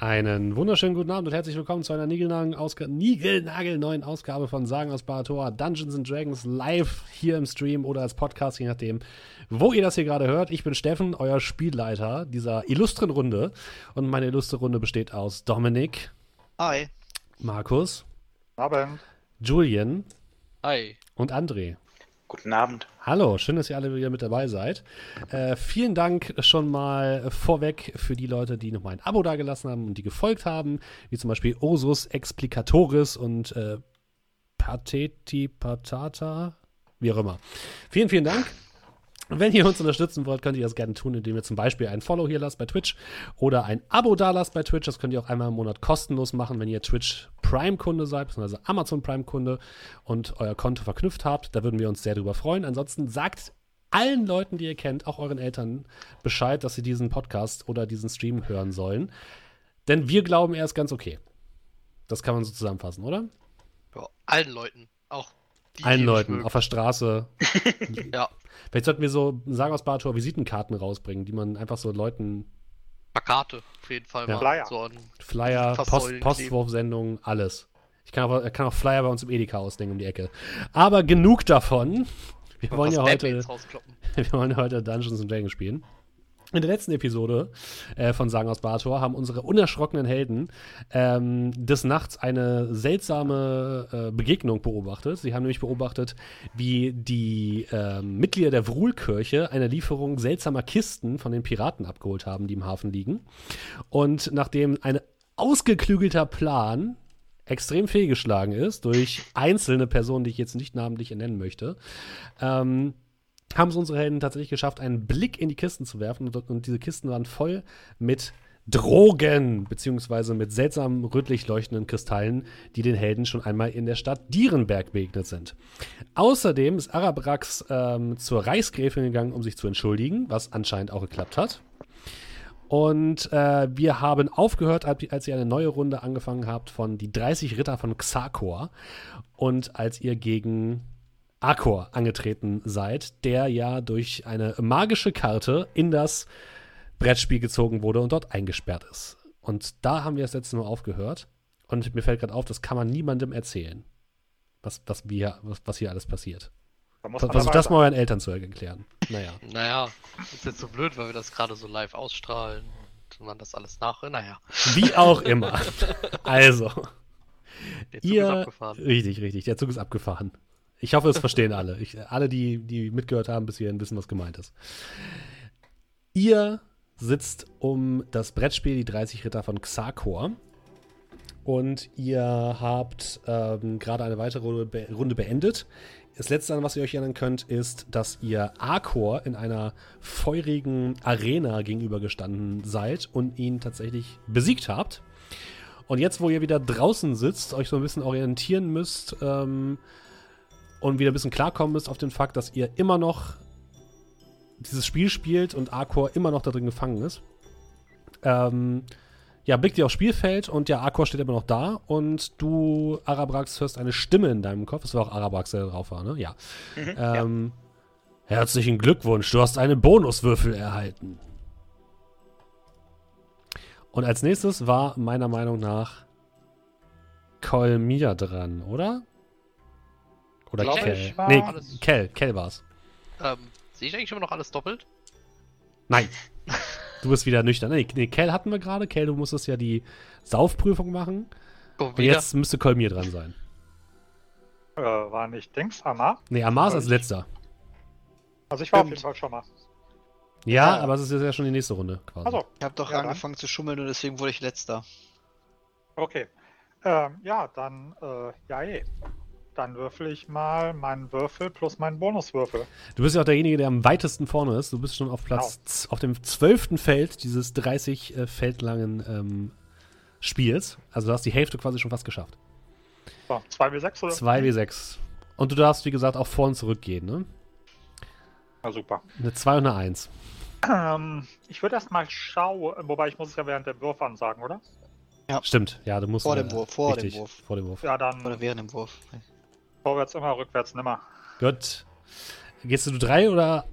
Einen wunderschönen guten Abend und herzlich willkommen zu einer niegelnagelneuen Ausga Niegelnagel Ausgabe von Sagen aus Barator, Dungeons and Dragons live hier im Stream oder als Podcast, je nachdem, wo ihr das hier gerade hört. Ich bin Steffen, euer Spielleiter dieser illustren Runde und meine illustre Runde besteht aus Dominik. Hi. Markus. Abend. Julian. Hi. Und André. Guten Abend. Hallo, schön, dass ihr alle wieder mit dabei seid. Äh, vielen Dank schon mal vorweg für die Leute, die nochmal ein Abo dagelassen haben und die gefolgt haben, wie zum Beispiel Osus Explicatoris und äh, Pateti Patata, wie auch immer. Vielen, vielen Dank. Wenn ihr uns unterstützen wollt, könnt ihr das gerne tun, indem ihr zum Beispiel ein Follow hier lasst bei Twitch oder ein Abo da lasst bei Twitch. Das könnt ihr auch einmal im Monat kostenlos machen, wenn ihr Twitch Prime-Kunde seid, beziehungsweise Amazon Prime-Kunde und euer Konto verknüpft habt. Da würden wir uns sehr drüber freuen. Ansonsten sagt allen Leuten, die ihr kennt, auch euren Eltern, Bescheid, dass sie diesen Podcast oder diesen Stream hören sollen. Denn wir glauben, er ist ganz okay. Das kann man so zusammenfassen, oder? Ja, allen Leuten. Auch die, allen Leuten auf der Straße. Ja, Vielleicht sollten wir so, sagen aus Barator, Visitenkarten rausbringen, die man einfach so Leuten, Plakate auf jeden Fall Ja. mal. Flyer. So Flyer, Post, Postwurfsendungen, alles. Ich kann, aber, kann auch Flyer bei uns im Edeka auslegen um die Ecke. Aber genug davon. Wir wollen ja heute, wir wollen ja heute Dungeons and Dragons spielen. In der letzten Episode äh, von Sagen aus Barator haben unsere unerschrockenen Helden ähm, des Nachts eine seltsame äh, Begegnung beobachtet. Sie haben nämlich beobachtet, wie die ähm, Mitglieder der Wruhlkirche eine Lieferung seltsamer Kisten von den Piraten abgeholt haben, die im Hafen liegen. Und nachdem ein ausgeklügelter Plan extrem fehlgeschlagen ist durch einzelne Personen, die ich jetzt nicht namentlich nennen möchte, ähm, haben es unsere Helden tatsächlich geschafft, einen Blick in die Kisten zu werfen. Und, und diese Kisten waren voll mit Drogen, beziehungsweise mit seltsamen rötlich leuchtenden Kristallen, die den Helden schon einmal in der Stadt Dierenberg begegnet sind. Außerdem ist Arabrax ähm, zur Reichsgräfin gegangen, um sich zu entschuldigen, was anscheinend auch geklappt hat. Und äh, wir haben aufgehört, als ihr eine neue Runde angefangen habt von die 30 Ritter von Xakor. Und als ihr gegen Akor angetreten seid, der ja durch eine magische Karte in das Brettspiel gezogen wurde und dort eingesperrt ist. Und da haben wir das letzte Mal aufgehört. Und mir fällt gerade auf, das kann man niemandem erzählen, was, was, wir, was, was hier alles passiert. Da muss Versucht das mal euren Eltern zu erklären. Naja. Naja, ist jetzt so blöd, weil wir das gerade so live ausstrahlen und man das alles nach. Naja, Wie auch immer. Also, der Zug ist ihr. abgefahren. Richtig, richtig. Der Zug ist abgefahren. Ich hoffe, es verstehen alle. Ich, alle, die, die mitgehört haben bis hierhin, wissen, was gemeint ist. Ihr sitzt um das Brettspiel Die 30 Ritter von Xakor. Und ihr habt ähm, gerade eine weitere Runde, be Runde beendet. Das letzte, an was ihr euch erinnern könnt, ist, dass ihr Arkor in einer feurigen Arena gegenübergestanden seid und ihn tatsächlich besiegt habt. Und jetzt, wo ihr wieder draußen sitzt, euch so ein bisschen orientieren müsst ähm, und wieder ein bisschen klarkommen müsst auf den Fakt, dass ihr immer noch dieses Spiel spielt und Arkor immer noch da drin gefangen ist. Ähm, ja, blickt ihr aufs Spielfeld und ja, Arkor steht immer noch da und du, Arabrax, hörst eine Stimme in deinem Kopf. Das war auch Arabrax, der drauf war, ne? Ja. ähm, Herzlichen Glückwunsch, du hast einen Bonuswürfel erhalten. Und als nächstes war meiner Meinung nach Kolmia dran, oder? Oder Glaube Kell? nee, alles- Kell, Kell war's. Ähm, sehe ich eigentlich immer noch alles doppelt? Nein. Du bist wieder nüchtern. Nee, nee Kell hatten wir gerade. Kell, du musstest ja die Saufprüfung machen. Oh, Und jetzt müsste Kolmir dran sein. äh, war nicht Dings, Hammer. Nee, Amar ist als letzter. Also ich war auf Stimmt. jeden Fall schon mal. Ja, Ja. aber es ist jetzt ja schon die nächste Runde quasi. Also, Ich habe doch Ja, dann. angefangen zu schummeln und deswegen wurde ich letzter. okay. Ähm, ja, dann, äh, ja, eh. Dann würfel ich mal meinen Würfel plus meinen Bonuswürfel. Du bist ja auch derjenige, der am weitesten vorne ist. Du bist schon auf Platz, Genau. auf dem zwölften Feld dieses 30 äh, Feld langen ähm, Spiels. Also du hast die Hälfte quasi schon fast geschafft. So, 2W6 oder? 2W6. Und du darfst, wie gesagt, auch vor und zurück gehen, ne? Na super. Eine 2 und eine 1. Ähm, ich würde erst mal schauen, wobei ich muss es ja während dem Wurf ansagen, oder? Stimmt, ja, du musst. Vor dem Wurf, vor dem richtig, Wurf. Vor dem Wurf. Ja, dann Oder während dem Wurf. Vorwärts immer, rückwärts nimmer. Gut. Gehst du drei oder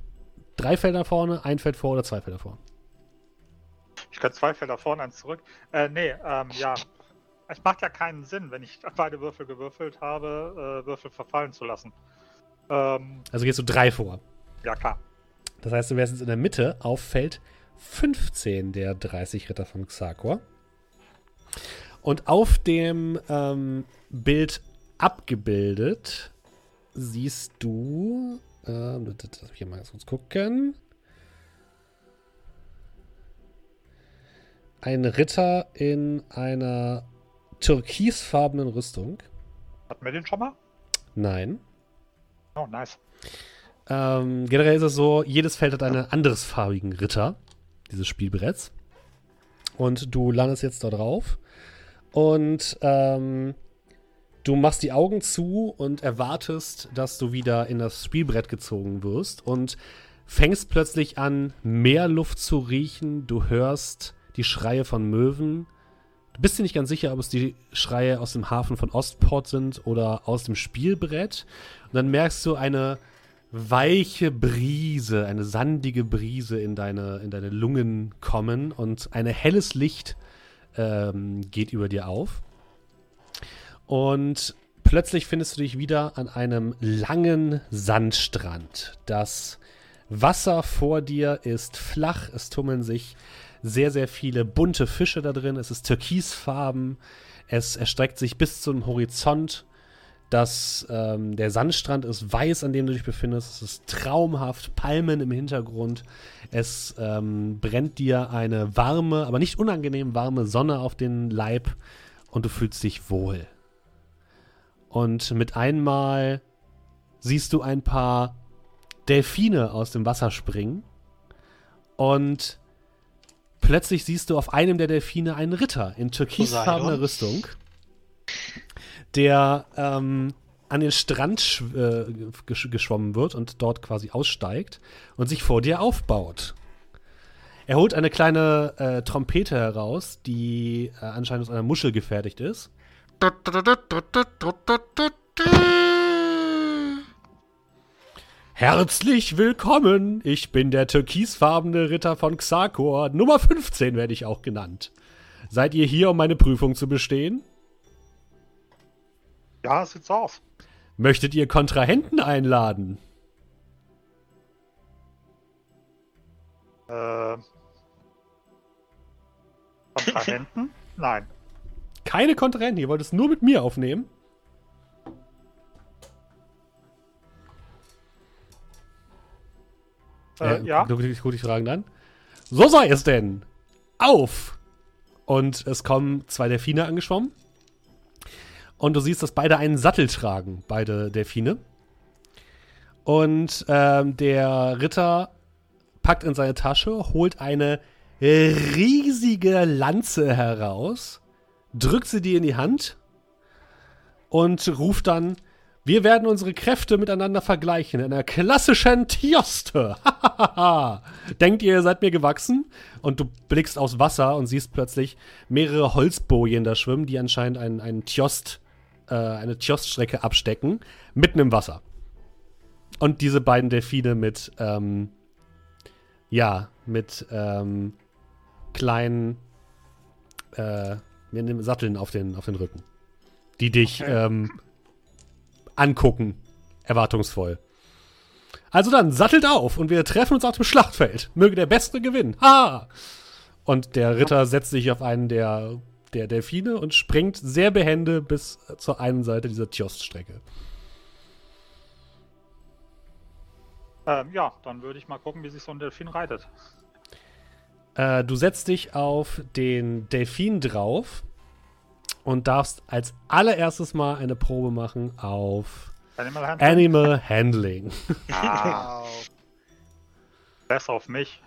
drei Felder vorne, ein Feld vor oder zwei Felder vor? Ich könnte zwei Felder vorne, eins zurück. Äh, nee, ähm, ja. Es macht ja keinen Sinn, wenn ich beide Würfel gewürfelt habe, äh, Würfel verfallen zu lassen. Ähm, Also gehst du drei vor. ja, klar. Das heißt, du wärst jetzt in der Mitte auf Feld 15 der 30 Ritter von Xakor. Und auf dem ähm, Bild abgebildet siehst du. Ähm, das- das- hier mal ganz kurz gucken. Ein Ritter in einer türkisfarbenen Rüstung. Hatten wir den schon mal? Nein. Oh, nice. Ähm, generell ist es so, jedes Feld hat einen andersfarbigen Ritter dieses Spielbretts. Und du landest jetzt da drauf. Und ähm, du machst die Augen zu und erwartest, dass du wieder in das Spielbrett gezogen wirst. Und fängst plötzlich an, mehr Luft zu riechen. Du hörst die Schreie von Möwen. Du bist dir nicht ganz sicher, ob es die Schreie aus dem Hafen von Ostport sind oder aus dem Spielbrett. Und dann merkst du eine weiche Brise, eine sandige Brise in deine, in deine Lungen kommen und ein helles Licht ähm, geht über dir auf. Und plötzlich findest du dich wieder an einem langen Sandstrand. Das Wasser vor dir ist flach, es tummeln sich sehr, sehr viele bunte Fische da drin. Es ist türkisfarben, es erstreckt sich bis zum Horizont. Das, ähm, der Sandstrand ist weiß, an dem du dich befindest. Es ist traumhaft, Palmen im Hintergrund. Es ähm, brennt dir eine warme, aber nicht unangenehm warme Sonne auf den Leib und du fühlst dich wohl. Und mit einmal siehst du ein paar Delfine aus dem Wasser springen und plötzlich siehst du auf einem der Delfine einen Ritter in türkisfarbener. Rüstung, der ähm, an den Strand äh, gesch geschwommen wird und dort quasi aussteigt und sich vor dir aufbaut. Er holt eine kleine äh, Trompete heraus, die äh, anscheinend aus einer Muschel gefertigt ist. Herzlich willkommen! Ich bin der türkisfarbene Ritter von Xakor. Nummer 15 werde ich auch genannt. Seid ihr hier, um meine Prüfung zu bestehen? Ja, es sieht so aus. Möchtet ihr Kontrahenten einladen? Äh, Kontrahenten? Nein. Keine Kontrahenten, ihr wollt es nur mit mir aufnehmen? Äh, ja. Du, du, guck dich an. So sei es denn! Auf! Und es kommen zwei Delfine angeschwommen. Und du siehst, dass beide einen Sattel tragen, beide Delfine. Und ähm, der Ritter packt in seine Tasche, holt eine riesige Lanze heraus, drückt sie dir in die Hand und ruft dann: Wir werden unsere Kräfte miteinander vergleichen in einer klassischen Tioste. Denkt ihr, ihr seid mir gewachsen? Und du blickst aufs Wasser und siehst plötzlich mehrere Holzbojen da schwimmen, die anscheinend einen, einen Tiost, äh, eine Tioststrecke abstecken, mitten im Wasser. Und diese beiden Delfine mit, ähm, ja, mit ähm, kleinen äh, wir nehmen Satteln auf den, auf den Rücken. Die dich Okay. ähm, angucken, erwartungsvoll. Also dann, sattelt auf und wir treffen uns auf dem Schlachtfeld. Möge der Beste gewinnen. Ha! Und der Ritter setzt sich auf einen der, der Delfine und springt sehr behende bis zur einen Seite dieser Tiost-Strecke. Ähm, ja, dann würde ich mal gucken, wie sich so ein Delfin reitet. Äh, du setzt dich auf den Delfin drauf und darfst als allererstes mal eine Probe machen auf Animal Handling? Animal Handling. Ah, Wow. besser auf mich.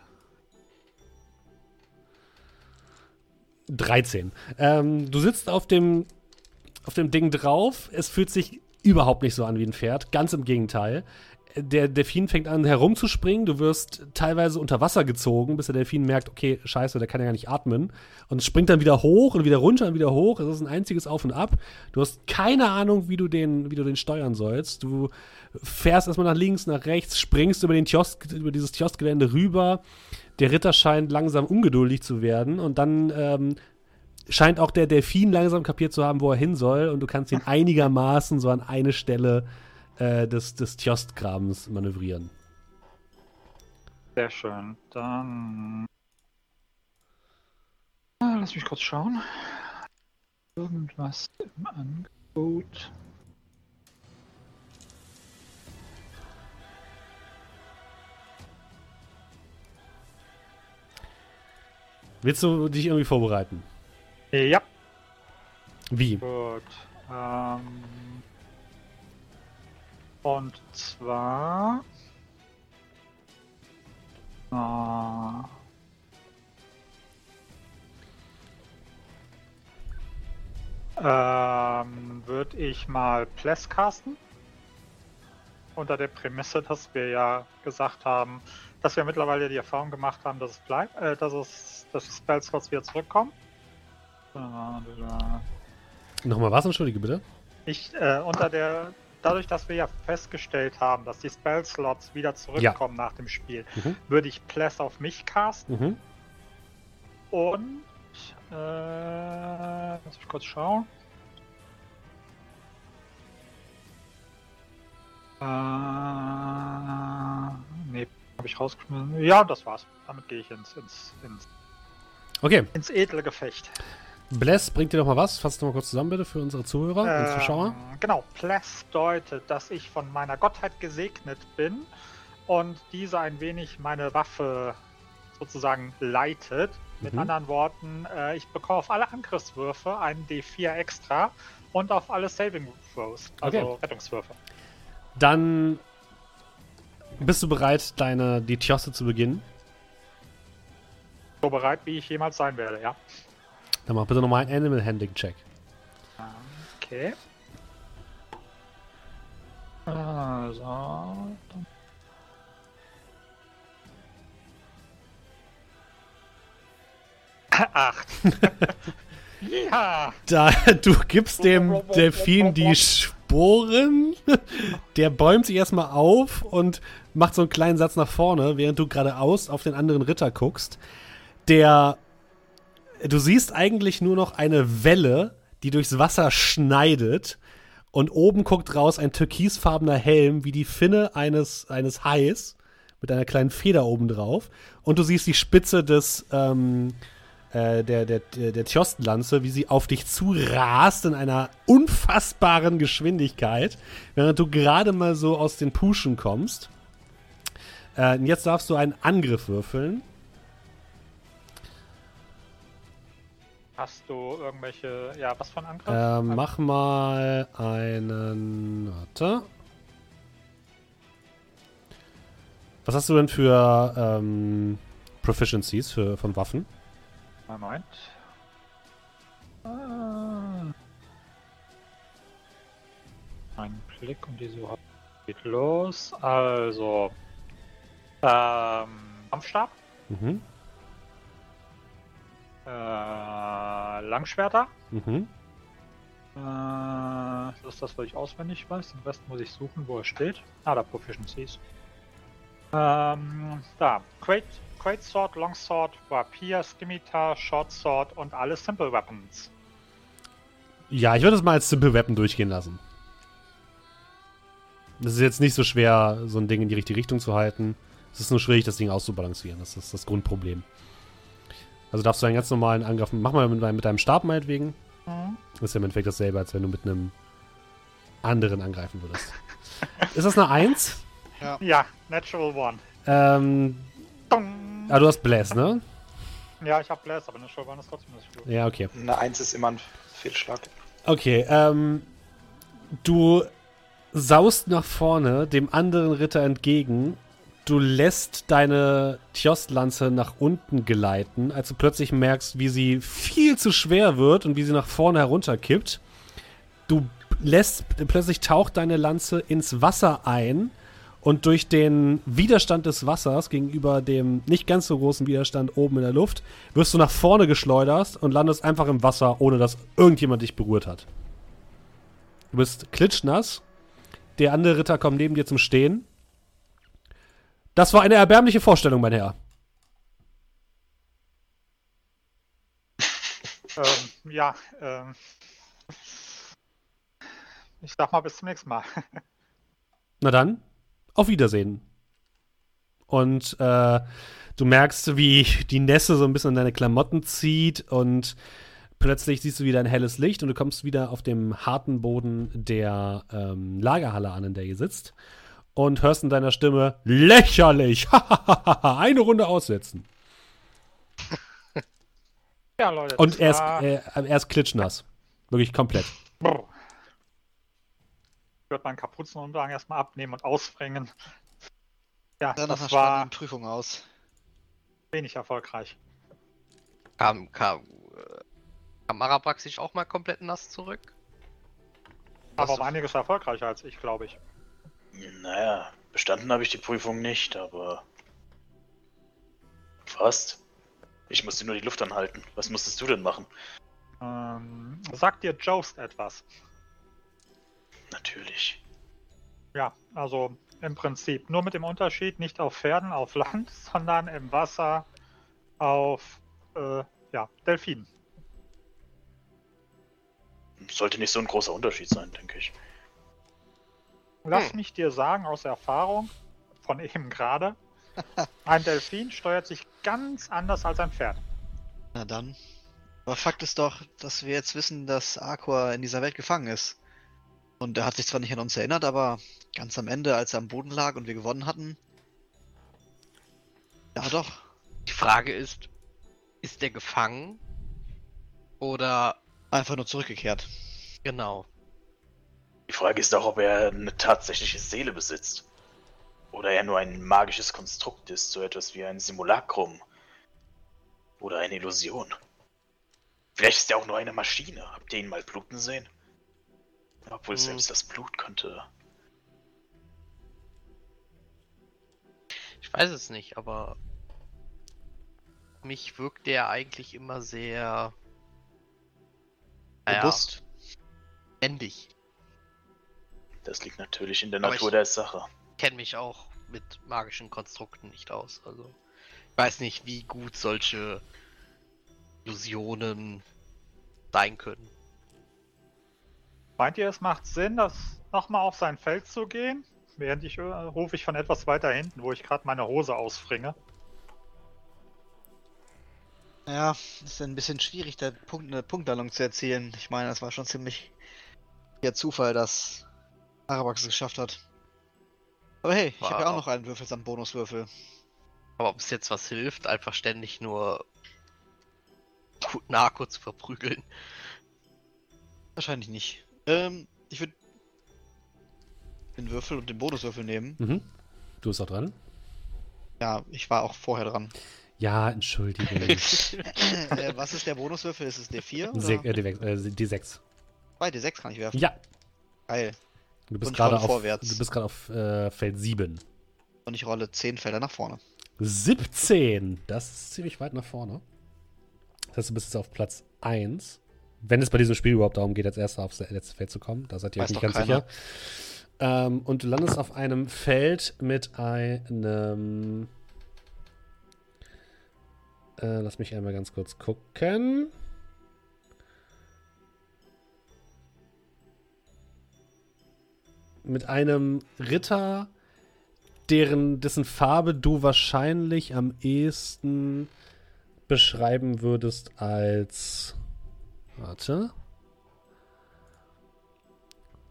13. Ähm, du sitzt auf dem, auf dem Ding drauf. Es fühlt sich überhaupt nicht so an wie ein Pferd. Ganz im Gegenteil. Der Delfin fängt an herumzuspringen. Du wirst teilweise unter Wasser gezogen, bis der Delfin merkt, okay, scheiße, der kann ja gar nicht atmen. Und springt dann wieder hoch und wieder runter und wieder hoch. Es ist ein einziges Auf und Ab. Du hast keine Ahnung, wie du den, wie du den steuern sollst. Du fährst erstmal nach links, nach rechts, springst über, den Kiosk, über dieses Kioskgelände rüber. der Ritter scheint langsam ungeduldig zu werden und dann ähm, scheint auch der Delfin langsam kapiert zu haben, wo er hin soll und du kannst ihn einigermaßen so an eine Stelle äh, des, des Tjostgrabens manövrieren. Sehr schön. Dann. Ah, Lass mich kurz schauen. Irgendwas im Angebot. Willst du dich irgendwie vorbereiten? Ja, Wie? gut. Ähm, und zwar. Ah, ähm, würde ich mal Pless casten. Unter der Prämisse, dass wir ja gesagt haben, dass wir mittlerweile die Erfahrung gemacht haben, dass es bleibt, äh, dass es, dass die Spellslots wieder zurückkommen. Äh, Nochmal was, entschuldige bitte. Ich, äh, unter der, dadurch, dass wir ja festgestellt haben, dass die Spellslots wieder zurückkommen nach dem Spiel, Mhm. würde ich Pless auf mich casten Mhm. und, äh, lass mich kurz schauen. Äh, nee, habe ich rausgeschmissen. Ja, das war's. Damit gehe ich ins, ins, ins, Okay, ins edle Gefecht. Bless bringt dir noch mal was. Fass mal kurz zusammen bitte für unsere Zuhörer und Ähm, Zuschauer. Genau, Pless bedeutet, dass ich von meiner Gottheit gesegnet bin und diese ein wenig meine Waffe sozusagen leitet. Mit Mhm. anderen Worten, äh, ich bekomme auf alle Angriffswürfe einen D4 extra und auf alle Saving Throws, also Okay. Rettungswürfe. Dann bist du bereit, deine die Tjosse zu beginnen. So bereit, wie ich jemals sein werde, ja. Dann mach bitte nochmal einen Animal Handling Check. Okay. Also. Acht. ja. Da, du gibst dem Delfin die Sporen. Der bäumt sich erstmal auf und macht so einen kleinen Satz nach vorne, während du geradeaus auf den anderen Ritter guckst. Der. Du siehst eigentlich nur noch eine Welle, die durchs Wasser schneidet. Und oben guckt raus ein türkisfarbener Helm, wie die Finne eines, eines Hais, mit einer kleinen Feder oben drauf. Und du siehst die Spitze des, ähm, äh, der, der, der, Tjostenlanze, wie sie auf dich zurast in einer unfassbaren Geschwindigkeit, während du gerade mal so aus den Puschen kommst. Äh, jetzt darfst du einen Angriff würfeln. Hast du irgendwelche. Ja, was ein Angriff? Äh, mach mal einen. Warte. Was hast du denn für ähm, Proficiencies für, von Waffen? Moment. Ah. Ein Blick und die Suche geht los. Also. Ähm, Kampfstab, Mhm. Äh, Langschwerter. Mhm. Äh, das ist das, was ich auswendig weiß. Den Rest muss ich suchen, wo er steht. Ah, da Proficiencies. Ähm, da. Great, Great Sword, Long Sword, Rapier, Scimitar, Short Sword und alle Simple Weapons. Ja, ich würde es mal als Simple Weapon durchgehen lassen. Das ist jetzt nicht so schwer, so ein Ding in die richtige Richtung zu halten. Es ist nur schwierig, das Ding auszubalancieren. Das ist das Grundproblem. Also darfst du einen ganz normalen Angriff. Mach mal mit, deinem- mit deinem Stab meinetwegen. Mhm. Das ist ja im Endeffekt dasselbe, als wenn du mit einem anderen angreifen würdest. ist das eine 1? Ja, Natural One. Ähm, Dong. ah, du hast Bless, ne? Ja, ich hab Blast, aber Natural One ist trotzdem nicht gut. Ja, okay. Eine Eins ist immer ein Fehlschlag. Okay, ähm, du saust nach vorne dem anderen Ritter entgegen. Du lässt deine Tjostlanze nach unten gleiten, als du plötzlich merkst, wie sie viel zu schwer wird und wie sie nach vorne herunterkippt. Du lässt, plötzlich taucht deine Lanze ins Wasser ein und durch den Widerstand des Wassers gegenüber dem nicht ganz so großen Widerstand oben in der Luft wirst du nach vorne geschleudert und landest einfach im Wasser, ohne dass irgendjemand dich berührt hat. Du bist klitschnass. Der andere Ritter kommt neben dir zum Stehen. Das war eine erbärmliche Vorstellung, mein Herr. Ähm, ja, ähm, ich sag mal bis zum nächsten Mal. Na dann, auf Wiedersehen. Und äh, du merkst, wie die Nässe so ein bisschen in deine Klamotten zieht und plötzlich siehst du wieder ein helles Licht und du kommst wieder auf dem harten Boden der ähm, Lagerhalle an, in der ihr sitzt und hörst in deiner Stimme lächerlich, eine Runde aussetzen. Ja, Leute. Und er ist, äh, er ist klitschnass. Wirklich komplett. Brr. Ich würde meinen Kapuzenumhang erstmal abnehmen und ausbringen. Ja, Sah nach einer das war spannenden Prüfung aus. wenig erfolgreich. Kam, kam, äh, kam Arabrax sich auch mal komplett nass zurück? Aber um einiges erfolgreicher als ich, glaube ich. Naja, bestanden habe ich die Prüfung nicht, aber. Fast. Ich musste nur die Luft anhalten. Was musstest du denn machen? Ähm, sagt dir Jost etwas? Natürlich. Ja, also im Prinzip nur mit dem Unterschied nicht auf Pferden auf Land, sondern im Wasser auf äh, ja, Delfinen. Sollte nicht so ein großer Unterschied sein, denke ich. Lass Hm. mich dir sagen aus Erfahrung von eben gerade, ein Delfin steuert sich ganz anders als ein Pferd. Na dann. Aber Fakt ist doch, dass wir jetzt wissen, dass Aqua in dieser Welt gefangen ist. Und er hat sich zwar nicht an uns erinnert, aber ganz am Ende, als er am Boden lag und wir gewonnen hatten. Ja, doch. Die Frage ist, ist der gefangen? Oder Einfach nur zurückgekehrt. genau. Die Frage ist auch, ob er eine tatsächliche Seele besitzt. Oder er nur ein magisches Konstrukt ist, so etwas wie ein Simulacrum. Oder eine Illusion. Vielleicht ist er auch nur eine Maschine. Habt ihr ihn mal bluten sehen? Obwohl Hm. selbst das Blut könnte. Ich weiß es nicht, aber mich wirkt der eigentlich immer sehr naja, Robust. Das liegt natürlich in der Aber Natur ich- der Sache. Kenne mich auch mit magischen Konstrukten nicht aus. Also ich weiß nicht, wie gut solche Illusionen sein können. Meint ihr, es macht Sinn, das nochmal auf sein Feld zu gehen? Während ich äh, rufe ich von etwas weiter hinten, wo ich gerade meine Hose ausfringe. Ja, ist ein bisschen schwierig, da Punkt, eine Punktlandung zu erzielen. Ich meine, das war schon ziemlich der Zufall, dass Arabax es geschafft hat. Aber hey, ich habe ja auch noch einen Würfel samt Bonuswürfel. Aber ob es jetzt was hilft, einfach ständig nur Narko zu verprügeln. Wahrscheinlich nicht. Ähm, ich würde den Würfel und den Bonuswürfel nehmen. Mhm. Du bist auch dran. Ja, ich war auch vorher dran. Ja, entschuldige. äh, was ist der Bonuswürfel? Ist es D4? Oder? Se äh, die, äh, die 6. Bei D6 kann ich werfen. Ja, Geil. Du bist gerade auf, vorwärts. du bist gerade auf äh, Feld 7. Und ich rolle 10 Felder nach vorne. 17. Das ist ziemlich weit nach vorne. Das heißt, du bist jetzt auf Platz 1. Wenn es bei diesem Spiel überhaupt darum geht, als erster aufs letzte Feld zu kommen, da seid ihr euch nicht ganz keiner. sicher. Ähm, und du landest auf einem Feld mit einem. Äh, lass mich einmal ganz kurz gucken. Mit einem Ritter, deren, dessen Farbe du wahrscheinlich am ehesten beschreiben würdest als. Warte.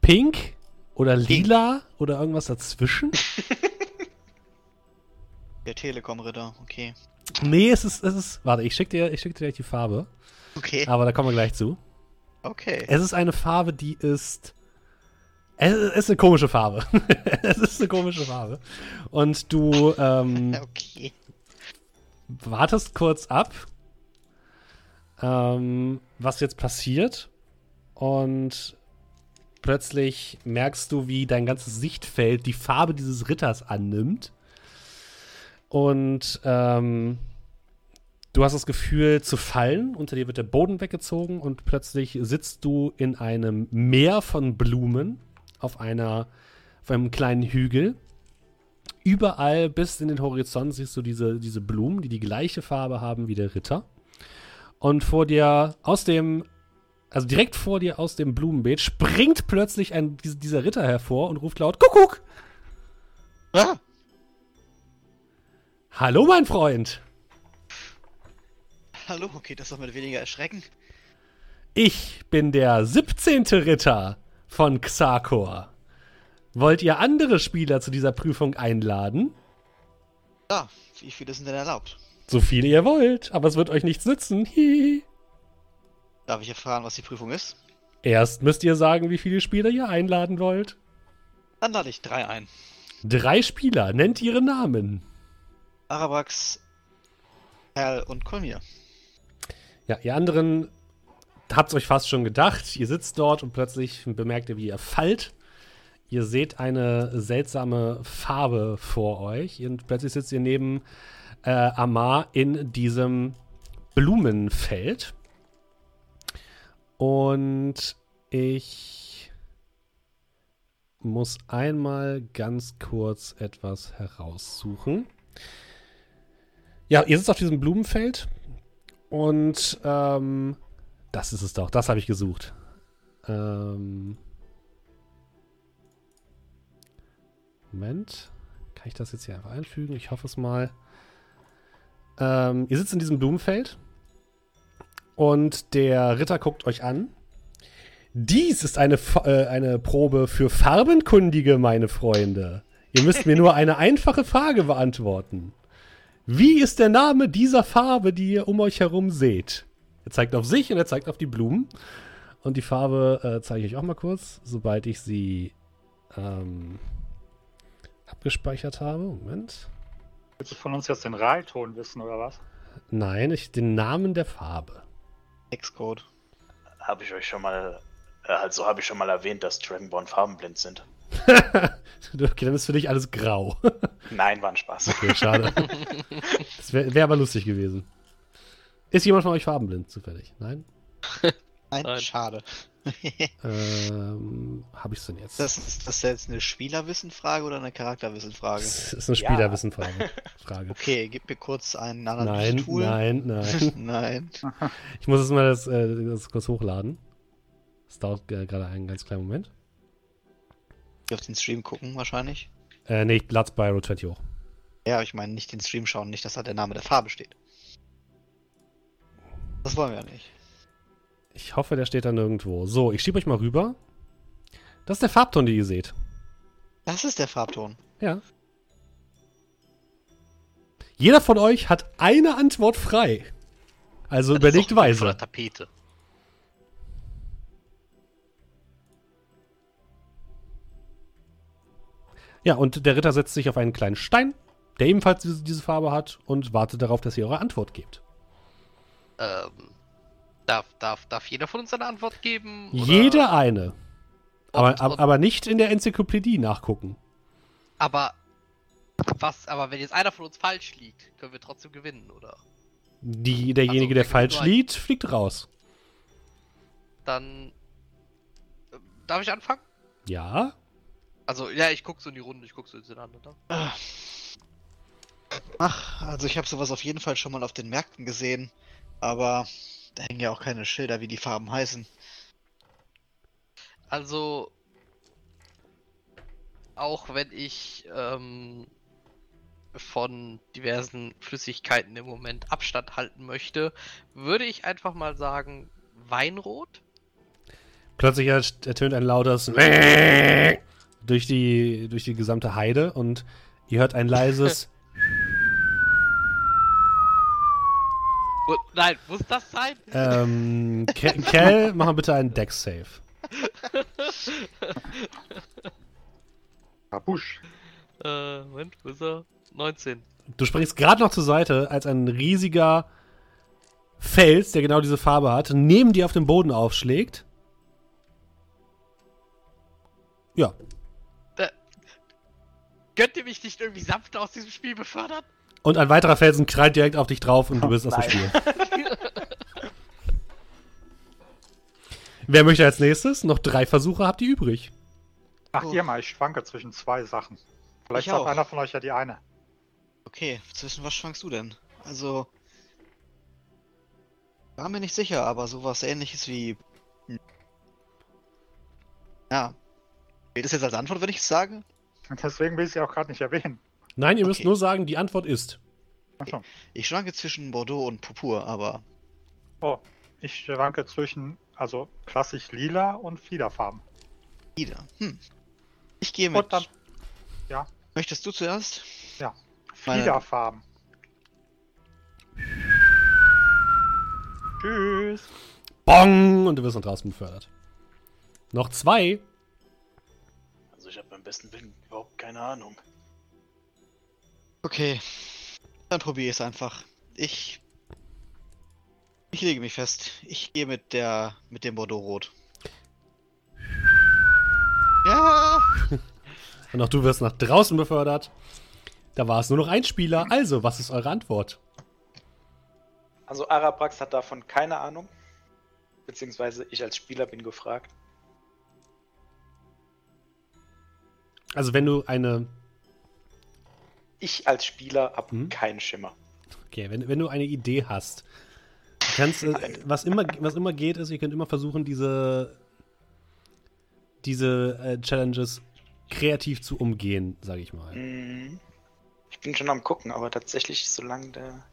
Pink oder lila oder irgendwas dazwischen? Der Telekom-Ritter, okay. Nee, es ist, es ist. Warte, ich schick dir, ich schick dir gleich die Farbe. Okay. Aber da kommen wir gleich zu. Okay. Es ist eine Farbe, die ist. Es ist eine komische Farbe. es ist eine komische Farbe. Und du ähm, Okay. wartest kurz ab, ähm, was jetzt passiert. Und plötzlich merkst du, wie dein ganzes Sichtfeld die Farbe dieses Ritters annimmt. Und ähm, du hast das Gefühl zu fallen. Unter dir wird der Boden weggezogen und plötzlich sitzt du in einem Meer von Blumen auf einer auf einem kleinen Hügel. Überall bis in den Horizont siehst du diese, diese Blumen, die die gleiche Farbe haben wie der Ritter. Und vor dir aus dem, also direkt vor dir aus dem Blumenbeet, springt plötzlich ein, diese- dieser Ritter hervor und ruft laut: Kuckuck! Ah, Hallo, mein Freund! hallo, okay, das soll mit weniger erschrecken. Ich bin der 17. Ritter von Xakor. Wollt ihr andere Spieler zu dieser Prüfung einladen? Ja, wie viele sind denn erlaubt? So viele ihr wollt, aber es wird euch nichts nützen. Hihi. Darf ich erfahren, was die Prüfung ist? Erst müsst ihr sagen, wie viele Spieler ihr einladen wollt. Dann lade ich drei ein. Drei Spieler, nennt ihre Namen. Arabax, Perl und Kolmir. Ja, ihr anderen habt's euch fast schon gedacht. Ihr sitzt dort und plötzlich bemerkt ihr, wie ihr fallt. Ihr seht eine seltsame Farbe vor euch und plötzlich sitzt ihr neben äh, Amar in diesem Blumenfeld. Und ich muss einmal ganz kurz etwas heraussuchen. Ja, ihr sitzt auf diesem Blumenfeld und ähm, das ist es doch. Das habe ich gesucht. Ähm, Moment. Kann ich das jetzt hier einfach einfügen? Ich hoffe es mal. Ähm, ihr sitzt in diesem Blumenfeld und der Ritter guckt euch an. Dies ist eine, äh, eine Probe für Farbenkundige, meine Freunde. Ihr müsst mir nur eine einfache Frage beantworten. Wie ist der Name dieser Farbe, die ihr um euch herum seht? Er zeigt auf sich und er zeigt auf die Blumen. Und die Farbe äh, zeige ich euch auch mal kurz, sobald ich sie ähm, abgespeichert habe. Moment. Willst du von uns jetzt den Reihton wissen oder was? Nein, ich, den Namen der Farbe. Hexcode. Habe ich euch schon mal, äh, also habe ich schon mal erwähnt, dass Dragonborn farbenblind sind. okay, dann ist für dich alles grau. Nein, war ein Spaß. Okay, schade. Das wäre wär aber lustig gewesen. Ist jemand von euch farbenblind zufällig? Nein? Nein, Nein. schade. Ähm, habe ich es denn jetzt? Das, ist das jetzt eine Spielerwissenfrage oder eine Charakterwissenfrage? Das ist eine. Spielerwissenfrage. Frage. Okay, gib mir kurz ein Nein, Analysetool. nein, nein. Nein. Ich muss jetzt mal das, äh, das kurz hochladen. Das dauert äh, gerade einen ganz kleinen Moment. Die auf den Stream gucken wahrscheinlich. Äh, nee, ich lade bei Road 20 hoch. Ja, ich meine nicht den Stream schauen, nicht, dass da der Name der Farbe steht. Das wollen wir ja nicht. Ich hoffe, der steht da nirgendwo. So, ich schiebe euch mal rüber. Das ist der Farbton, den ihr seht. Das ist der Farbton. Ja. Jeder von euch hat eine Antwort frei. Also Das ist überlegt doch weise. der Tapete. Ja, und der Ritter setzt sich auf einen kleinen Stein, der ebenfalls diese, diese Farbe hat und wartet darauf, dass ihr eure Antwort gebt. Ähm, darf, darf, darf jeder von uns eine Antwort geben? oder- Jeder eine. Aber, Und- aber, und- aber nicht in der Enzyklopädie nachgucken. Aber was, aber wenn jetzt einer von uns falsch liegt, können wir trotzdem gewinnen, oder? Die, derjenige, Also, der falsch liegt, fliegt raus. Dann äh, darf ich anfangen? Ja. Also ja, ich guck so in die Runde, ich guck so in den anderen. Ne? Ach, also ich habe sowas auf jeden Fall schon mal auf den Märkten gesehen, aber da hängen ja auch keine Schilder, wie die Farben heißen. Also auch wenn ich ähm, von diversen Flüssigkeiten im Moment Abstand halten möchte, würde ich einfach mal sagen Weinrot. Plötzlich ert- ertönt ein lautes durch die, durch die gesamte Heide und ihr hört ein leises nein, muss das sein? ähm, Ke Kel, mach mal bitte einen Dex-Save. Babusch. Äh, Moment, wo ist er? 19. Du springst gerade noch zur Seite, als ein riesiger Fels, der genau diese Farbe hat, neben dir auf dem Boden aufschlägt. Ja, Könnt ihr mich nicht irgendwie sanfter aus diesem Spiel befördern? Und ein weiterer Felsen krallt direkt auf dich drauf und du bist aus dem. Spiel. Wer möchte als nächstes? Noch drei Versuche habt ihr übrig. Ach, Oh. ihr mal, ich schwanke zwischen zwei Sachen. Vielleicht Ich sagt auch. einer von euch ja die eine. Okay, zwischen was schwankst du denn? Also. War mir nicht sicher, aber sowas ähnliches wie. hm. Ja. Geht es jetzt als Antwort, wenn ich es sage? Und deswegen will ich sie auch gerade nicht erwähnen. Nein, ihr müsst Okay. nur sagen, die Antwort ist. Achso. Ich schwanke zwischen Bordeaux und Purpur, aber Oh, ich schwanke zwischen, also klassisch lila und Fliederfarben. wieder. Hm. Ich gehe mit. Und dann Möchtest du zuerst? Meine- Fliederfarben. Tschüss. Bong! Und du wirst nach draußen befördert. Noch zwei. Also ich habe beim besten Willen überhaupt keine Ahnung. Okay. Dann probiere ich es einfach. Ich. Ich lege mich fest. Ich gehe mit der. mit dem Bordeaux Rot. Ja! Und auch du wirst nach draußen befördert. Da war es nur noch ein Spieler. Also, was ist eure Antwort? Also Araprax hat davon keine Ahnung. Beziehungsweise ich als Spieler bin gefragt. Also, wenn du eine. Ich als Spieler habe Hm? keinen Schimmer. Okay, wenn, wenn du eine Idee hast. Kannst, äh, was, immer, was immer geht, ist, ihr könnt immer versuchen, diese. diese äh, Challenges kreativ zu umgehen, sage ich mal. Mhm. Ich bin schon am gucken, aber tatsächlich, solange der.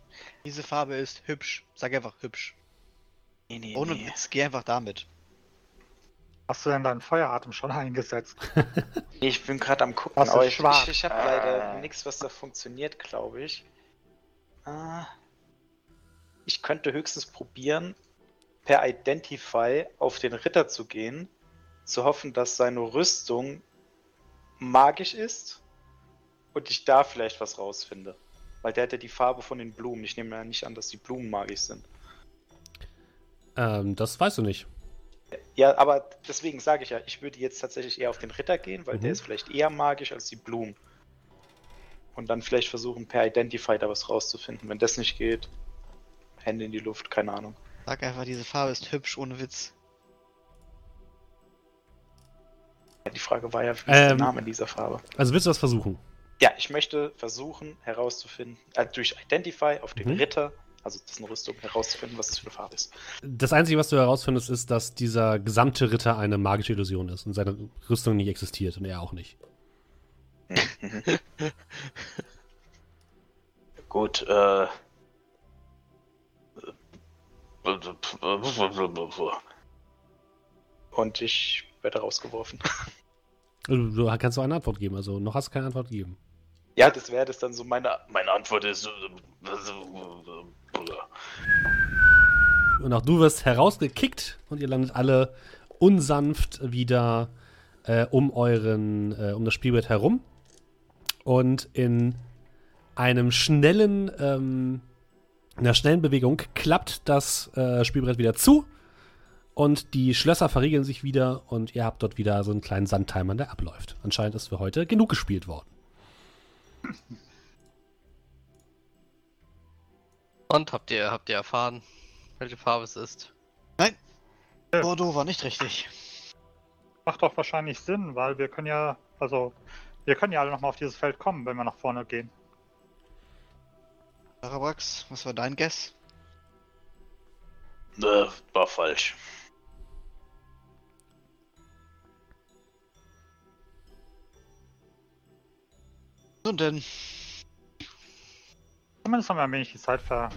Diese Farbe ist hübsch. Sag einfach hübsch. Nee, nee, Ohne nee. Witz, geh einfach damit. Hast du denn deinen Feueratem schon eingesetzt? Ich bin gerade am gucken, Das aber ich, schwarz. ich, ich habe leider nichts, was da funktioniert, glaube ich. Ah, ich könnte höchstens probieren, per Identify auf den Ritter zu gehen, zu hoffen, dass seine Rüstung magisch ist und ich da vielleicht was rausfinde. Weil der hat ja die Farbe von den Blumen. Ich nehme ja nicht an, dass die Blumen magisch sind. Ähm, das weißt du nicht. Ja, aber deswegen sage ich ja, ich würde jetzt tatsächlich eher auf den Ritter gehen, weil Mhm. der ist vielleicht eher magisch als die Blumen. Und dann vielleicht versuchen, per Identify da was rauszufinden. Wenn das nicht geht, Hände in die Luft, keine Ahnung. Sag einfach, diese Farbe ist hübsch, ohne Witz. Ja, die Frage war ja, wie ist der Ähm. Name dieser Farbe? Also, willst du das versuchen? Ja, ich möchte versuchen herauszufinden, äh, durch Identify auf den Mhm. Ritter, also dessen Rüstung, herauszufinden, was das für eine Farbe ist. Das Einzige, was du herausfindest, ist, dass dieser gesamte Ritter eine magische Illusion ist und seine Rüstung nicht existiert und er auch nicht. Gut, äh. Und ich werde rausgeworfen. Also, Du kannst nur eine Antwort geben, also noch hast du keine Antwort gegeben. Ja, das wäre das dann so meine. Meine Antwort ist. Und auch du wirst herausgekickt und ihr landet alle unsanft wieder äh, um euren, äh, um das Spielbrett herum. Und in einem schnellen, ähm, in einer schnellen Bewegung klappt das äh, Spielbrett wieder zu und die Schlösser verriegeln sich wieder und ihr habt dort wieder so einen kleinen Sandtimer, der abläuft. Anscheinend ist für heute genug gespielt worden. Und habt ihr, habt ihr erfahren, welche Farbe es ist? Bordeaux war nicht richtig. Macht doch wahrscheinlich Sinn, weil wir können ja, also, wir können ja alle nochmal auf dieses Feld kommen, wenn wir nach vorne gehen. Arabrax, was war dein Guess? Äh, war falsch. Nun denn, Zumindest haben wir ein wenig die Zeit ver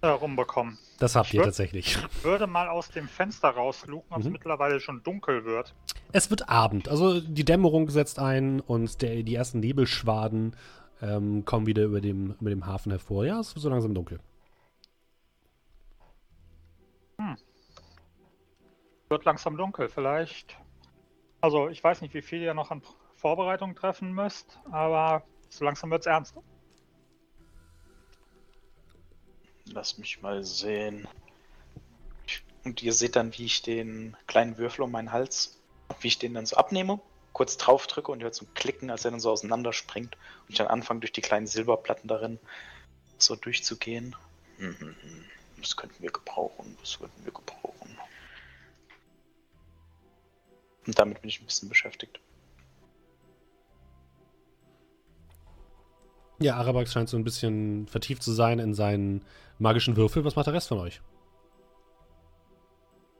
äh, rumbekommen. Das habt ihr Schwör- tatsächlich. Würde mal aus dem Fenster rausluken, ob es Mhm. mittlerweile schon dunkel wird. Es wird Abend, also die Dämmerung setzt ein und der, die ersten Nebelschwaden ähm, kommen wieder über dem, über dem Hafen hervor. Ja, es wird so langsam dunkel. Wird langsam dunkel, vielleicht. Also, ich weiß nicht, wie viel ihr noch an Vorbereitungen treffen müsst, aber so langsam wird's ernst. Lass mich mal sehen. Und ihr seht dann, wie ich den kleinen Würfel um meinen Hals, wie ich den dann so abnehme, kurz drauf drücke und hört so ein Klicken, als er dann so auseinanderspringt und ich dann anfange, durch die kleinen Silberplatten darin so durchzugehen. Hm, hm, hm. Das könnten wir gebrauchen, das könnten wir gebrauchen. Und damit bin ich ein bisschen beschäftigt. Ja, Arabax scheint so ein bisschen vertieft zu sein in seinen magischen Würfel. Was macht der Rest von euch?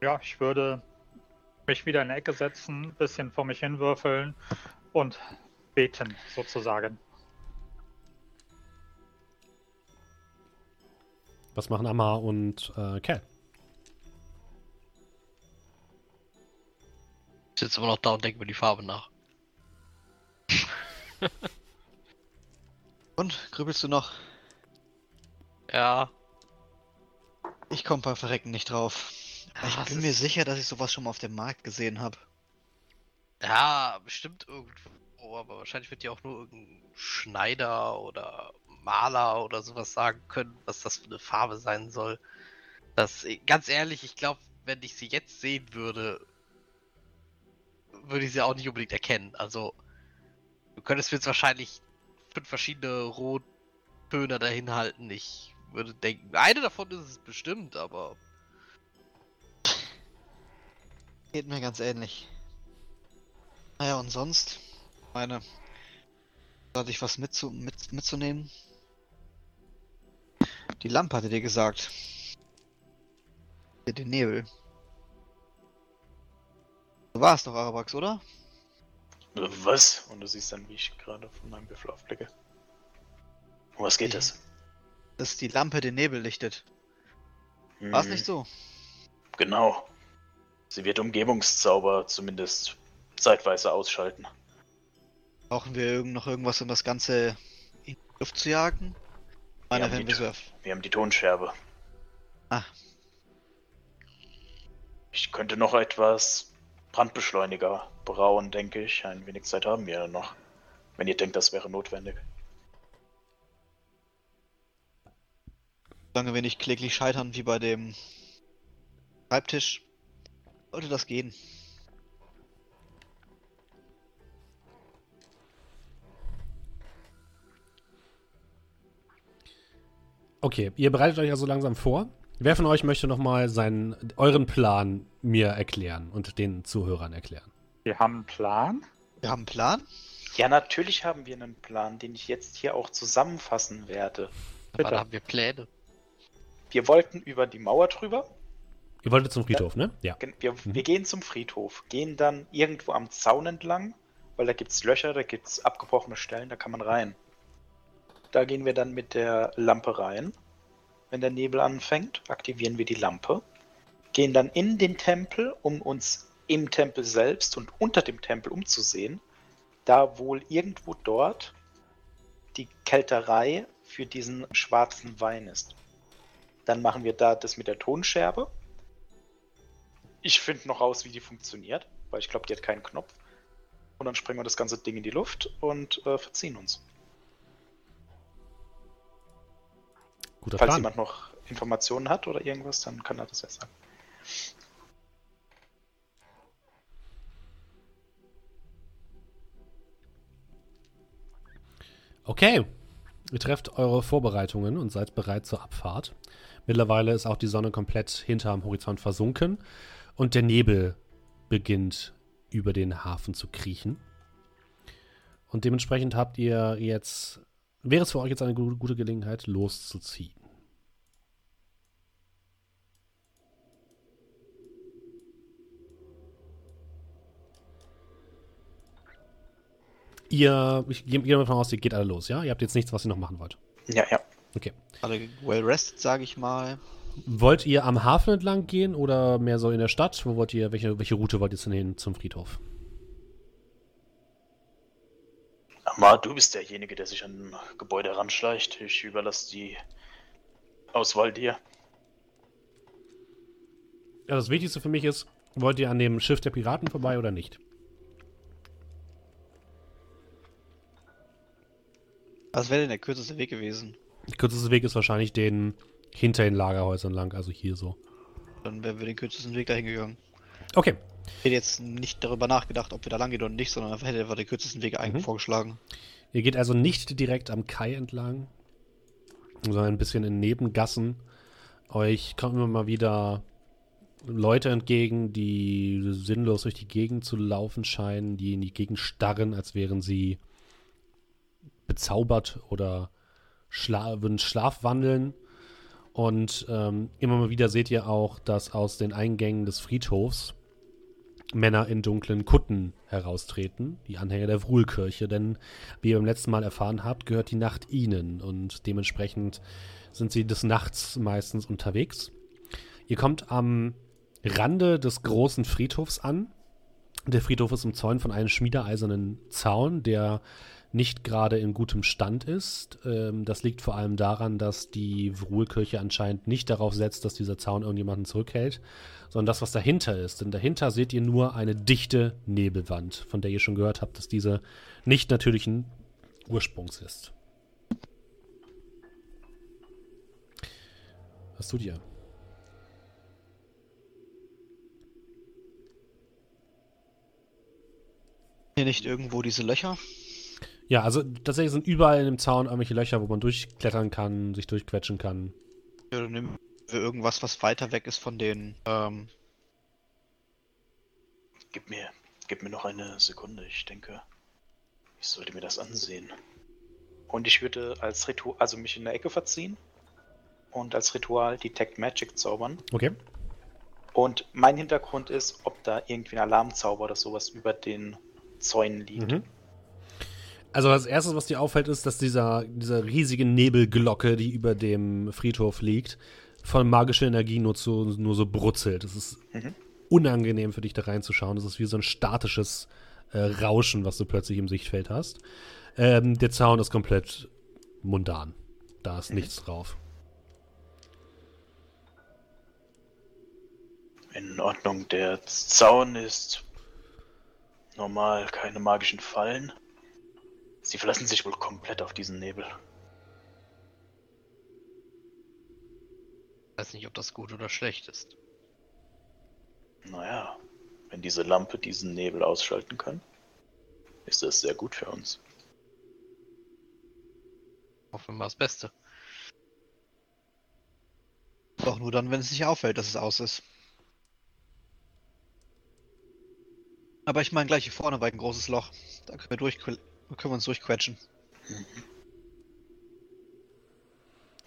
Ja, ich würde mich wieder in die Ecke setzen, ein bisschen vor mich hinwürfeln und beten, sozusagen. Was machen Amma und äh, Cal? Ich sitze immer noch da und denke mir die Farbe nach. Und, grübelst du noch? Ja. Ich komme beim Verrecken nicht drauf. Ja, ich es bin mir sicher, dass ich sowas schon mal auf dem Markt gesehen habe. Ja, bestimmt irgendwo, aber wahrscheinlich wird ja auch nur irgendein Schneider oder Maler oder sowas sagen können, was das für eine Farbe sein soll. Das, ganz ehrlich, ich glaube, wenn ich sie jetzt sehen würde, würde ich sie auch nicht unbedingt erkennen. Also, du könntest mir jetzt wahrscheinlich fünf verschiedene Rottöne dahin halten. Ich würde denken, eine davon ist es bestimmt, aber Geht mir ganz ähnlich. Naja, und sonst? Meine. Hatte ich was mitzu mit mitzunehmen? Die Lampe hatte dir gesagt. Den Nebel. Du warst doch Arabax, oder? Was? Und du siehst dann, wie ich gerade von meinem Würfel aufblicke. Um was geht Ja. es? Dass die Lampe den Nebel lichtet. War es nicht so? Genau. Sie wird Umgebungszauber zumindest zeitweise ausschalten. Brauchen wir irgend noch irgendwas, um das Ganze in die Luft zu jagen? Wir die- so erf- Wir haben die Tonscherbe. Ah. Ich könnte noch etwas Brandbeschleuniger brauen, denke ich. Ein wenig Zeit haben wir ja noch. Wenn ihr denkt, das wäre notwendig. Solange wir nicht kläglich scheitern wie bei dem Schreibtisch, sollte das gehen. Okay, ihr bereitet euch also langsam vor. Wer von euch möchte nochmal seinen, euren Plan mir erklären und den Zuhörern erklären? Wir haben einen Plan. Wir haben einen Plan. Ja, natürlich haben wir einen Plan, den ich jetzt hier auch zusammenfassen werde. aber Bitte. da haben wir Pläne. Wir wollten über die Mauer drüber. Ihr wolltet zum Friedhof, ne? Ja. Wir, Mhm. wir gehen zum Friedhof, gehen dann irgendwo am Zaun entlang, weil da gibt es Löcher, da gibt es abgebrochene Stellen, da kann man rein. Da gehen wir dann mit der Lampe rein. Wenn der Nebel anfängt, aktivieren wir die Lampe, gehen dann in den Tempel, um uns im Tempel selbst und unter dem Tempel umzusehen, da wohl irgendwo dort die Kälterei für diesen schwarzen Wein ist. Dann machen wir da das mit der Tonscherbe. Ich finde noch raus, wie die funktioniert, weil ich glaube, die hat keinen Knopf. Und dann springen wir das ganze Ding in die Luft und äh, verziehen uns. Guter Falls Plan. jemand noch Informationen hat oder irgendwas, dann kann er das ja sagen. Okay. Ihr trefft eure Vorbereitungen und seid bereit zur Abfahrt. Mittlerweile ist auch die Sonne komplett hinterm Horizont versunken und der Nebel beginnt über den Hafen zu kriechen. Und dementsprechend habt ihr jetzt, wäre es für euch jetzt eine gu- gute Gelegenheit, loszuziehen. Ihr, ich gehe mal davon aus, ihr geht alle los, ja? Ihr habt jetzt nichts, was ihr noch machen wollt. Ja, ja. Okay. Alle well rested, sage ich mal. Wollt ihr am Hafen entlang gehen oder mehr so in der Stadt? Wo wollt ihr, welche, welche Route wollt ihr denn hin zum Friedhof? Aber du bist derjenige, der sich an ein Gebäude ranschleicht. Ich überlasse die Auswahl dir. Ja, das Wichtigste für mich ist, wollt ihr an dem Schiff der Piraten vorbei oder nicht? Was wäre denn der kürzeste Weg gewesen? Der kürzeste Weg ist wahrscheinlich den hinter den Lagerhäusern lang, also hier so. Dann wären wir den kürzesten Weg dahin gegangen. Okay, Ich hätte jetzt nicht darüber nachgedacht, ob wir da lang gehen oder nicht, sondern einfach hätte einfach den kürzesten Weg eigentlich Mhm. vorgeschlagen. ihr geht also nicht direkt am Kai entlang, sondern ein bisschen in Nebengassen. Euch kommen immer mal wieder Leute entgegen, die sinnlos durch die Gegend zu laufen scheinen, die in die Gegend starren, als wären sie bezaubert oder schla würden Schlaf wandeln. Und ähm, immer mal wieder seht ihr auch, dass aus den Eingängen des Friedhofs Männer in dunklen Kutten heraustreten, die Anhänger der Wruhlkirche, denn wie ihr beim letzten Mal erfahren habt, gehört die Nacht ihnen und dementsprechend sind sie des Nachts meistens unterwegs. Ihr kommt am Rande des großen Friedhofs an. Der Friedhof ist umzäunt von einem schmiedeeisernen Zaun, der nicht gerade in gutem Stand ist. Ähm, das liegt vor allem daran, dass die Ruhekirche anscheinend nicht darauf setzt, dass dieser Zaun irgendjemanden zurückhält, sondern das, was dahinter ist. Denn dahinter seht ihr nur eine dichte Nebelwand, von der ihr schon gehört habt, dass diese nicht natürlichen Ursprungs ist. Was tut ihr? Hier nicht irgendwo diese Löcher? Ja, also tatsächlich sind überall in dem Zaun irgendwelche Löcher, wo man durchklettern kann, sich durchquetschen kann. Ja, dann nehmen wir irgendwas, was weiter weg ist von den. Ähm, Gib mir, gib mir noch eine Sekunde. Ich denke, ich sollte mir das ansehen. Und ich würde als Ritual, also mich in der Ecke verziehen und als Ritual Detect Magic zaubern. Okay. Und mein Hintergrund ist, ob da irgendwie ein Alarmzauber oder sowas über den Zäunen liegt. Mhm. Also das erste, was dir auffällt, ist, dass dieser, diese riesige Nebelglocke, die über dem Friedhof liegt, von magischer Energie nur, zu, nur so brutzelt. Es ist Mhm. unangenehm für dich da reinzuschauen. Das ist wie so ein statisches äh, Rauschen, was du plötzlich im Sichtfeld hast. Ähm, der Zaun ist komplett mundan. Da ist nichts drauf. In Ordnung, der Zaun ist normal, keine magischen Fallen. Sie verlassen sich wohl komplett auf diesen Nebel. weiß nicht, ob das gut oder schlecht ist. Naja, wenn diese Lampe diesen Nebel ausschalten kann, ist das sehr gut für uns. Hoffen wir mal das Beste. doch nur dann, wenn es nicht auffällt, dass es aus ist. Aber ich meine, gleich hier vorne war ein großes Loch. Da können wir, durch, können wir uns durchquetschen.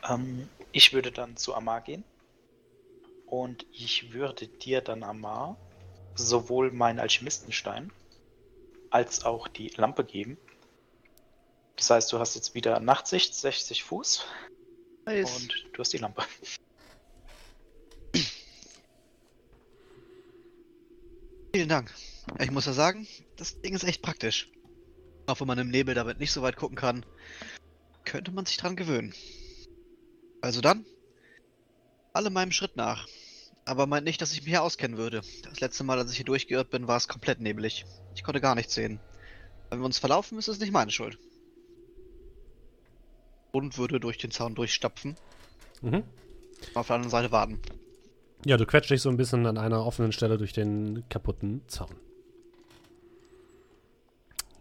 Ähm, ich würde dann zu Amar gehen. Und ich würde dir dann, Amar, sowohl meinen Alchemistenstein als auch die Lampe geben. Das heißt, du hast jetzt wieder Nachtsicht, 60 Fuß und du hast die Lampe. Vielen Dank. Ich muss ja sagen, das Ding ist echt praktisch. Auch wenn man im Nebel damit nicht so weit gucken kann, könnte man sich dran gewöhnen. Also dann, alle meinem Schritt nach. Aber meint nicht, dass ich mich hier auskennen würde. Das letzte Mal, als ich hier durchgeirrt bin, war es komplett nebelig. Ich konnte gar nichts sehen. Wenn wir uns verlaufen, ist es nicht meine Schuld. Und würde durch den Zaun durchstapfen. Mhm. Auf der anderen Seite warten. Ja, du quetscht dich so ein bisschen an einer offenen Stelle durch den kaputten Zaun.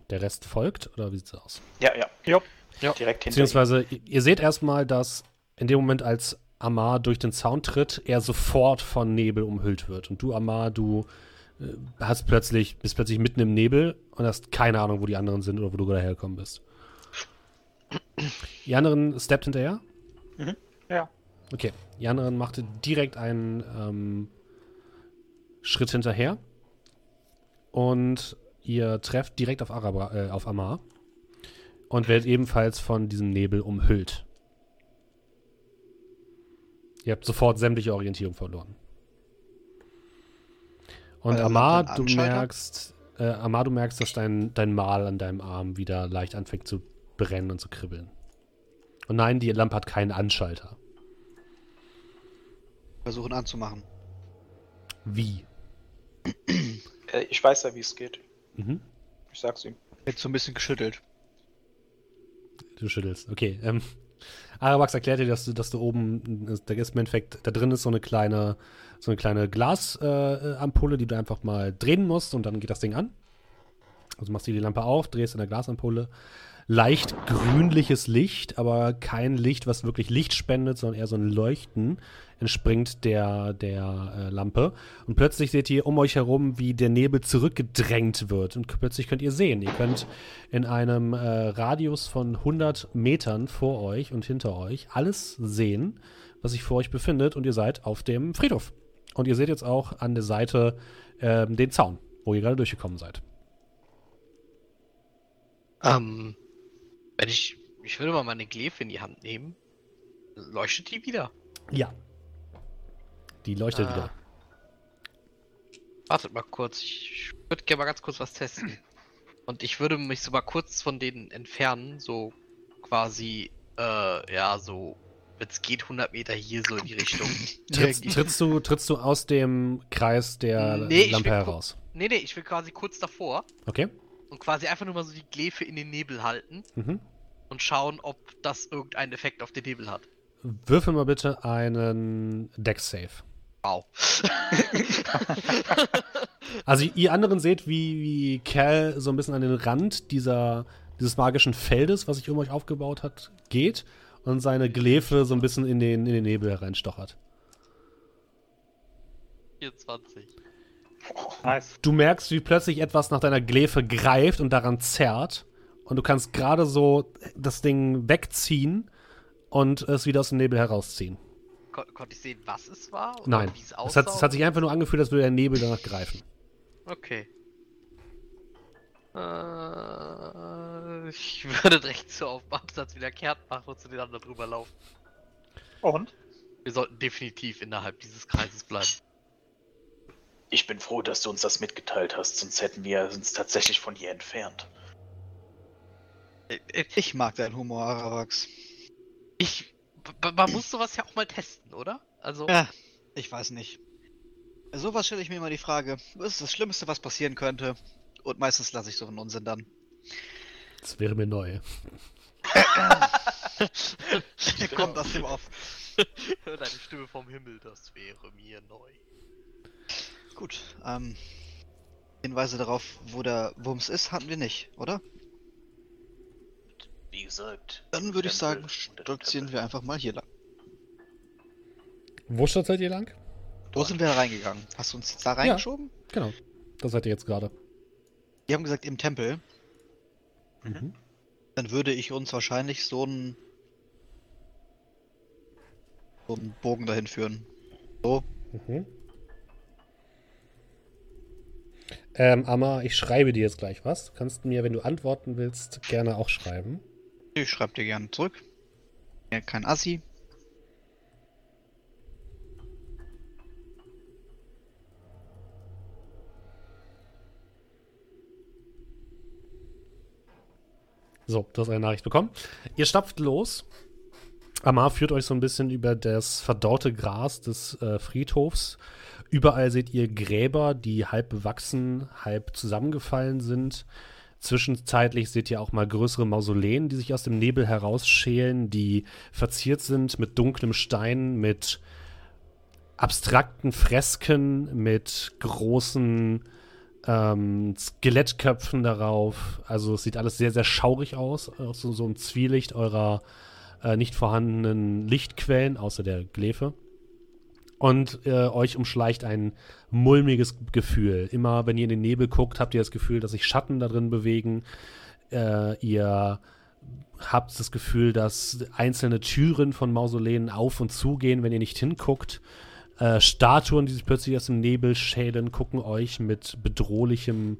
Der Rest folgt, oder wie sieht's aus? Ja, ja. Jupp. Direkt hinter ihm. Beziehungsweise, ihr- ihr seht erstmal, dass in dem Moment, als Amar durch den Zaun tritt, er sofort von Nebel umhüllt wird. Und du, Amar, du äh, hast plötzlich, bist plötzlich mitten im Nebel und hast keine Ahnung, wo die anderen sind oder wo du gerade hergekommen bist. Die anderen steppt hinterher? Ja. Okay. Die anderen machte direkt einen ähm, Schritt hinterher. Und ihr trefft direkt auf, Arabra, äh, auf Amar. Und werdet ebenfalls von diesem Nebel umhüllt. Ihr habt sofort sämtliche Orientierung verloren. Und er Amar, du merkst, äh, Amar, du merkst, dass dein, dein Mal an deinem Arm wieder leicht anfängt zu brennen und zu kribbeln. Und nein, die Lampe hat keinen Anschalter. Versuchen anzumachen. Wie? Äh, ich weiß ja, wie es geht. Mhm. Ich sag's ihm. Jetzt so ein bisschen geschüttelt. Du schüttelst. Okay. Ähm, Arabax erklärt dir, dass du, dass du oben, da ist im Endeffekt, da drin ist so eine kleine, so eine kleine Glasampulle, äh, die du einfach mal drehen musst und dann geht das Ding an. Also machst du die Lampe auf, drehst in der Glasampulle. Leicht grünliches Licht, aber kein Licht, was wirklich Licht spendet, sondern eher so ein Leuchten entspringt der, der äh, Lampe. Und plötzlich seht ihr um euch herum, wie der Nebel zurückgedrängt wird. Und plötzlich könnt ihr sehen. Ihr könnt in einem äh, Radius von 100 Metern vor euch und hinter euch alles sehen, was sich vor euch befindet. Und ihr seid auf dem Friedhof. Und ihr seht jetzt auch an der Seite äh, den Zaun, wo ihr gerade durchgekommen seid. Ähm, wenn ich, ich würde mal meine Glefe in die Hand nehmen. Leuchtet die wieder? Ja. Die leuchtet Ah. wieder. Wartet mal kurz, ich würde gerne mal ganz kurz was testen. Und ich würde mich so mal kurz von denen entfernen, so quasi, äh, ja, so, wenn es geht, 100 Meter hier so in die Richtung. Trittst, trittst, du, trittst du aus dem Kreis der Nee, Lampe heraus? Nee, nee, ich will quasi kurz davor Okay. und quasi einfach nur mal so die Glefe in den Nebel halten Mhm. und schauen, ob das irgendeinen Effekt auf den Nebel hat. Würfel mal bitte einen Dex-Save. Wow. Also ihr anderen seht, wie, wie Cal so ein bisschen an den Rand dieser, dieses magischen Feldes, was sich um euch aufgebaut hat, geht und seine Glefe so ein bisschen in den, in den Nebel hereinstochert. 24. Nice. Du merkst, wie plötzlich etwas nach deiner Glefe greift und daran zerrt. Und du kannst gerade so das Ding wegziehen und es wieder aus dem Nebel herausziehen. Kon konnte ich sehen, was es war? Oder Nein. Wie es Es aussah? hat, es hat sich einfach nur angefühlt, als würde der Nebel danach greifen. Okay. Äh, ich würde direkt so auf dem Absatz wieder kehrt machen und zu den anderen drüber laufen. Und? Wir sollten definitiv innerhalb dieses Kreises bleiben. Ich bin froh, dass du uns das mitgeteilt hast, sonst hätten wir uns tatsächlich von hier entfernt. Ich mag deinen Humor, Aravax. Ich. Man muss sowas ja auch mal testen, oder? Also. Ja, ich weiß nicht. Sowas stelle ich mir immer die Frage, was ist das Schlimmste, was passieren könnte? Und meistens lasse ich so einen Unsinn dann. Das wäre mir neu. Der kommt aus dem Off. Hör deine Stimme vom Himmel, das wäre mir neu. Gut, ähm. Hinweise darauf, wo der Wumms ist, hatten wir nicht, oder? Wie gesagt. Dann würde ich sagen, stolzieren wir einfach mal hier lang. Wo seid ihr lang? Wo sind wir da reingegangen? Hast du uns jetzt da reingeschoben? Genau. Da seid ihr jetzt gerade. Die haben gesagt, im Tempel. Mhm. Dann würde ich uns wahrscheinlich so einen so einen Bogen dahin führen. So, Mhm. Ähm, Amma, ich schreibe dir jetzt gleich was. Du kannst mir, wenn du antworten willst, gerne auch schreiben. Ich schreibe dir gerne zurück. Ja, kein Assi. So, du hast eine Nachricht bekommen. Ihr stapft los. Amar führt euch so ein bisschen über das verdorrte Gras des äh, Friedhofs. Überall seht ihr Gräber, die halb bewachsen, halb zusammengefallen sind. Zwischenzeitlich seht ihr auch mal größere Mausoleen, die sich aus dem Nebel herausschälen, die verziert sind mit dunklem Stein, mit abstrakten Fresken, mit großen ähm, Skelettköpfen darauf. Also es sieht alles sehr, sehr schaurig aus. So, so ein Zwielicht eurer äh, nicht vorhandenen Lichtquellen, außer der Glefe. Und äh, euch umschleicht ein mulmiges Gefühl. Immer wenn ihr in den Nebel guckt, habt ihr das Gefühl, dass sich Schatten da drin bewegen. Äh, ihr habt das Gefühl, dass einzelne Türen von Mausoleen auf und zugehen, wenn ihr nicht hinguckt. Äh, Statuen, die sich plötzlich aus dem Nebel schälen, gucken euch mit bedrohlichem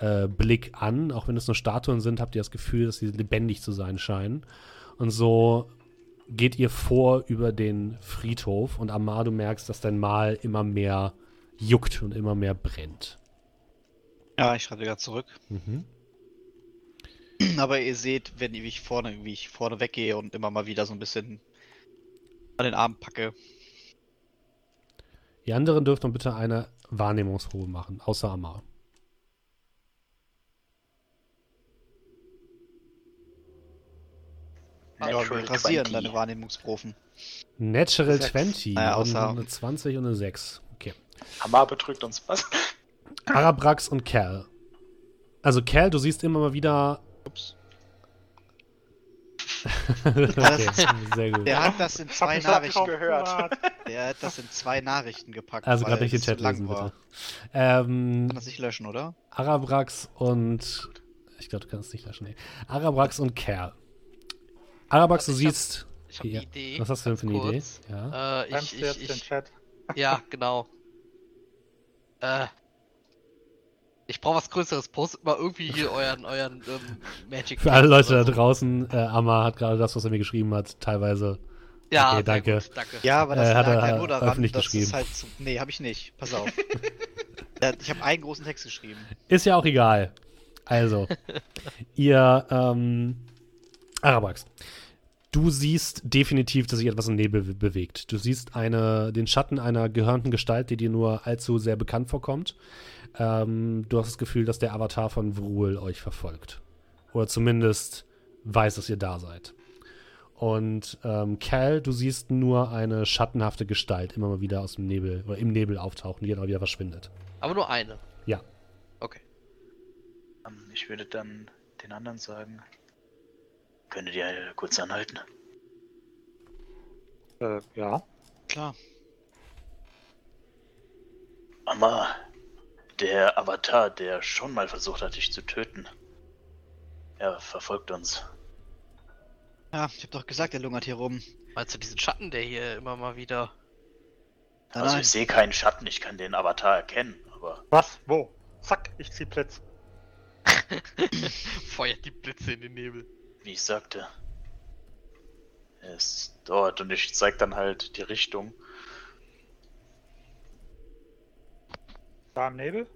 äh, Blick an. Auch wenn es nur Statuen sind, habt ihr das Gefühl, dass sie lebendig zu sein scheinen. Und so geht ihr vor über den Friedhof und Amar, du merkst, dass dein Mal immer mehr juckt und immer mehr brennt. Ja, ich schreibe gerade zurück. Mhm. Aber ihr seht, wenn ich- wie ich vorne, wie ich vorne weggehe und immer mal wieder so ein bisschen an den Arm packe. Die anderen dürft noch bitte eine Wahrnehmungsprobe machen, außer Amar. Ja, wir Natural rasieren 20. deine Wahrnehmungsprofen. Natural Sechs. 20 Naja, und außer- eine 20 und eine 6. Okay. Hamar betrügt uns was? Arabrax und Kerl. Also, Cal, du siehst immer mal wieder. Ups. okay, sehr gut. Der hat das in zwei Nachrichten gehört. Der hat das in zwei Nachrichten gepackt. Also, gerade nicht den Chat lang lesen, war. bitte. Ähm, Kann das nicht löschen, oder? Arabrax und. Ich glaube, du kannst es nicht löschen. Nee. Arabrax und Cal. Arabrax, du Also ich hab- siehst. Ich habe Ja. eine Idee. Was hast du denn für eine ganz Idee? kurz. Ja. Äh, ich, jetzt ich, den ich, Chat? ja, genau. Äh, ich brauche was Größeres. Postet mal irgendwie hier euren, euren ähm, Magic. Für alle Leute da so. draußen, äh, Amma hat gerade das, was er mir geschrieben hat, teilweise. Ja, Okay, danke. Gut, danke. Ja, aber das Äh, hat lag er ja nur daran, öffentlich dass geschrieben. es halt zu... Nee, habe ich nicht. Pass auf. Ja, ich habe einen großen Text geschrieben. Ist ja auch egal. Also, ihr, ähm, Arabax, du siehst definitiv, dass sich etwas im Nebel be- bewegt. Du siehst eine, den Schatten einer gehörnten Gestalt, die dir nur allzu sehr bekannt vorkommt. Ähm, du hast das Gefühl, dass der Avatar von Vrul euch verfolgt. Oder zumindest weiß, dass ihr da seid. Und ähm, Cal, du siehst nur eine schattenhafte Gestalt immer mal wieder aus dem Nebel oder im Nebel auftauchen, die dann wieder verschwindet. Aber nur eine. Ja. Okay. Ähm, Ich würde dann den anderen sagen. Könntet ihr kurz anhalten? Äh, ja. Klar. Amma, der Avatar, der schon mal versucht hat, dich zu töten. Er verfolgt uns. Ja, ich habe doch gesagt, der lungert hier rum. Meinst du diesen Schatten, der hier immer mal wieder. Nein, Also nein. ich sehe keinen Schatten, ich kann den Avatar erkennen, aber Was? Wo? Zack, ich zieh Blitz. feuert die Blitze in den Nebel? Wie ich sagte, er ist dort und ich zeig dann halt die Richtung. Da im Nebel?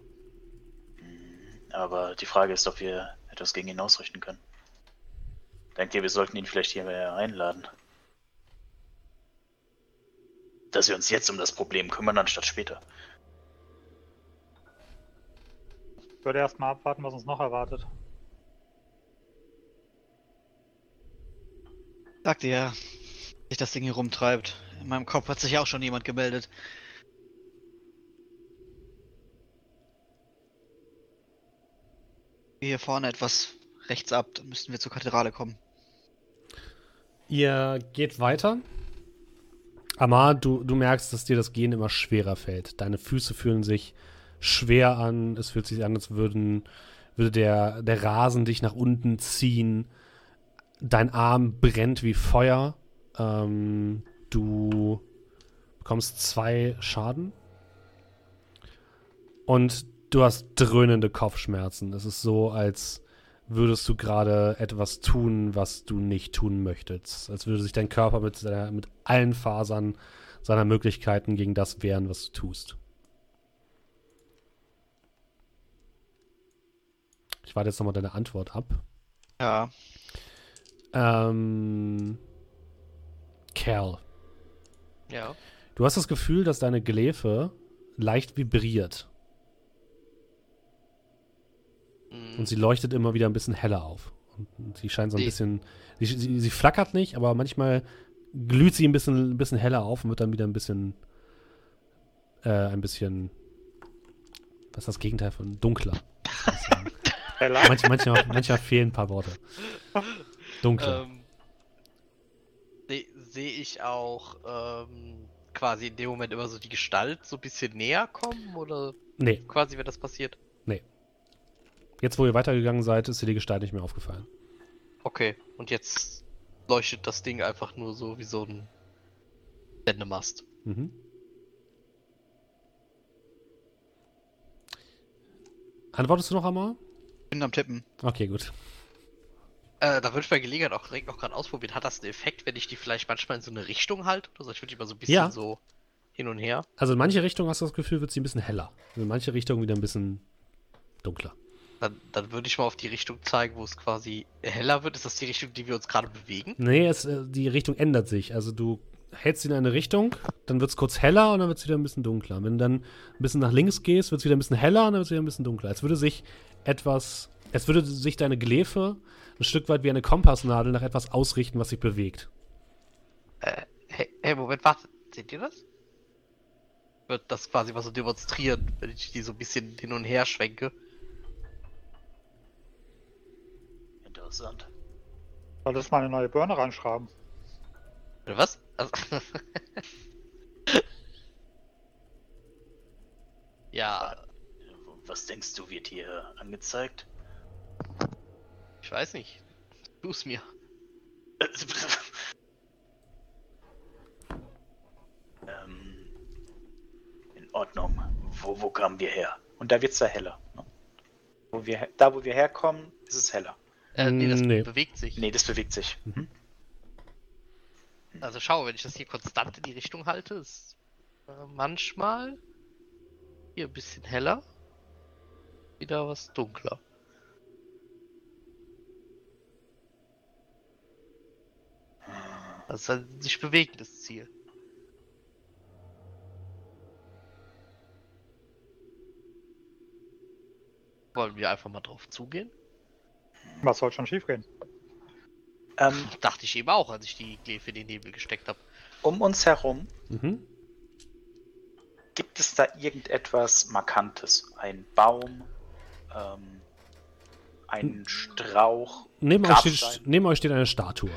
Aber die Frage ist, ob wir etwas gegen ihn ausrichten können. Denkt ihr, wir sollten ihn vielleicht hier einladen? Dass wir uns jetzt um das Problem kümmern, anstatt später. Ich würde erstmal abwarten, was uns noch erwartet. Sagte ja, sich das Ding hier rumtreibt. In meinem Kopf hat sich auch schon jemand gemeldet. Hier vorne etwas rechts ab, dann müssten wir zur Kathedrale kommen. Ihr geht weiter. Amar, du, du merkst, dass dir das Gehen immer schwerer fällt. Deine Füße fühlen sich schwer an. Es fühlt sich an, als würden, würde der, der Rasen dich nach unten ziehen. Dein Arm brennt wie Feuer. Ähm, du bekommst zwei Schaden. Und du hast dröhnende Kopfschmerzen. Es ist so, als würdest du gerade etwas tun, was du nicht tun möchtest. Als würde sich dein Körper mit, seiner, mit allen Fasern seiner Möglichkeiten gegen das wehren, was du tust. Ich warte jetzt nochmal deine Antwort ab. Ja, Ähm, Cal, Ja. du hast das Gefühl, dass deine Gläfe leicht vibriert Mhm. und sie leuchtet immer wieder ein bisschen heller auf. Und, sie scheint so ein Die- bisschen, sie, sie, sie flackert nicht, aber manchmal glüht sie ein bisschen, ein bisschen heller auf und wird dann wieder ein bisschen, äh, ein bisschen, was ist das Gegenteil von dunkler? Manch, manchmal, manchmal fehlen ein paar Worte. Dunkler. Ähm, se- Sehe ich auch ähm, quasi in dem Moment immer so die Gestalt so ein bisschen näher kommen oder nee, quasi, wenn das passiert? jetzt wo ihr weitergegangen seid, ist dir die Gestalt nicht mehr aufgefallen. Okay, und jetzt leuchtet das Ding einfach nur so wie so ein Sendemast. Mhm. Antwortest du noch einmal? bin am Tippen. Okay, gut. Äh, da würde ich bei Gelegenheit auch direkt noch gerade ausprobieren. Hat das einen Effekt, wenn ich die vielleicht manchmal in so eine Richtung halte? Oder so? Ich würde die mal so ein bisschen Ja. so hin und her. Also in manche Richtungen hast du das Gefühl, wird sie ein bisschen heller. Und in manche Richtungen wieder ein bisschen dunkler. Dann, dann würde ich mal auf die Richtung zeigen, wo es quasi heller wird. Ist das die Richtung, die wir uns gerade bewegen? Nee, es, äh, die Richtung ändert sich. Also du hältst sie in eine Richtung, dann wird es kurz heller und dann wird es wieder ein bisschen dunkler. Wenn du dann ein bisschen nach links gehst, wird es wieder ein bisschen heller und dann wird es wieder ein bisschen dunkler. Als würde sich etwas, als würde sich deine Gläfe ein Stück weit wie eine Kompassnadel nach etwas ausrichten, was sich bewegt. Äh, hey, hey, Moment, warte. Seht ihr das? Wird das quasi mal so demonstrieren, wenn ich die so ein bisschen hin und her schwenke? Interessant. Solltest mal eine neue Birne reinschrauben. Oder was? Also ja, Was denkst du, wird hier angezeigt? Ich weiß nicht. Tu's mir. ähm, in Ordnung. Wo, wo kamen wir her? Und da wird es da heller. Ne? Wo wir, da, wo wir herkommen, ist es heller. Äh, nee, das Nee. bewegt sich. Nee, das bewegt sich. Mhm. Also schau, wenn ich das hier konstant in die Richtung halte, ist äh, manchmal hier ein bisschen heller, wieder was dunkler. Das ist ein sich bewegendes Ziel. Wollen wir einfach mal drauf zugehen? Was soll schon schiefgehen? Ähm, Dachte ich eben auch, als ich die Glefe in den Nebel gesteckt habe. um uns herum Mhm. gibt es da irgendetwas Markantes? Ein Baum, ähm, ein Strauch. Neben euch, steht, neben euch steht eine Statue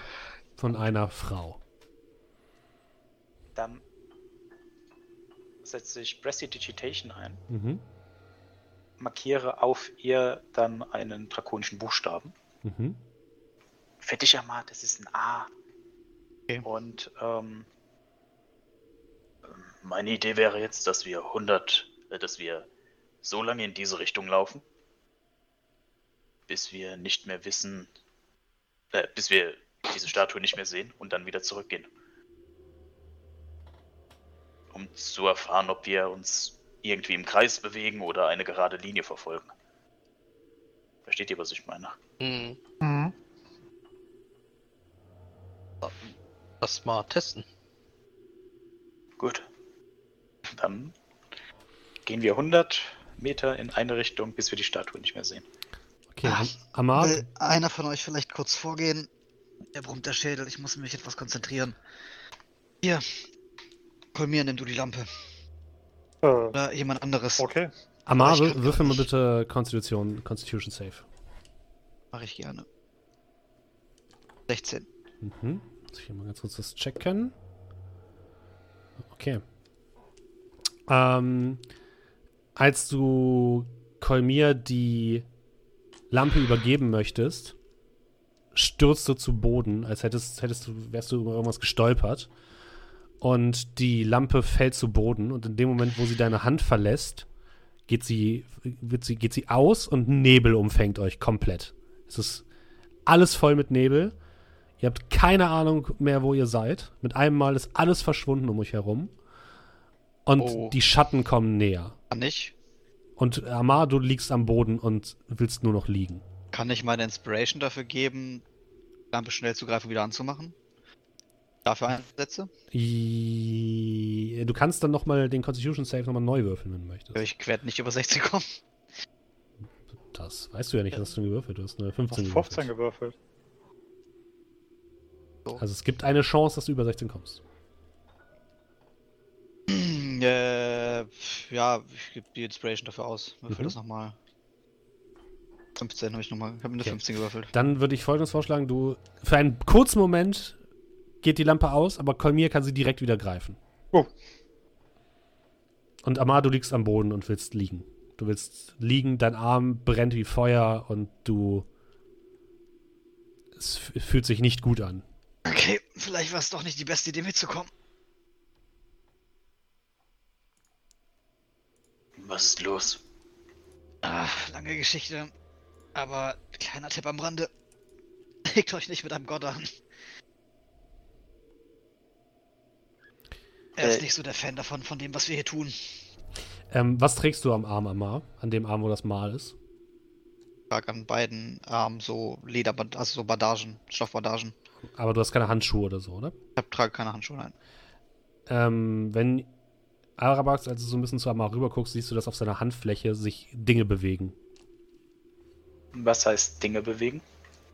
von einer Frau. Dann setze ich Prestidigitation ein, Mhm. markiere auf ihr dann einen drakonischen Buchstaben. Mhm. Fetischamat, das ist ein A. Okay. Und ähm, Meine Idee wäre jetzt, dass wir 100, äh, dass wir so lange in diese Richtung laufen, bis wir nicht mehr wissen, äh, bis wir diese Statue nicht mehr sehen und dann wieder zurückgehen. Um zu erfahren, ob wir uns irgendwie im Kreis bewegen oder eine gerade Linie verfolgen. Versteht ihr, was ich meine? Hm, Mhm. lass mal testen. gut. Dann gehen wir 100 Meter in eine Richtung, bis wir die Statue nicht mehr sehen. Okay, Ah, Am Amar, Will einer von euch vielleicht kurz vorgehen? Er brummt der Schädel, ich muss mich etwas konzentrieren. Hier. Kolmir, nimm du die Lampe. Äh, Oder jemand anderes. okay. Amar würfel mal bitte Constitution, Constitution Save. Mache ich gerne. 16. Mhm. Muss ich hier mal ganz kurz das checken. Okay. Ähm, als du Kolmir die Lampe übergeben möchtest, stürzt du zu Boden, als hättest, hättest du, wärst du über irgendwas gestolpert. Und die Lampe fällt zu Boden und in dem Moment, wo sie deine Hand verlässt, geht sie, wird sie, geht sie aus und Nebel umfängt euch komplett. Es ist alles voll mit Nebel. Ihr habt keine Ahnung mehr, wo ihr seid. Mit einem Mal ist alles verschwunden um euch herum. Und Oh. die Schatten kommen näher. Ich? Und Amar, du liegst am Boden und willst nur noch liegen. Kann ich meine Inspiration dafür geben, Lampe schnell zu greifen, wieder anzumachen? Dafür einsetze? I du kannst dann nochmal den Constitution Save nochmal neu würfeln, wenn du möchtest. Ich werde nicht über 16 kommen. Das weißt du ja nicht, hast du gewürfelt. Du hast Du 15 hast 15 gewürfelt. gewürfelt. Also es gibt eine Chance, dass du über 16 kommst. äh, ja, ich gebe die Inspiration dafür aus. Würfel Mhm. das nochmal. 15 habe ich nochmal. Ich habe eine Okay. 15 gewürfelt. Dann würde ich folgendes vorschlagen: Du, für einen kurzen Moment geht die Lampe aus, aber Kolmir kann sie direkt wieder greifen. Oh. Und Amar, du liegst am Boden und willst liegen. Du willst liegen, dein Arm brennt wie Feuer und du. Es fühlt sich nicht gut an. Okay, vielleicht war es doch nicht die beste Idee mitzukommen. Was ist los? Ah, lange Geschichte. Aber kleiner Tipp am Rande. Legt euch nicht mit einem Gott an. Er ist Äh. nicht so der Fan davon, von dem, was wir hier tun. Ähm, was trägst du am Arm, Amar? An dem Arm, wo das Mal ist? Ich trage an beiden Armen so Lederband, also so Bandagen, Stoffbandagen. Aber du hast keine Handschuhe oder so, oder? Ich hab, trage keine Handschuhe, nein. Ähm, wenn Arabax, als du so ein bisschen zu Amar rüber guckst, siehst du, dass auf seiner Handfläche sich Dinge bewegen. Was heißt Dinge bewegen?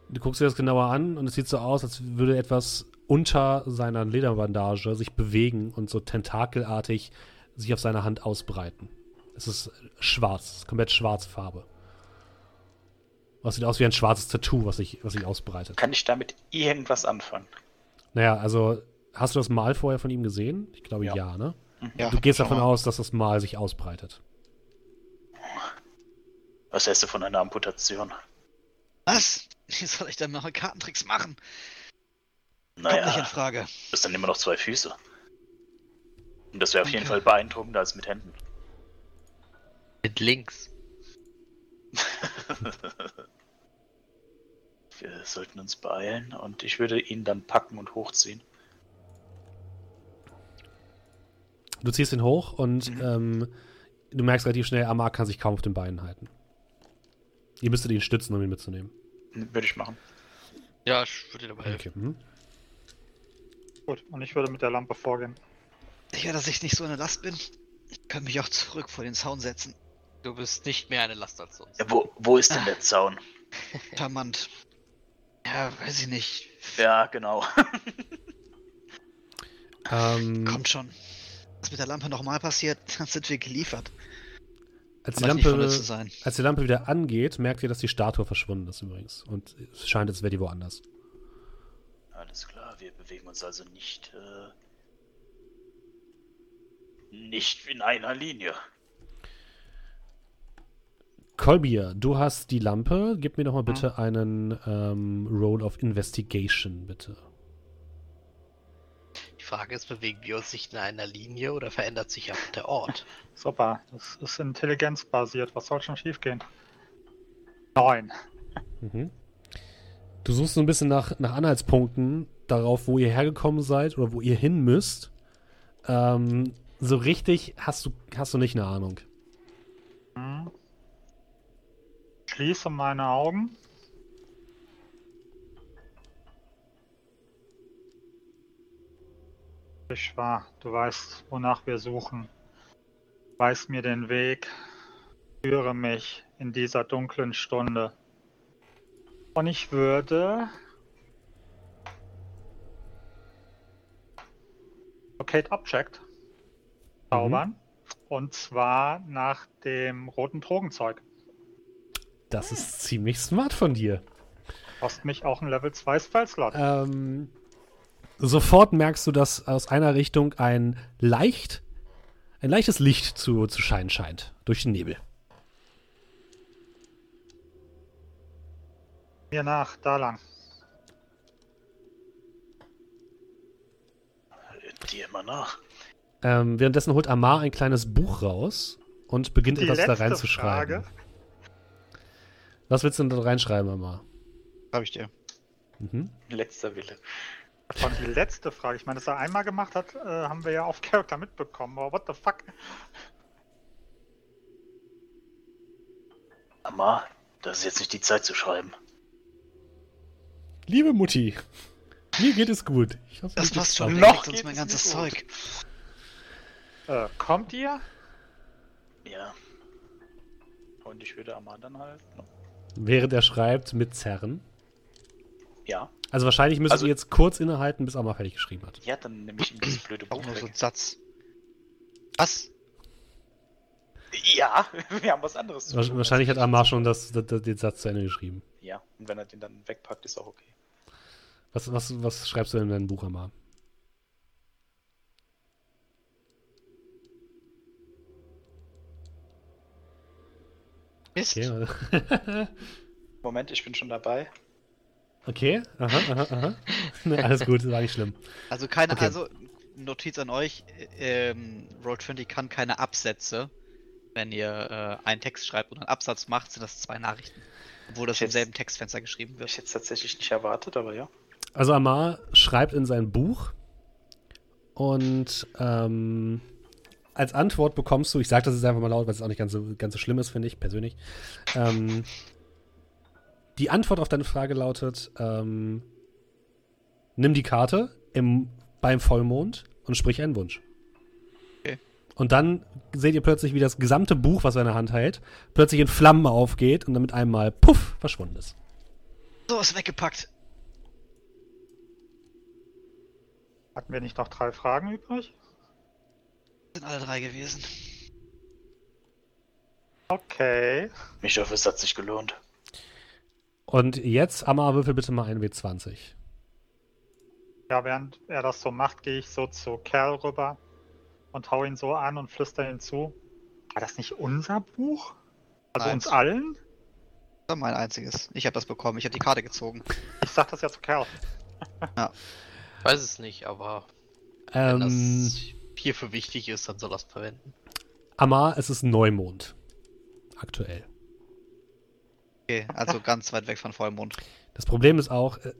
Du guckst dir das genauer an und es sieht so aus, als würde etwas unter seiner Lederbandage sich bewegen und so tentakelartig sich auf seiner Hand ausbreiten. Es ist schwarz, es ist komplett schwarze Farbe. Was sieht aus wie ein schwarzes Tattoo, was sich, was sich ausbreitet. Kann ich damit irgendwas anfangen? Naja, also hast du das Mal vorher von ihm gesehen? Ich glaube ja, Ja. ne? Ja, Du gehst davon mal. aus, dass das Mal sich ausbreitet. Was hältst du von einer Amputation? Was? Wie soll ich denn noch Kartentricks machen? Kommt nicht in Naja, Frage. du hast dann immer noch zwei Füße. Und das wäre auf jeden. Fall beeindruckender als mit Händen. Mit links. Wir sollten uns beeilen und ich würde ihn dann packen und hochziehen. Du ziehst ihn hoch und Mhm. ähm, du merkst relativ schnell, Amar kann sich kaum auf den Beinen halten. Ihr müsstet ihn stützen, um ihn mitzunehmen. Würde ich machen. Ja, ich würde dir dabei helfen. Okay. Mhm. Gut, und ich würde mit der Lampe vorgehen. Sicher, dass ich nicht so eine Last bin. Ich kann mich auch zurück vor den Zaun setzen. Du bist nicht mehr eine Last als sonst. Ja, wo, wo ist denn der Zaun? Charmant. Ja, weiß ich nicht. Ja, genau. Ähm, Kommt schon. Was mit der Lampe nochmal passiert, dann sind wir geliefert. Als, die Lampe, als die Lampe wieder angeht, merkt ihr, dass die Statue verschwunden ist übrigens. Und es scheint, als wäre die woanders. Alles klar, wir bewegen uns also nicht, äh, nicht in einer Linie. Kolbier, du hast die Lampe. Gib mir doch mal bitte einen ähm, Roll of Investigation, bitte. Die Frage ist, bewegen wir uns nicht in einer Linie oder verändert sich einfach der Ort? Super, das ist intelligenzbasiert. Was soll schon schiefgehen? Neun. Mhm. Du suchst so ein bisschen nach, nach Anhaltspunkten darauf, wo ihr hergekommen seid oder wo ihr hin müsst. Ähm, so richtig hast du, hast du nicht eine Ahnung. Hm. Schließe meine Augen. Ich wahr, du weißt, wonach wir suchen. Weis mir den Weg, führe mich in dieser dunklen Stunde. Und ich würde Locate Object zaubern. Und zwar nach dem roten Drogenzeug. Das ist ziemlich smart von dir. Kostet mich auch ein Level 2 Spellslot. Ähm, sofort merkst du, dass aus einer Richtung ein leicht, ein leichtes Licht zu, zu scheinen scheint. Durch den Nebel. Mir nach, da lang. Dir immer nach. Ähm, währenddessen holt Amar ein kleines Buch raus und beginnt Die etwas da reinzuschreiben. Frage. Was willst du denn da reinschreiben, Amar? Hab ich dir. Mhm. Letzter Wille. Von die letzte Frage. Ich meine, dass er einmal gemacht hat, äh, haben wir ja auf Charakter mitbekommen. Aber what the fuck? Amma, das ist jetzt nicht die Zeit zu schreiben. Liebe Mutti, mir geht es gut. Ich hoffe, Das passt schon. Noch uns mein es ganzes. Zeug. Äh, kommt ihr? Ja, Und ich würde Amar dann halt. Während er schreibt, mit Zerren. Ja. Also wahrscheinlich müsst Also- ihr jetzt kurz innehalten, bis Amar fertig geschrieben hat. Ja, dann nehme ich ihm das blöde Auch Buch nur so weg. ein Satz. Was? Ja, wir haben was anderes zu tun. Wahrscheinlich hat Amar schon das, das, das, den Satz zu Ende geschrieben. Ja, und wenn er den dann wegpackt, ist auch okay. Was, was, was schreibst du denn in deinem Buch, Amar? Mist. Okay, Moment, ich bin schon dabei. Okay. aha, aha, aha. Ne, alles gut, war nicht schlimm. Also keine, Okay. also Notiz an euch, äh, ähm, Roll20 kann keine Absätze. Wenn ihr äh, einen Text schreibt und einen Absatz macht, sind das zwei Nachrichten. Obwohl das im Jetzt- selben Textfenster geschrieben wird. ich jetzt tatsächlich nicht erwartet, aber ja. Also Amar schreibt in sein Buch und ähm, als Antwort bekommst du, ich sage das jetzt einfach mal laut, weil es auch nicht ganz so, ganz so schlimm ist, finde ich persönlich. Ähm, die Antwort auf deine Frage lautet: ähm, Nimm die Karte im, beim Vollmond und sprich einen Wunsch. Okay. Und dann seht ihr plötzlich, wie das gesamte Buch, was er in der Hand hält, plötzlich in Flammen aufgeht und dann mit einmal puff verschwunden ist. So, ist weggepackt. Hatten wir nicht noch drei Fragen übrig? Sind alle drei gewesen. Okay. Ich hoffe, es hat sich gelohnt. Und jetzt, Amma, würfel bitte mal ein W20. Ja, während er das so macht, gehe ich so zu Kerl rüber und hau ihn so an und flüster ihn zu. War das nicht unser Buch? Also Nein. uns allen? Das war mein einziges. Ich habe das bekommen. Ich habe die Karte gezogen. Ich sag das ja zu Kerl. Ich weiß es nicht, aber wenn Ähm, das hierfür wichtig ist, dann soll er es verwenden. Amma, es ist Neumond. Aktuell. Okay, also ganz weit weg von Vollmond. Das Problem ist auch, äh,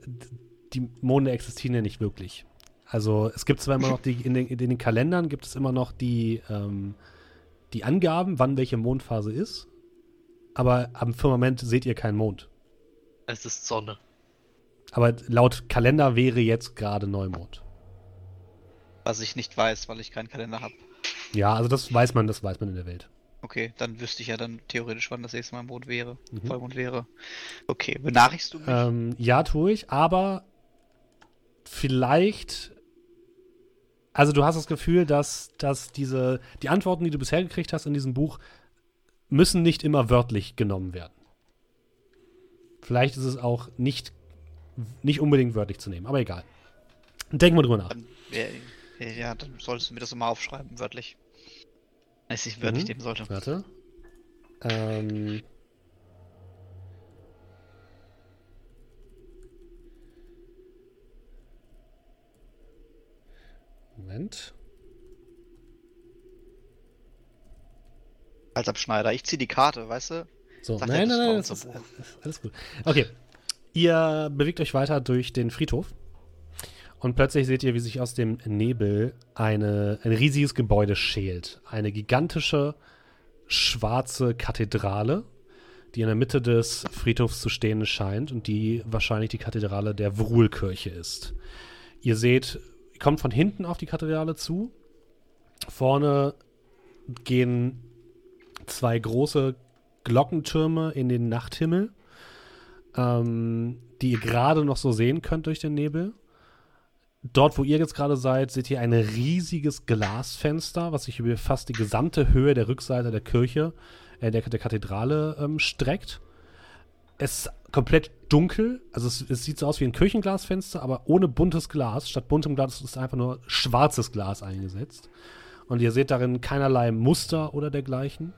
die Monde existieren ja nicht wirklich. Also es gibt zwar immer noch die, in den, in den Kalendern gibt es immer noch die, ähm, die Angaben, wann welche Mondphase ist, aber am Firmament seht ihr keinen Mond. Es ist Sonne. Aber laut Kalender wäre jetzt gerade Neumond. Was ich nicht weiß, weil ich keinen Kalender habe. Ja, also das weiß man, das weiß man in der Welt. Okay, dann wüsste ich ja dann theoretisch, wann das nächste Mal Mond wäre. Mhm. Vollmond wäre. Okay, benachrichtigst du mich? Ähm, ja, tue ich, aber vielleicht. Also du hast das Gefühl, dass, dass diese, die Antworten, die du bisher gekriegt hast in diesem Buch, müssen nicht immer wörtlich genommen werden. Vielleicht ist es auch nicht, nicht unbedingt wörtlich zu nehmen, aber egal. Denk mal drüber nach. Ja, ja, dann solltest du mir das immer aufschreiben, wörtlich. Wenn ich wörtlich Mhm. nehmen sollte. Warte. Ähm. Moment. Als Abschneider. Ich zieh die Karte, weißt du? So, Sag nein, nein, nein, das ist alles gut. Okay. Ihr bewegt euch weiter durch den Friedhof und plötzlich seht ihr, wie sich aus dem Nebel eine, ein riesiges Gebäude schält. Eine gigantische schwarze Kathedrale, die in der Mitte des Friedhofs zu stehen scheint und die wahrscheinlich die Kathedrale der Wruhlkirche ist. Ihr seht, ihr kommt von hinten auf die Kathedrale zu. Vorne gehen zwei große Glockentürme in den Nachthimmel, ähm, die ihr gerade noch so sehen könnt durch den Nebel. Dort, wo ihr jetzt gerade seid, seht ihr ein riesiges Glasfenster, was sich über fast die gesamte Höhe der Rückseite der Kirche, äh, der, der Kathedrale ähm, streckt. Es ist komplett dunkel, also es, es sieht so aus wie ein Kirchenglasfenster, aber ohne buntes Glas. Statt buntem Glas ist einfach nur schwarzes Glas eingesetzt. Und ihr seht darin keinerlei Muster oder dergleichen.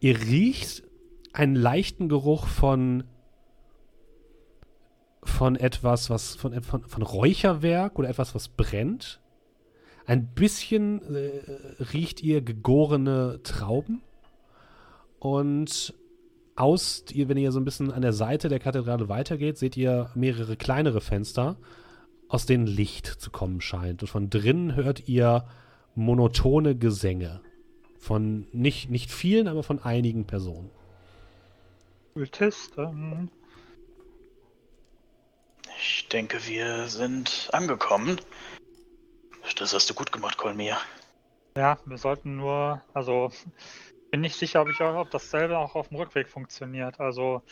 Ihr riecht einen leichten Geruch von von etwas, was von, von, von Räucherwerk oder etwas, was brennt. Ein bisschen äh, riecht ihr gegorene Trauben. Und aus, wenn ihr so ein bisschen an der Seite der Kathedrale weitergeht, seht ihr mehrere kleinere Fenster, aus denen Licht zu kommen scheint. Und von drinnen hört ihr monotone Gesänge. Von nicht, nicht vielen, aber von einigen Personen. Kultisten. Ich denke, wir sind angekommen. Das hast du gut gemacht, Kolmir. Ja, wir sollten nur, also bin nicht sicher, ob ich auch, ob dasselbe auch auf dem Rückweg funktioniert. Also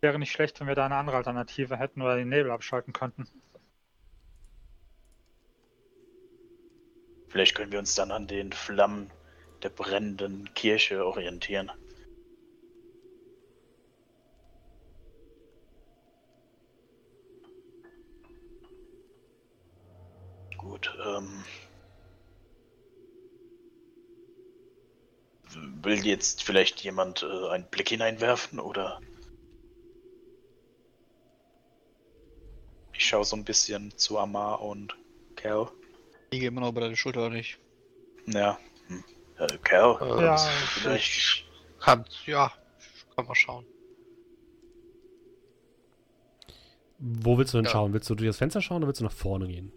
wäre nicht schlecht, wenn wir da eine andere Alternative hätten oder den Nebel abschalten könnten. Vielleicht können wir uns dann an den Flammen der brennenden Kirche orientieren. Gut, ähm. Will jetzt vielleicht jemand äh, einen Blick hineinwerfen oder? Ich schaue so ein bisschen zu Amar und Cal. Liege immer noch über deine Schulter oder nicht? Ja. Hm. Äh, Cal, Äh, Ja, vielleicht. Kann, ja, kann man schauen. Wo willst du denn Ja. schauen? Willst du durch das Fenster schauen oder willst du nach vorne gehen?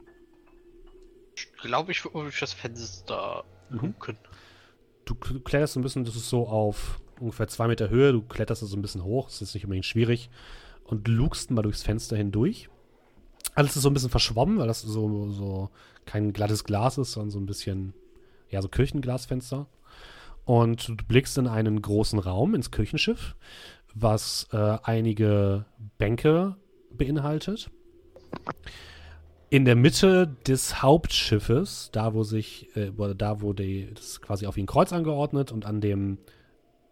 Glaube, ich würde mal durch das Fenster Mhm. gucken. Du k- kletterst ein bisschen, das ist so auf ungefähr zwei Meter Höhe, du kletterst so ein bisschen hoch, das ist nicht unbedingt schwierig und lugst mal durchs Fenster hindurch. Alles ist so ein bisschen verschwommen, weil das so, so kein glattes Glas ist, sondern so ein bisschen, ja, so Kirchenglasfenster. Und du blickst in einen großen Raum, ins Kirchenschiff, was äh, einige Bänke beinhaltet. In der Mitte des Hauptschiffes, da wo sich, äh, da wo die, das ist quasi auf wie ein Kreuz angeordnet und an dem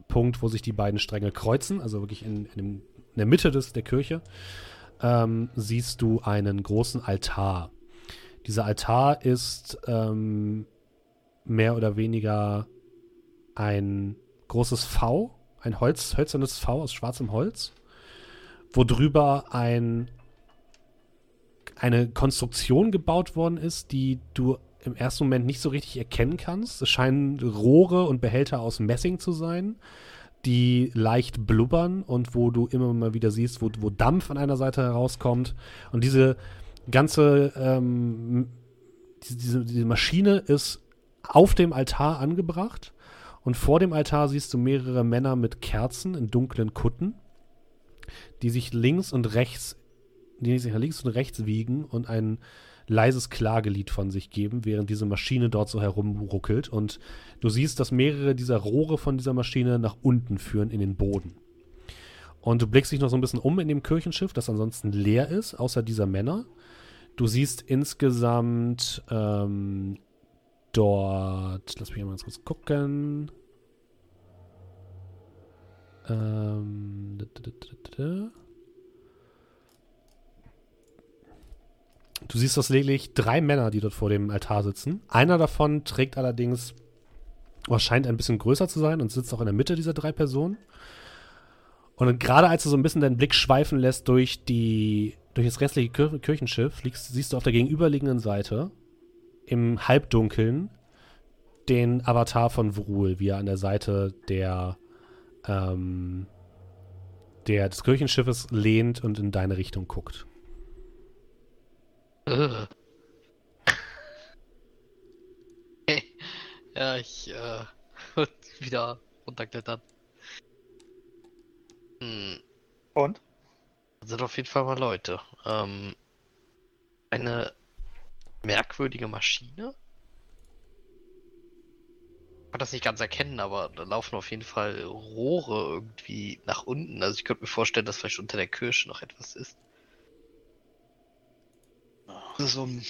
Punkt, wo sich die beiden Stränge kreuzen, also wirklich in, in dem der Mitte des, der Kirche, ähm, siehst du einen großen Altar. Dieser Altar ist ähm, mehr oder weniger ein großes V, ein Holz, hölzernes V aus schwarzem Holz, wo drüber ein, eine Konstruktion gebaut worden ist, die du im ersten Moment nicht so richtig erkennen kannst. Es scheinen Rohre und Behälter aus Messing zu sein, die leicht blubbern und wo du immer mal wieder siehst, wo, wo Dampf an einer Seite herauskommt. Und diese ganze ähm, diese, diese Maschine ist auf dem Altar angebracht und vor dem Altar siehst du mehrere Männer mit Kerzen in dunklen Kutten, die sich links und rechts, die sich links und rechts wiegen und ein leises Klagelied von sich geben, während diese Maschine dort so herumruckelt. Und du siehst, dass mehrere dieser Rohre von dieser Maschine nach unten führen in den Boden. Und du blickst dich noch so ein bisschen um in dem Kirchenschiff, das ansonsten leer ist, außer dieser Männer. Du siehst insgesamt ähm, dort, lass mich mal ganz kurz gucken. Ähm, Du siehst das lediglich drei Männer, die dort vor dem Altar sitzen. Einer davon trägt allerdings, oder scheint ein bisschen größer zu sein und sitzt auch in der Mitte dieser drei Personen. Und gerade als du so ein bisschen deinen Blick schweifen lässt durch die, durch das restliche Kir Kirchenschiff, liegst, siehst du auf der gegenüberliegenden Seite im Halbdunkeln den Avatar von Vrul, wie er an der Seite der, ähm, der des Kirchenschiffes lehnt und in deine Richtung guckt. Ja, ich äh, wieder runterklettern. Hm, Und? das sind auf jeden Fall mal Leute. Ähm, eine merkwürdige Maschine? Ich kann das nicht ganz erkennen, aber da laufen auf jeden Fall Rohre irgendwie nach unten. Also ich könnte mir vorstellen, dass vielleicht unter der Kirche noch etwas ist. So ein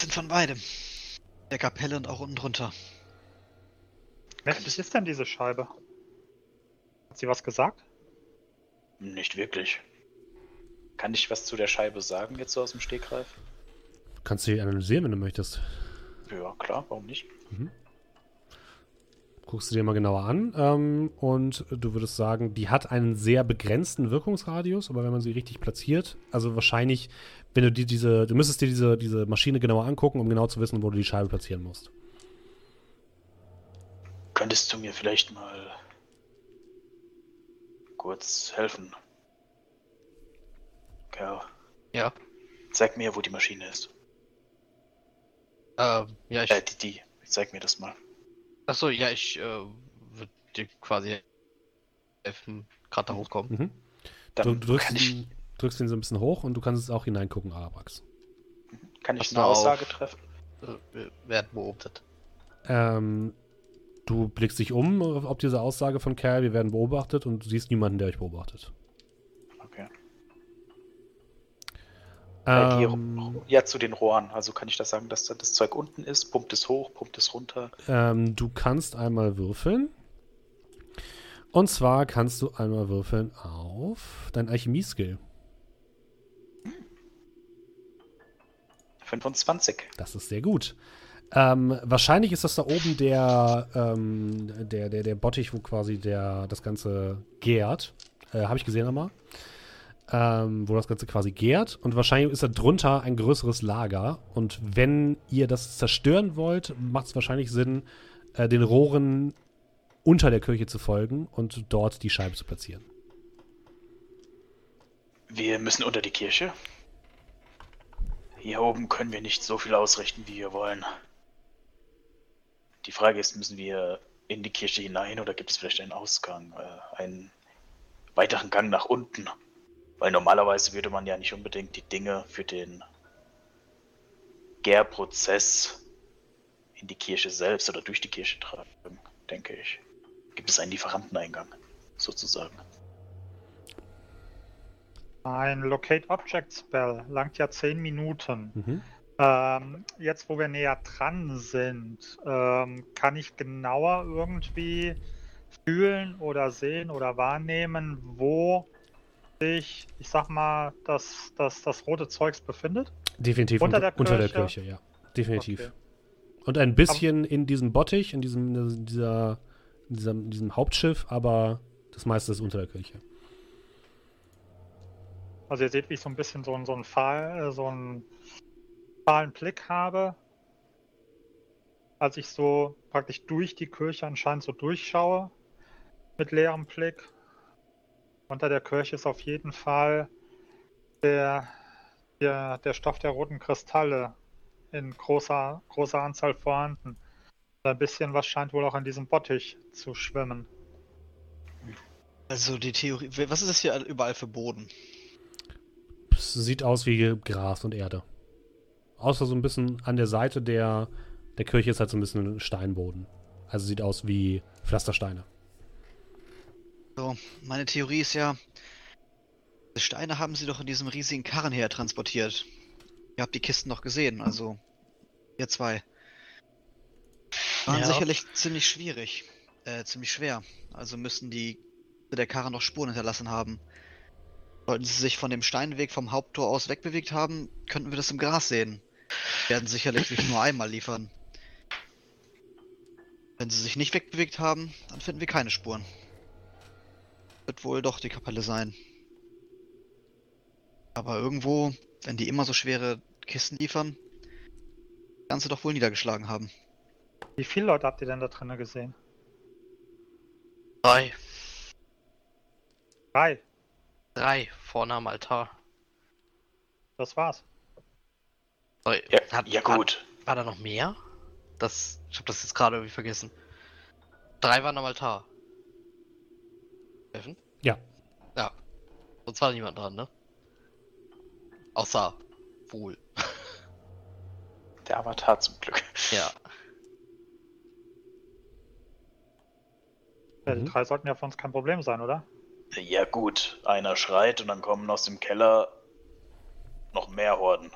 sind von beidem. Der Kapelle und auch unten drunter. Mächtig ist denn diese Scheibe? Hat sie was gesagt? Nicht wirklich. Kann ich was zu der Scheibe sagen, jetzt so aus dem Stegreif? Kannst du die analysieren, wenn du möchtest. Ja, klar, warum nicht? Guckst du dir mal genauer an ähm, und du würdest sagen, die hat einen sehr begrenzten Wirkungsradius, aber wenn man sie richtig platziert, also wahrscheinlich, wenn du dir diese, du müsstest dir diese, diese Maschine genauer angucken, um genau zu wissen, wo du die Scheibe platzieren musst. Könntest du mir vielleicht mal kurz helfen? Kerl, Ja. zeig mir, wo die Maschine ist. Ähm, ja, ich. Äh, die, die. Zeig mir das mal. Achso, ja, ich äh, würde dir quasi helfen, gerade da hochkommen. Mhm. Dann Du drückst kann, ich, ihn, drückst ihn so ein bisschen hoch und du kannst es auch hineingucken, Arabax. kann ich Pass eine Aussage auf. treffen? Äh, wir werden beobachtet. Ähm, du blickst dich um auf diese Aussage von Kerl, wir werden beobachtet und du siehst niemanden, der euch beobachtet. Äh, die Ähm, ja, zu den Rohren. Also kann ich da sagen, dass da das Zeug unten ist, pumpt es hoch, pumpt es runter. ähm, du kannst einmal würfeln. Und zwar kannst du einmal würfeln auf dein Alchemie-Skill. 25. Das ist sehr gut. Ähm, wahrscheinlich ist das da oben der, ähm, der, der, der Bottich, wo quasi der, das Ganze gärt. Äh, Habe ich gesehen einmal. Ähm, wo das Ganze quasi gärt. Und wahrscheinlich ist da drunter ein größeres Lager. Und wenn ihr das zerstören wollt, macht es wahrscheinlich Sinn, äh, den Rohren unter der Kirche zu folgen und dort die Scheibe zu platzieren. Wir müssen unter die Kirche. Hier oben können wir nicht so viel ausrichten, wie wir wollen. Die Frage ist, müssen wir in die Kirche hinein oder gibt es vielleicht einen Ausgang, äh, einen weiteren Gang nach unten? Weil normalerweise würde man ja nicht unbedingt die Dinge für den Gärprozess in die Kirche selbst oder durch die Kirche tragen, denke ich. Gibt es einen Lieferanteneingang, sozusagen? Ein Locate Object Spell langt ja 10 Minuten. Mhm. Ähm, jetzt, wo wir näher dran sind, ähm, kann ich genauer irgendwie fühlen oder sehen oder wahrnehmen, wo sich, ich sag mal, dass das, das rote Zeugs befindet? Definitiv Unter der unter der Kirche? Kirche, ja. Definitiv. Okay. Und ein bisschen in diesem Bottich, in diesem, in dieser, in diesem, in diesem Hauptschiff, aber das meiste ist unter der Kirche. Also ihr seht, wie ich so ein bisschen so, so einen Pfahl, äh, so einen fahlen Blick habe. Als ich so praktisch durch die Kirche anscheinend so durchschaue. Mit leerem Blick. Unter der Kirche ist auf jeden Fall der, der, der Stoff der roten Kristalle in großer, großer Anzahl vorhanden. Ein bisschen was scheint wohl auch in diesem Bottich zu schwimmen. Also die Theorie. Was ist das hier überall für Boden? Es sieht aus wie Gras und Erde. Außer so ein bisschen an der Seite der, der Kirche ist halt so ein bisschen ein Steinboden. Also sieht aus wie Pflastersteine. So, meine Theorie ist ja, die Steine haben sie doch in diesem riesigen Karren her transportiert. Ihr habt die Kisten noch gesehen, also ihr zwei. Waren Ja. sicherlich ziemlich schwierig, äh, ziemlich schwer. Also müssen die der Karren noch Spuren hinterlassen haben. Sollten sie sich von dem Steinweg vom Haupttor aus wegbewegt haben, könnten wir das im Gras sehen. Werden sicherlich nicht nur einmal liefern. Wenn sie sich nicht wegbewegt haben, dann finden wir keine Spuren. Wird wohl doch die Kapelle sein. Aber irgendwo, wenn die immer so schwere Kisten liefern, kann sie doch wohl niedergeschlagen haben. Wie viele Leute habt ihr denn da drinnen gesehen? Drei. Drei. Drei vorne am Altar. Das war's. Sorry, Ja, hat- ja hat- gut. War da noch mehr? Das, ich habe das jetzt gerade irgendwie vergessen. Drei waren am Altar. Steffen? Ja. Ja. Sonst war niemand dran, ne? Außer wohl. Der Avatar zum Glück. Ja. Ja, die Mhm. drei sollten ja für uns kein Problem sein, oder? Ja gut, einer schreit und dann kommen aus dem Keller noch mehr Horden.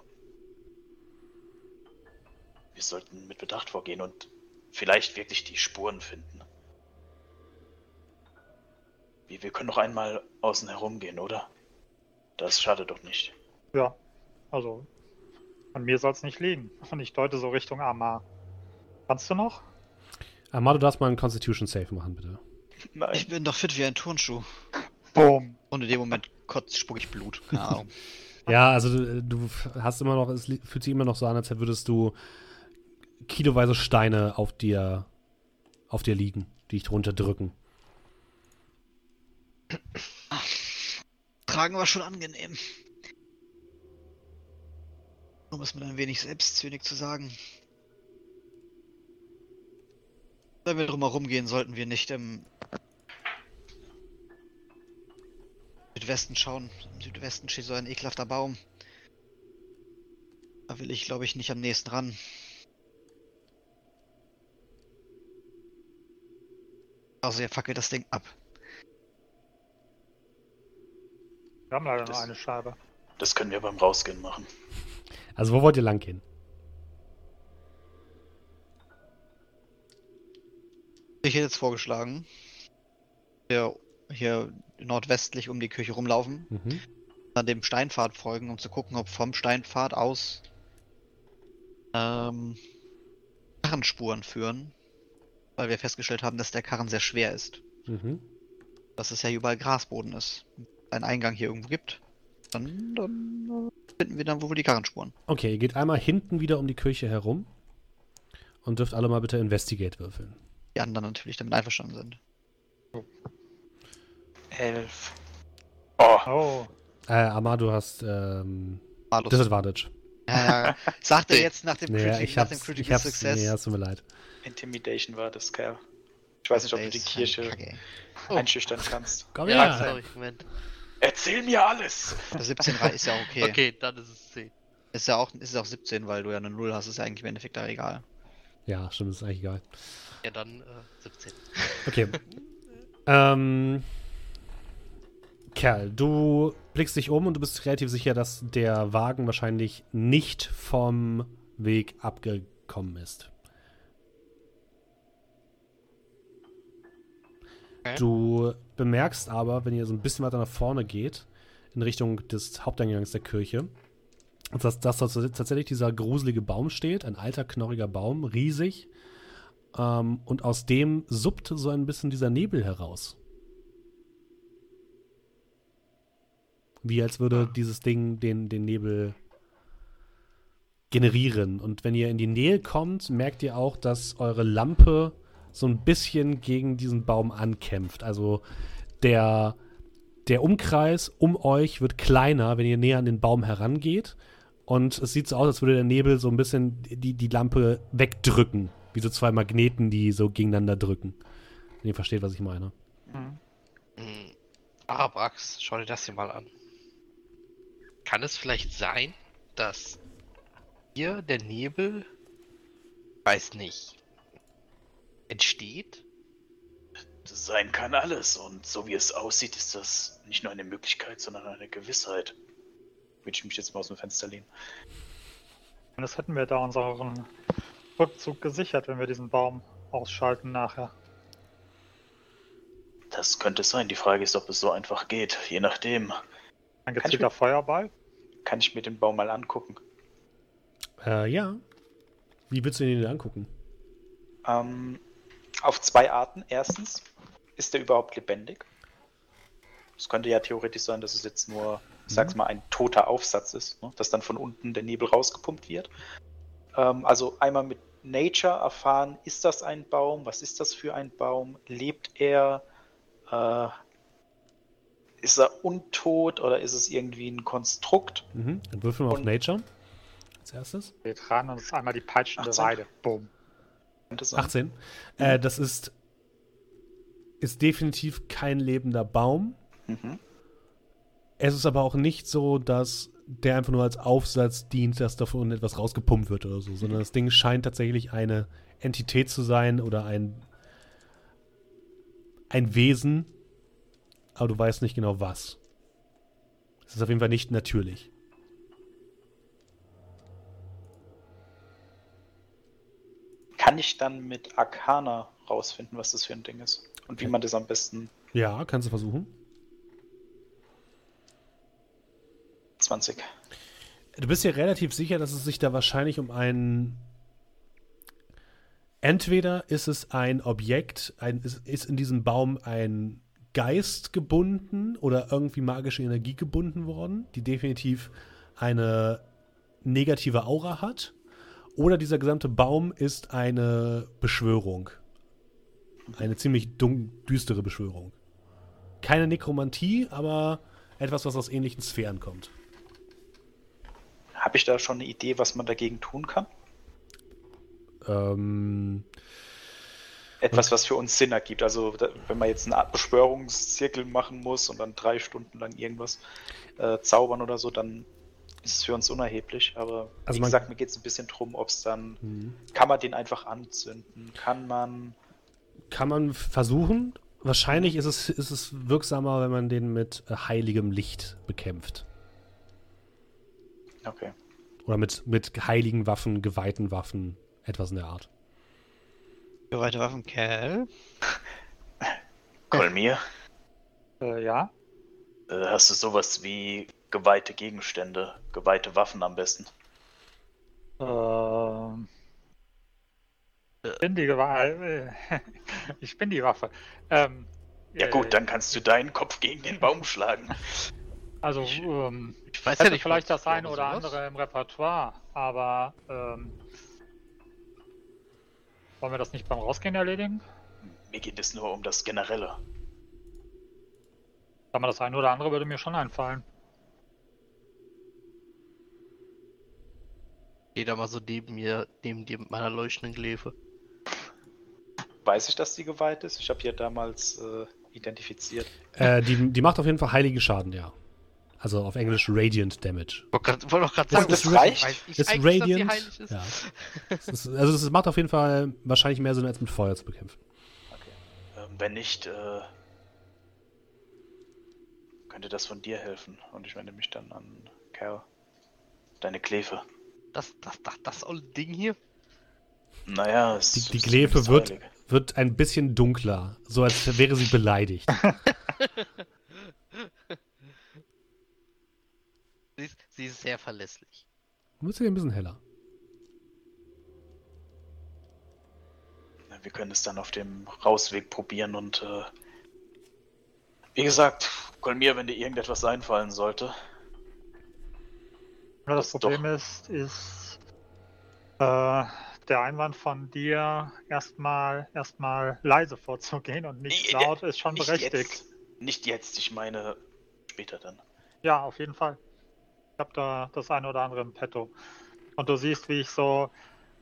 Wir sollten mit Bedacht vorgehen und vielleicht wirklich die Spuren finden. Wir, wir können noch einmal außen herum gehen, oder? Das schadet doch nicht. Ja. Also, an mir soll's nicht liegen. Und ich deute so Richtung Amar. Kannst du noch? Amado, du darfst mal einen Constitution Save machen, bitte. Nein. Ich bin doch fit wie ein Turnschuh. Boom. Und in dem Moment kotzt, spuck ich Blut. Keine Ahnung. Ja, also du, du hast immer noch, es fühlt sich immer noch so an, als würdest du kiloweise Steine auf dir, auf dir liegen, die dich drunter drücken. Tragen war schon angenehm. Um es mit ein wenig selbstzynik zu sagen. Wenn wir drum herum gehen, sollten wir nicht im Südwesten schauen. Im Südwesten steht so ein ekelhafter Baum. Da will ich, glaube ich, nicht am nächsten ran. Also, ihr fackelt das Ding ab. Wir haben leider Das- nur eine Scheibe. Das können wir beim Rausgehen machen. Also wo wollt ihr lang gehen? Ich hätte jetzt vorgeschlagen, wir hier nordwestlich um die Kirche rumlaufen, Mhm. dann dem Steinpfad folgen, um zu gucken, ob vom Steinpfad aus ähm, Karrenspuren führen, weil wir festgestellt haben, dass der Karren sehr schwer ist. Mhm. Dass es ja hier überall Grasboden ist. Einen Eingang hier irgendwo gibt, dann, dann äh, finden wir dann wohl die Karrenspuren. Okay, ihr geht einmal hinten wieder um die Kirche herum und dürft alle mal bitte Investigate würfeln. Die anderen natürlich damit einverstanden sind. Elf. Oh, Oh, Äh, Amado, du hast ähm, Malus. Disadvantage. Ja, ja. Sagt er Nee. jetzt nach dem, Nee, Criti- ich nach dem ich Critical Success? nee, es tut mir leid. Intimidation war das, Kerl. Ich weiß nicht, ob du die Kirche Kacke. Oh. einschüchtern kannst. Komm Ja, her! sorry, Moment. Erzähl mir alles! Der 17 Rei ist ja okay. Okay. dann ist es 10. Ist ja auch, ist ja auch 17, weil du ja eine 0 hast, ist ja eigentlich im Endeffekt da egal. Ja, stimmt, ist eigentlich egal. Ja, dann äh, 17. Okay. ähm, Kerl, du blickst dich um und du bist relativ sicher, dass der Wagen wahrscheinlich nicht vom Weg abgekommen ist. Okay. Du bemerkst aber, wenn ihr so ein bisschen weiter nach vorne geht, in Richtung des Haupteingangs der Kirche. Dass, dass das tatsächlich dieser gruselige Baum steht, ein alter, knorriger Baum, riesig. Ähm, und aus dem suppt so ein bisschen dieser Nebel heraus. Wie als würde dieses Ding den, den Nebel generieren. Und wenn ihr in die Nähe kommt, merkt ihr auch, dass eure Lampe so ein bisschen gegen diesen Baum ankämpft. Also der, der Umkreis um euch wird kleiner, wenn ihr näher an den Baum herangeht. Und es sieht so aus, als würde der Nebel so ein bisschen die, die Lampe wegdrücken. Wie so zwei Magneten, die so gegeneinander drücken. Wenn ihr versteht, was ich meine. Mhm. Hm. Arabrax, schau dir das hier mal an. Kann es vielleicht sein, dass hier der Nebel, weiß nicht, entsteht? Sein kann alles. Und so wie es aussieht, ist das nicht nur eine Möglichkeit, sondern eine Gewissheit. Würde ich mich jetzt mal aus dem Fenster lehnen. Und das hätten wir da unseren Rückzug gesichert, wenn wir diesen Baum ausschalten nachher. Das könnte sein. Die Frage ist, ob es so einfach geht. Je nachdem. Ein gezielter Feuerball. Kann ich mir den Baum mal angucken? Äh, ja. Wie willst du ihn dir angucken? Ähm, auf zwei Arten. Erstens, ist er überhaupt lebendig? Es könnte ja theoretisch sein, dass es jetzt nur, ich sag's mal, ein toter Aufsatz ist, ne? dass dann von unten der Nebel rausgepumpt wird. Ähm, also einmal mit Nature erfahren, ist das ein Baum? Was ist das für ein Baum? Lebt er? Äh, ist er untot oder ist es irgendwie ein Konstrukt? Mhm. Dann würfeln wir auf Nature. Als erstes. Wir tragen uns einmal die peitschende 18. Weide. Boom. Könnte sein. 18. Äh, das ist, ist definitiv kein lebender Baum. Mhm. Es ist aber auch nicht so, dass der einfach nur als Aufsatz dient, dass davon etwas rausgepumpt wird oder so, sondern das Ding scheint tatsächlich eine Entität zu sein oder ein, ein Wesen, aber du weißt nicht genau was. Es ist auf jeden Fall nicht natürlich. Kann ich dann mit Arcana rausfinden, was das für ein Ding ist? Und wie man das am besten Ja, kannst du versuchen. 20. Du bist ja relativ sicher, dass es sich da wahrscheinlich um ein. Entweder ist es ein Objekt, ein, ist, ist in diesem Baum ein Geist gebunden oder irgendwie magische Energie gebunden worden, die definitiv eine negative Aura hat. Oder dieser gesamte Baum ist eine Beschwörung. Eine ziemlich düstere Beschwörung. Keine Nekromantie, aber etwas, was aus ähnlichen Sphären kommt. Habe ich da schon eine Idee, was man dagegen tun kann? Ähm, Etwas, was für uns Sinn ergibt. Also, wenn man jetzt eine Art Beschwörungszirkel machen muss und dann drei Stunden lang irgendwas äh, zaubern oder so, dann ist es für uns unerheblich. Aber Also wie man- gesagt, mir geht es ein bisschen drum, ob es dann. hm. Kann man den einfach anzünden? Kann man. Kann man versuchen. Wahrscheinlich ist es, ist es wirksamer, wenn man den mit äh, heiligem Licht bekämpft. Okay. Oder mit, mit heiligen Waffen, geweihten Waffen, etwas in der Art. Geweihte Waffen, Kerl. Kolmir, Äh, ja. äh, hast du sowas wie geweihte Gegenstände, geweihte Waffen am besten? Ähm. Ich bin die Waffe. ich bin die Waffe. Ähm, Ja äh, gut, dann kannst du deinen Kopf gegen den Baum schlagen. Also, Ich- ähm, Ich weiß hätte ja nicht, vielleicht das eine oder oder sowas. andere im Repertoire, aber ähm, wollen wir das nicht beim Rausgehen erledigen? Mir geht es nur um das Generelle. Sag mal, das eine oder andere würde mir schon einfallen. Geh da mal so neben mir, neben dir mit meiner leuchtenden Gläfe. Weiß ich, dass die geweiht ist? Ich habe hier damals äh, identifiziert. Äh, die, die macht auf jeden Fall heilige Schaden, ja. Also auf Englisch Radiant Damage. Wollte doch gerade Das sagen, ist weiß reicht? ich Ist eigentlich, dass die Radiant. heilig ist. Ja. Es ist, also es macht auf jeden Fall wahrscheinlich mehr Sinn, als mit Feuer zu bekämpfen. Ähm, wenn nicht, äh, könnte das von dir helfen. Und ich wende mich dann an Kerl. Deine Klefe. Das, das, das, das olle Ding hier. Naja, es Die, die ist Glefe zumindest wird, heilig. wird ein bisschen dunkler, so als wäre sie beleidigt. sie ist sehr verlässlich. Wird sie ein bisschen heller. Na, Wir können es dann auf dem Rausweg probieren und äh, wie gesagt, Kolmir, wenn dir irgendetwas einfallen sollte. Ja, das Problem doch. ist, ist äh, der Einwand von dir, erstmal erstmal leise vorzugehen und nicht Nee, laut, ist schon Nicht berechtigt. jetzt. Nicht jetzt, ich meine später dann. Ja, auf jeden Fall. Ich habe da das eine oder andere im Petto. Und du siehst, wie ich so,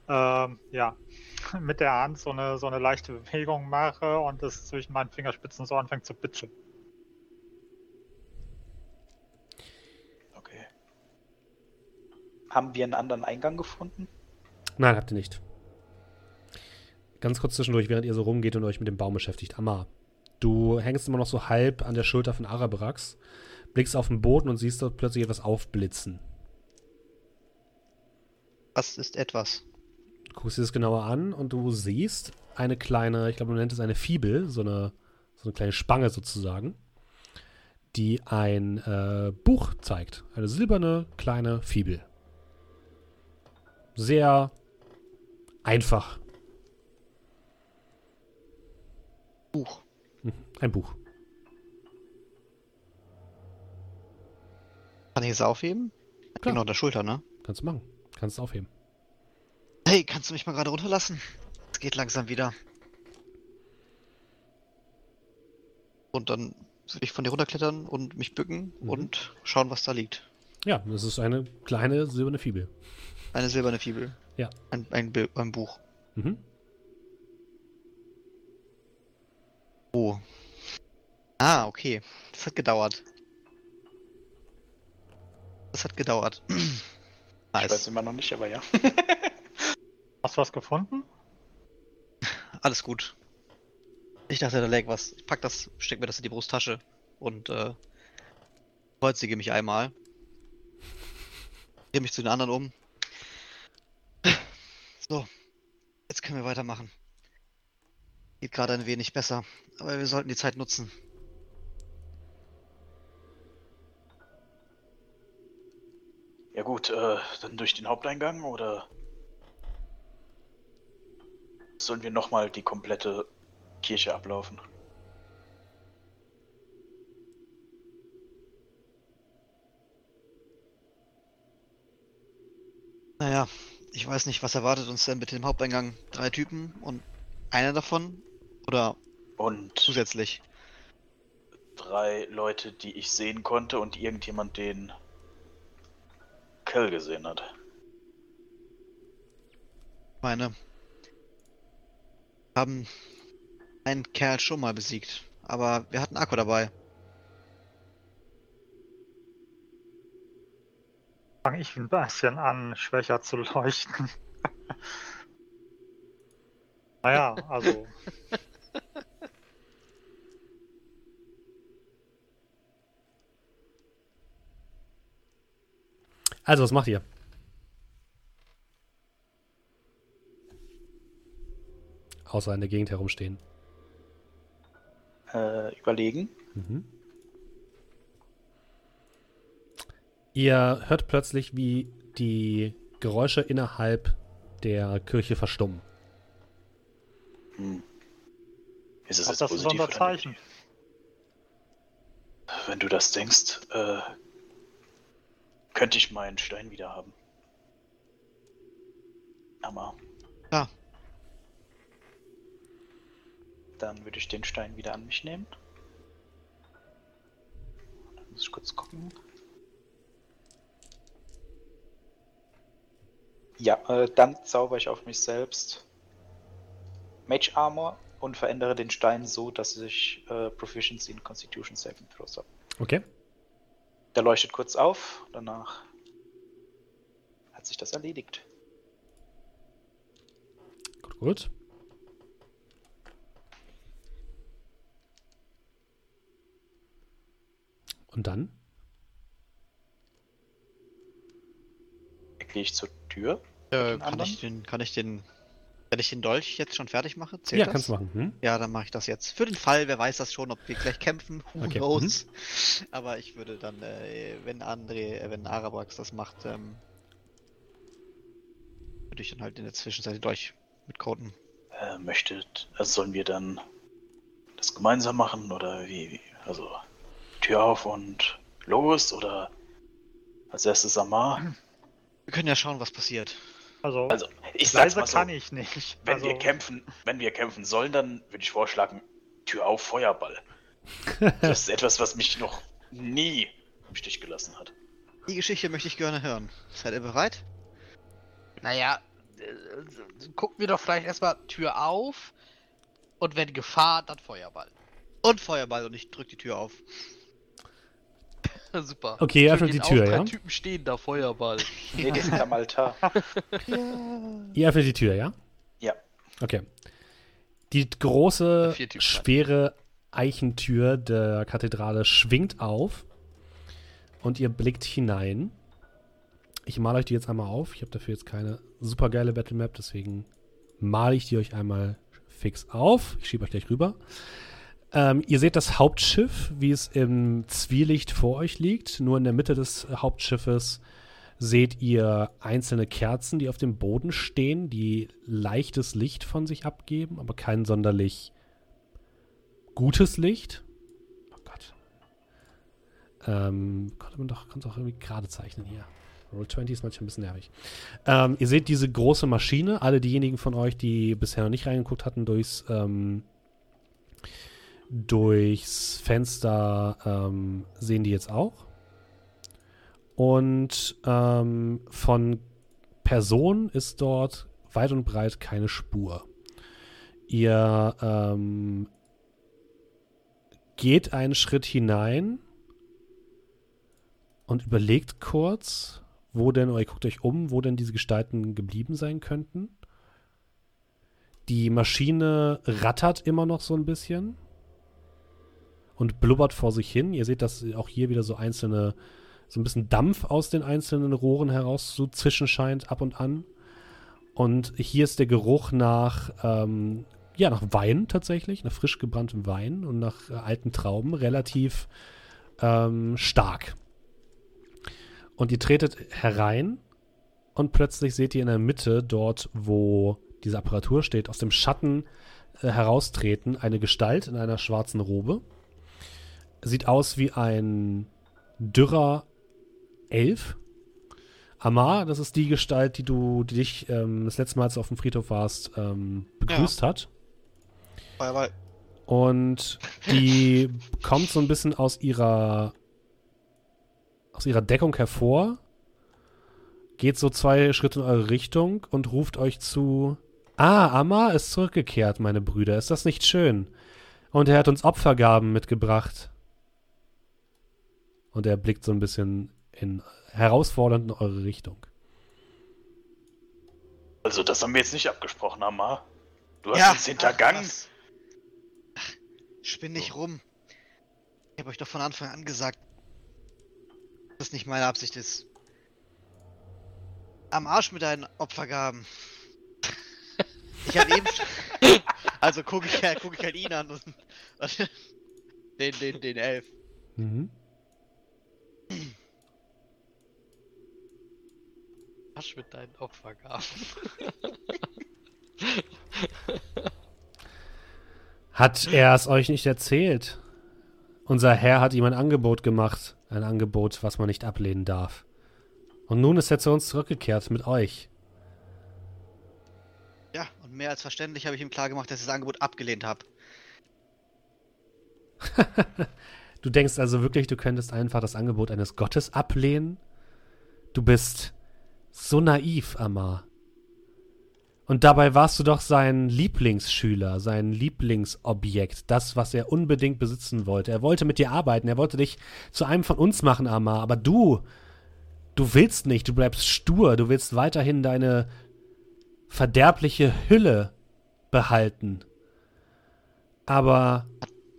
ähm, ja, mit der Hand so eine, so eine leichte Bewegung mache und es zwischen meinen Fingerspitzen so anfängt zu bitzeln. Okay. Haben wir einen anderen Eingang gefunden? Nein, habt ihr nicht. Ganz kurz zwischendurch, während ihr so rumgeht und euch mit dem Baum beschäftigt. Amar, du hängst immer noch so halb an der Schulter von Arabrax, blickst auf den Boden und siehst dort plötzlich etwas aufblitzen. Was ist etwas? Du guckst dir das genauer an und du siehst eine kleine, ich glaube, man nennt es eine Fibel, so eine, so eine kleine Spange sozusagen, die ein äh, Buch zeigt. Eine silberne kleine Fibel. Sehr einfach. Buch. Mhm, Ein Buch. Kann ich es aufheben? Klar. Genau, der Schulter, ne? Kannst du machen. Kannst du aufheben. Hey, kannst du mich mal gerade runterlassen? Es geht langsam wieder. Und dann würde ich von dir runterklettern und mich bücken Mhm. und schauen, was da liegt. Ja, das ist eine kleine silberne Fibel. Eine silberne Fibel. Ja. Ein, ein, ein Buch. Mhm. Oh. Ah, okay. Das hat gedauert. Das hat gedauert. Ich weiß nice. immer noch nicht, aber ja. Hast du was gefunden? Alles gut. Ich dachte, da lag was. Ich pack das, steck mir das in die Brusttasche und äh, kreuzige mich einmal. Drehe mich zu den anderen um. So, jetzt können wir weitermachen. Geht gerade ein wenig besser, aber wir sollten die Zeit nutzen. Ja gut, äh, dann durch den Haupteingang oder sollen wir nochmal die komplette Kirche ablaufen? Naja, ich weiß nicht, was erwartet uns denn mit dem Haupteingang? Drei Typen und einer davon? Oder Und zusätzlich? drei Leute, die ich sehen konnte und irgendjemand, den Kell gesehen hat. Ich meine, wir haben einen Kerl schon mal besiegt, aber wir hatten Akku dabei. Fange ich ein bisschen an, schwächer zu leuchten. naja, also. Also, was macht ihr? Außer in der Gegend herumstehen. Äh, überlegen. Mhm. Ihr hört plötzlich, wie die Geräusche innerhalb der Kirche verstummen. Hm. Ist es Ob jetzt das ist positiv unser Zeichen. Wenn du das denkst, äh, könnte ich meinen Stein wieder haben. Aber Ja, Dann würde ich den Stein wieder an mich nehmen. Dann muss ich kurz gucken. Ja, äh, dann zauber ich auf mich selbst Mage Armor und verändere den Stein so, dass ich äh, Proficiency in Constitution Saving Throws habe. Okay? Der leuchtet kurz auf, danach hat sich das erledigt. Gut, gut. Und dann? Gehe ich zur Tür? äh, kann ich den, kann ich den Wenn ich den Dolch jetzt schon fertig mache, zählt Ja, das? kannst du machen. Hm? Ja, dann mache ich das jetzt. Für den Fall, wer weiß das schon, ob wir gleich kämpfen, who Okay, knows. Aber ich würde dann, äh, wenn André, äh, wenn Arabrax das macht, ähm, würde ich dann halt in der Zwischenzeit den Dolch mitcoden. Äh, möchtet, also sollen wir dann das gemeinsam machen oder wie? wie? Also Tür auf und los oder als erstes Amar? Wir können ja schauen, was passiert. Also, Also ich sag's mal so, kann ich nicht. wenn also, wir kämpfen, wenn wir kämpfen sollen, dann würde ich vorschlagen, Tür auf, Feuerball. Das ist etwas, was mich noch nie im Stich gelassen hat. Die Geschichte möchte ich gerne hören. Seid ihr bereit? Naja, äh, gucken wir doch vielleicht erstmal Tür auf und wenn Gefahr, dann Feuerball. Und Feuerball und ich drück die Tür auf. Super. Okay, ihr öffnet die Tür, auf, drei ja? Typen stehen da, Feuerball. Nee, die sind am Altar. Ihr öffnet die Tür, ja? Ja. Okay. Die große, schwere Eichentür der Kathedrale schwingt auf und ihr blickt hinein. Ich male euch die jetzt einmal auf. Ich habe dafür jetzt keine super geile Battle Map, deswegen male ich die euch einmal fix auf. Ich schiebe euch gleich rüber. Ähm, ihr seht das Hauptschiff, wie es im Zwielicht vor euch liegt. Nur in der Mitte des Hauptschiffes seht ihr einzelne Kerzen, die auf dem Boden stehen, die leichtes Licht von sich abgeben, aber kein sonderlich gutes Licht. Oh Gott. Ähm, konnte man doch, konnte auch irgendwie gerade zeichnen hier. Roll 20 ist manchmal ein bisschen nervig. Ähm, ihr seht diese große Maschine, alle diejenigen von euch, die bisher noch nicht reingeguckt hatten, durchs, ähm, durchs Fenster ähm, sehen die jetzt auch. Und ähm, von Person ist dort weit und breit keine Spur. Ihr ähm, geht einen Schritt hinein und überlegt kurz, wo denn, oder ihr guckt euch um, wo denn diese Gestalten geblieben sein könnten. Die Maschine rattert immer noch so ein bisschen und blubbert vor sich hin. Ihr seht, dass auch hier wieder so einzelne, so ein bisschen Dampf aus den einzelnen Rohren heraus zu zischen scheint ab und an. Und hier ist der Geruch nach, ähm, ja, nach Wein tatsächlich, nach frisch gebranntem Wein und nach äh, alten Trauben relativ ähm, stark. Und ihr tretet herein und plötzlich seht ihr in der Mitte, dort wo diese Apparatur steht, aus dem Schatten äh, heraustreten eine Gestalt in einer schwarzen Robe. Sieht aus wie ein dürrer Elf. Amar, das ist die Gestalt, die du, die dich ähm, das letzte Mal, als du auf dem Friedhof warst, ähm, begrüßt hat. Feuerball. Und die kommt so ein bisschen aus ihrer aus ihrer Deckung hervor, geht so zwei Schritte in eure Richtung und ruft euch zu. Ah, Amar ist zurückgekehrt, meine Brüder. Ist das nicht schön? Und er hat uns Opfergaben mitgebracht. Und er blickt so ein bisschen in herausfordernd in eure Richtung. Also das haben wir jetzt nicht abgesprochen, Amar. Du hast Ja, uns hintergangen. ach. Ach, spinn nicht rum. Ich habe euch doch von Anfang an gesagt, dass das nicht meine Absicht ist. Am Arsch mit deinen Opfergaben. Ich habe eben. also gucke ich, halt- guck ich halt ihn an und. und den, den, den Elf. Mhm. Arsch mit deinen Opfergaben. Hat er es euch nicht erzählt? Unser Herr hat ihm ein Angebot gemacht. Ein Angebot, was man nicht ablehnen darf. Und nun ist er zu uns zurückgekehrt mit euch. Ja, und mehr als verständlich habe ich ihm klargemacht, dass ich das Angebot abgelehnt habe. Du denkst also wirklich, du könntest einfach das Angebot eines Gottes ablehnen? Du bist so naiv, Amar. Und dabei warst du doch sein Lieblingsschüler, sein Lieblingsobjekt, das, was er unbedingt besitzen wollte. Er wollte mit dir arbeiten, er wollte dich zu einem von uns machen, Amar, aber du, du willst nicht, du bleibst stur, du willst weiterhin deine verderbliche Hülle behalten. Aber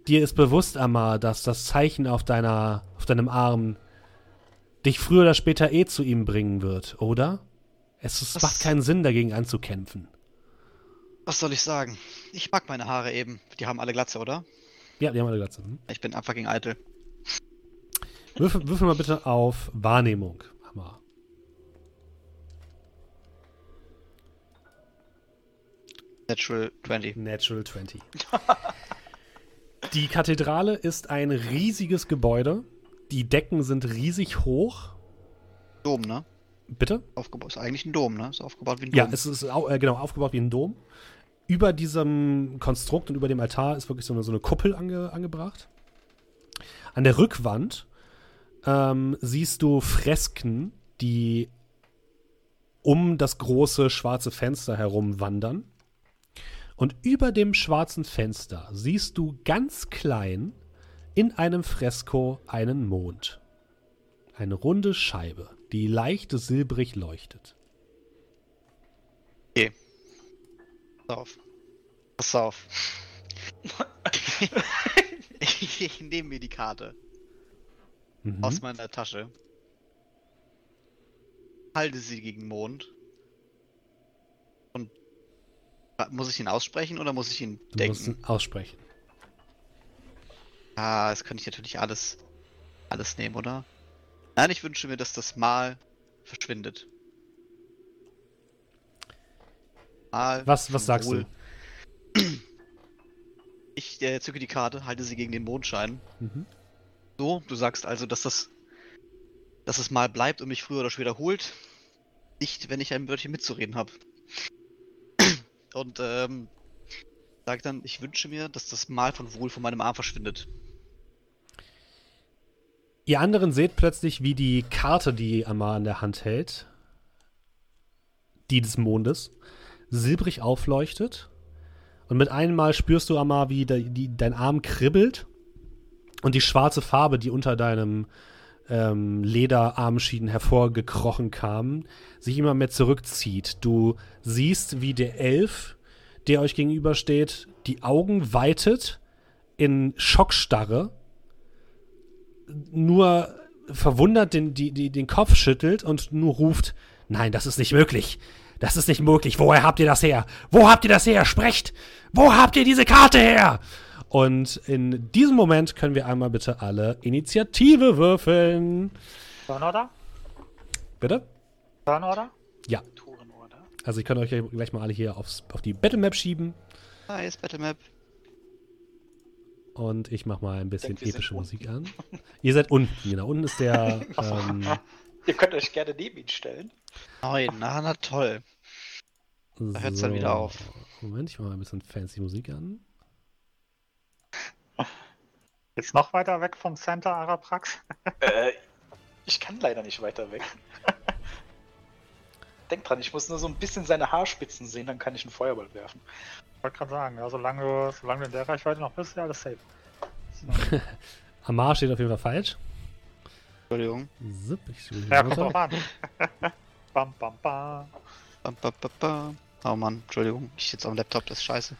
dir ist bewusst, Amar, dass das Zeichen auf deiner, auf deinem Arm dich früher oder später eh zu ihm bringen wird, oder? Es ist, Was- macht keinen Sinn, dagegen anzukämpfen. Was soll ich sagen? Ich mag meine Haare eben. Die haben alle Glatze, oder? Ja, die haben alle Glatze. Hm? Ich bin fucking eitel. Würfel, würfel mal bitte auf Wahrnehmung. Hammer. Natural 20. Natural 20. Die Kathedrale ist ein riesiges Gebäude. Die Decken sind riesig hoch. Dom, ne? Bitte? Aufgebaut. Ist eigentlich ein Dom, ne? Ist aufgebaut wie ein Dom. Ja, es ist äh, genau aufgebaut wie ein Dom. Über diesem Konstrukt und über dem Altar ist wirklich so eine, so eine Kuppel ange, angebracht. An der Rückwand ähm, siehst du Fresken, die um das große schwarze Fenster herum wandern. Und über dem schwarzen Fenster siehst du ganz klein in einem Fresko einen Mond. Eine runde Scheibe, die leicht silbrig leuchtet. Pass auf. Pass auf. ich, nehme mir die Karte Mhm. aus meiner Tasche. Halte sie gegen den Mond. Und muss ich ihn aussprechen oder muss ich ihn Du musst denken? ihn aussprechen. Ah, das könnte ich natürlich alles, alles nehmen, oder? Nein, ich wünsche mir, dass das Mal verschwindet. Mal Was, was sagst du? Ich äh, zücke die Karte, halte sie gegen den Mondschein. Mhm. So, du sagst also, dass das, dass es mal bleibt und mich früher oder später holt. Nicht, wenn ich ein Wörtchen mitzureden habe. Und ähm, sag dann, ich wünsche mir, dass das Mal von Wohl von meinem Arm verschwindet. Ihr anderen seht plötzlich, wie die Karte, die Amar in der Hand hält, die des Mondes, silbrig aufleuchtet. Und mit einem Mal spürst du, Amar, wie de, die, dein Arm kribbelt und die schwarze Farbe, die unter deinem ähm, Lederarmschienen hervorgekrochen kam, sich immer mehr zurückzieht. Du siehst, wie der Elf, der euch gegenübersteht, die Augen weitet in Schockstarre nur verwundert den, die, die, den Kopf schüttelt und nur ruft, nein, das ist nicht möglich. Das ist nicht möglich. Woher habt ihr das her? Wo habt ihr das her? Sprecht! Wo habt ihr diese Karte her? Und in diesem Moment können wir einmal bitte alle Initiative würfeln. Turnorder? Bitte? Turnorder? Ja. Tourenorder. Also ich kann euch gleich mal alle hier aufs, auf die Battlemap schieben. Nice, Battlemap. Und ich mach mal ein bisschen denke, epische unten. Musik an. Ihr seid unten, genau. Unten ist der. ähm, Ihr könnt euch gerne neben ihn stellen. Neun, na, na toll. Da hört's dann wieder auf. Moment, ich mach mal ein bisschen fancy Musik an. Jetzt noch weiter weg vom Center Araprax? Äh, ich kann leider nicht weiter weg. Denk dran, ich muss nur so ein bisschen seine Haarspitzen sehen, dann kann ich einen Feuerball werfen. Ich wollte gerade sagen, ja, solange, du, solange du in der Reichweite noch bist, ist ja alles safe. Amar steht auf jeden Fall falsch. Entschuldigung. Zip, ich Ja, kommt drauf an. bam, bam, bam. Bam, bam, bam, bam. Oh Mann, Entschuldigung. Ich sitze am Laptop, das ist scheiße.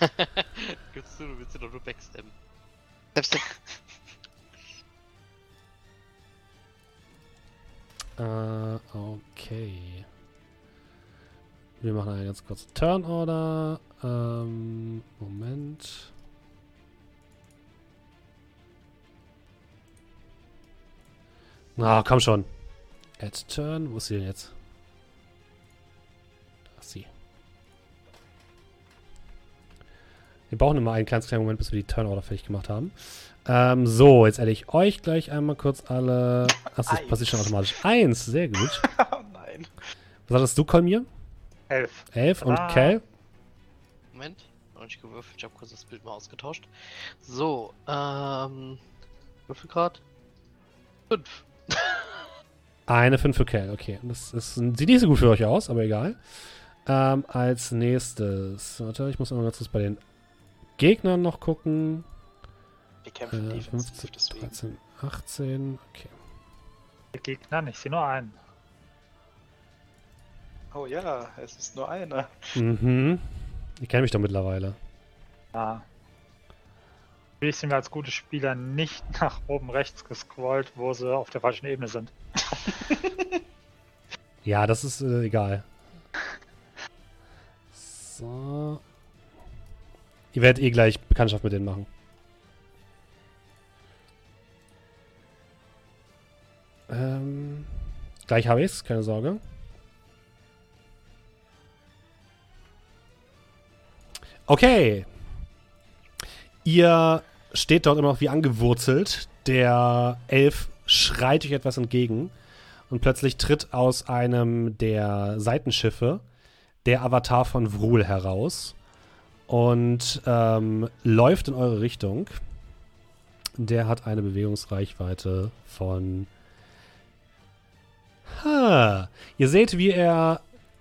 Gibst du, du willst ihn doch nur backstabben. Selbst Äh, okay. Wir machen eine ganz kurze Turnorder. Ähm, Moment. Na, komm schon. Add Turn. Wo ist sie denn jetzt? Da ist sie. Wir brauchen immer einen ganz kleinen Moment, bis wir die Turnorder fertig gemacht haben. Ähm, so, jetzt adde ich euch gleich einmal kurz alle. Achso, das passiert schon automatisch. Eins, sehr gut. oh nein. Was hattest du, Kolmir? Elf. Elf und Ah. Kel? Moment, noch nicht gewürfelt, ich habe kurz das Bild mal ausgetauscht. So, ähm. Würfelgrad? 5. Eine 5 für Kel, okay. Das ist, sieht nicht so gut für euch aus, aber egal. Ähm, als nächstes. Warte, ich muss mal ganz kurz bei den Gegnern noch gucken. Wir kämpfen Äh, defensiv, 15, deswegen. 13, 18. Okay. Die Gegner, ich sehe nur einen. Oh ja, es ist nur einer. Mhm. Ich kenne mich doch mittlerweile. Ja. Natürlich sind wir als gute Spieler nicht nach oben rechts gescrollt, wo sie auf der falschen Ebene sind. Ja, das ist äh, egal. So. Ihr werdet eh gleich Bekanntschaft mit denen machen. Ähm, gleich habe ich's, keine Sorge. Okay. Ihr steht dort immer noch wie angewurzelt. Der Elf schreit euch etwas entgegen und plötzlich tritt aus einem der Seitenschiffe der Avatar von Vrul heraus und ähm, läuft in eure Richtung. Der hat eine Bewegungsreichweite von. Ha. Ihr seht, wie er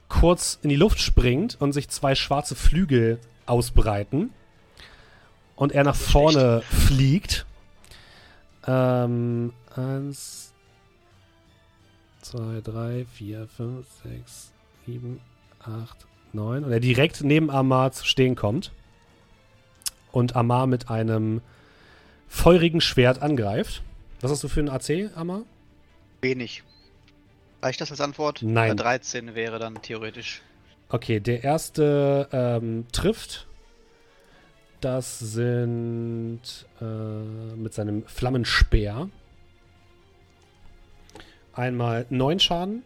kurz in die Luft springt und sich zwei schwarze Flügel ausbreiten. Und er nach vorne fliegt. Ähm, eins, zwei, drei, vier, fünf, sechs, sieben, acht, neun. Und er direkt neben Amar zu stehen kommt. Und Amar mit einem feurigen Schwert angreift. Was hast du für ein AC, Amar? Wenig. Reicht das als Antwort? Nein. Äh, 13 wäre dann theoretisch. Okay, der erste ähm, trifft. Das sind äh, mit seinem Flammenspeer einmal neun Schaden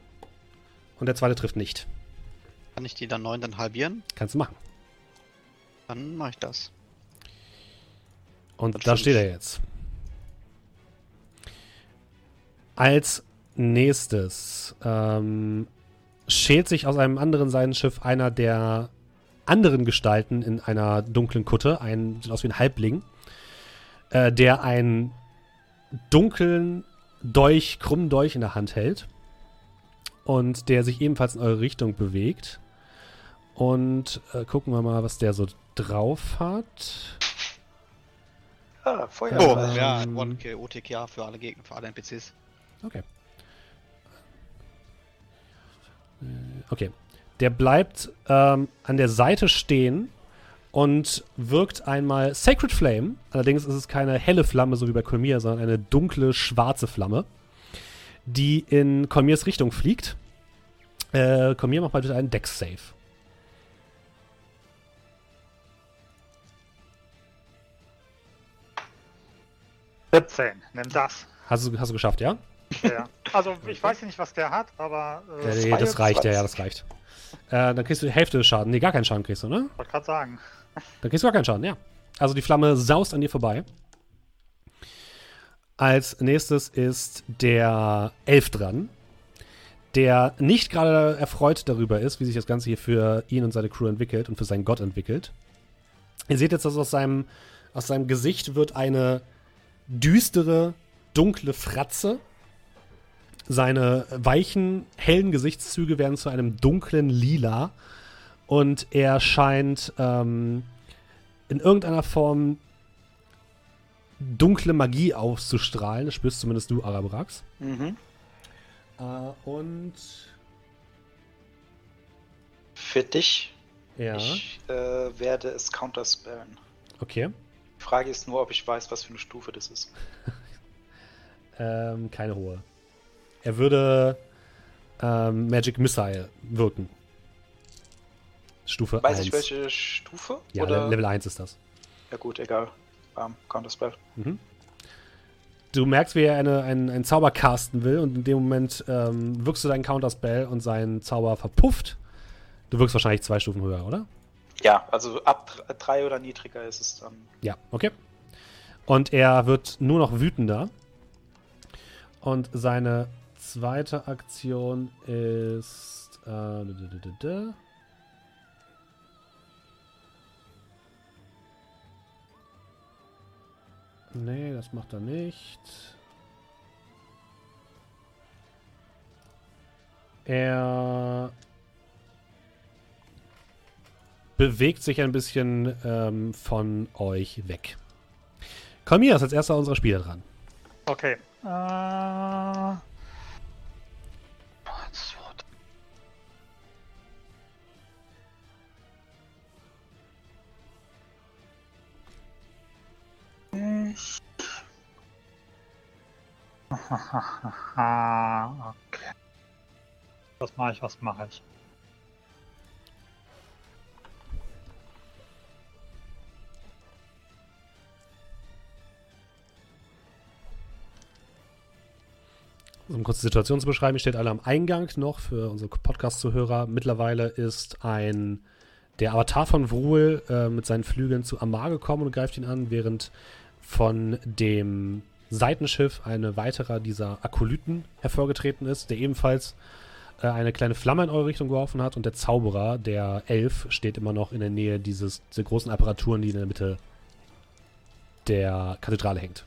und der zweite trifft nicht. Kann ich die dann 9 dann halbieren? Kannst du machen. Dann mache ich das. Und Dann da steht er jetzt. Als nächstes ähm, schält sich aus einem anderen Seitenschiff einer der anderen Gestalten in einer dunklen Kutte, ein, sieht aus wie ein Halbling, äh, der einen dunklen Dolch, krummen Dolch in der Hand hält und der sich ebenfalls in eure Richtung bewegt. Und äh, gucken wir mal, was der so drauf hat. Ah, Feuer. Oh, Ähm, ja, One-Kill, OTK für alle Gegner, für alle NPCs. Okay. Okay. Der bleibt ähm, an der Seite stehen und wirkt einmal Sacred Flame. Allerdings ist es keine helle Flamme, so wie bei Kolmir, sondern eine dunkle, schwarze Flamme, die in Kolmirs Richtung fliegt. Äh, Kolmir, mach mal bitte einen Dex-Save. 17, nimm das. Hast du, hast du geschafft, ja? Ja. Also ich weiß nicht, was der hat, aber äh, Äh, das reicht, ja, ja, 22. das reicht. Äh, dann kriegst du die Hälfte des Schaden. Nee, gar keinen Schaden kriegst du, ne? wollte gerade sagen. Dann kriegst du gar keinen Schaden, ja. Also die Flamme saust an dir vorbei. Als nächstes ist der Elf dran, der nicht gerade erfreut darüber ist, wie sich das Ganze hier für ihn und seine Crew entwickelt und für seinen Gott entwickelt. Ihr seht jetzt, dass aus seinem, aus seinem Gesicht wird eine düstere, dunkle Fratze. Seine weichen, hellen Gesichtszüge werden zu einem dunklen Lila. Und er scheint ähm, in irgendeiner Form dunkle Magie auszustrahlen. Das spürst zumindest du, Arabrax. Mhm. Äh, und Für dich. ja, Ich äh, werde es counterspellen. okay. Die Frage ist nur, ob ich weiß, was für eine Stufe das ist. Ähm, keine hohe. Er würde ähm, Magic Missile wirken. Stufe Weiß 1. ich welche Stufe? Ja, Oder? Level 1 ist das. Ja gut, egal. Um, Counterspell. Mhm. Du merkst, wie er eine, einen, einen Zauber casten will und in dem Moment ähm, wirkst du deinen Counterspell und sein Zauber verpufft. Du wirkst wahrscheinlich zwei Stufen höher, oder? Ja, also ab dr- drei oder niedriger ist es dann. Ja, okay. Und er wird nur noch wütender. Und seine zweite Aktion ist. Äh. Nee, das macht er nicht. Er bewegt sich ein bisschen ähm, von euch weg. Kalmir ist als erster unserer Spieler dran. Okay. Äh... nicht. okay. Was mache ich, was mache ich? Um kurz die Situation zu beschreiben, steht alle am Eingang noch für unsere Podcast-Zuhörer. Mittlerweile ist ein der Avatar von Vruel äh, mit seinen Flügeln zu Amar gekommen und greift ihn an, während von dem Seitenschiff eine weiterer dieser Akolyten hervorgetreten ist, der ebenfalls äh, eine kleine Flamme in eure Richtung geworfen hat und der Zauberer, der Elf, steht immer noch in der Nähe dieses, dieser großen Apparaturen, die in der Mitte der Kathedrale hängt.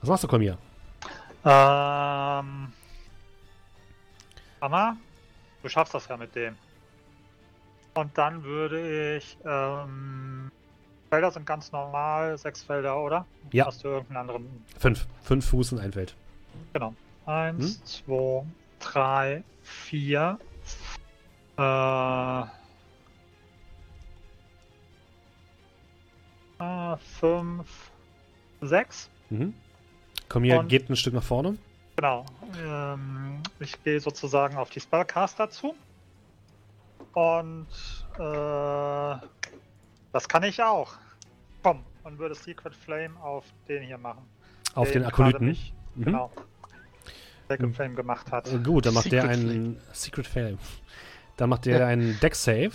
Was machst du, Kolmir? Ähm. Anna, du schaffst das ja mit dem. Und dann würde ich. Ähm, Felder sind ganz normal, sechs Felder, oder? Ja. Hast du irgendeinen anderen? Fünf. Fünf Fuß in ein Feld. Genau. Eins, Hm? zwei, drei, vier. Äh, äh, fünf, sechs. Mhm. Kolmir Und- geht ein Stück nach vorne. Genau. Ähm, ich gehe sozusagen auf die Spellcaster zu. Und äh, das kann ich auch. Komm, und würde Secret Flame auf den hier machen. Auf den gerade Akolyten. mich- Mhm. Genau. Secret Mhm. Flame gemacht hat. Äh, Gut, dann macht der Secret einen Secret Fail. Dann macht der Ja. einen Deck Save,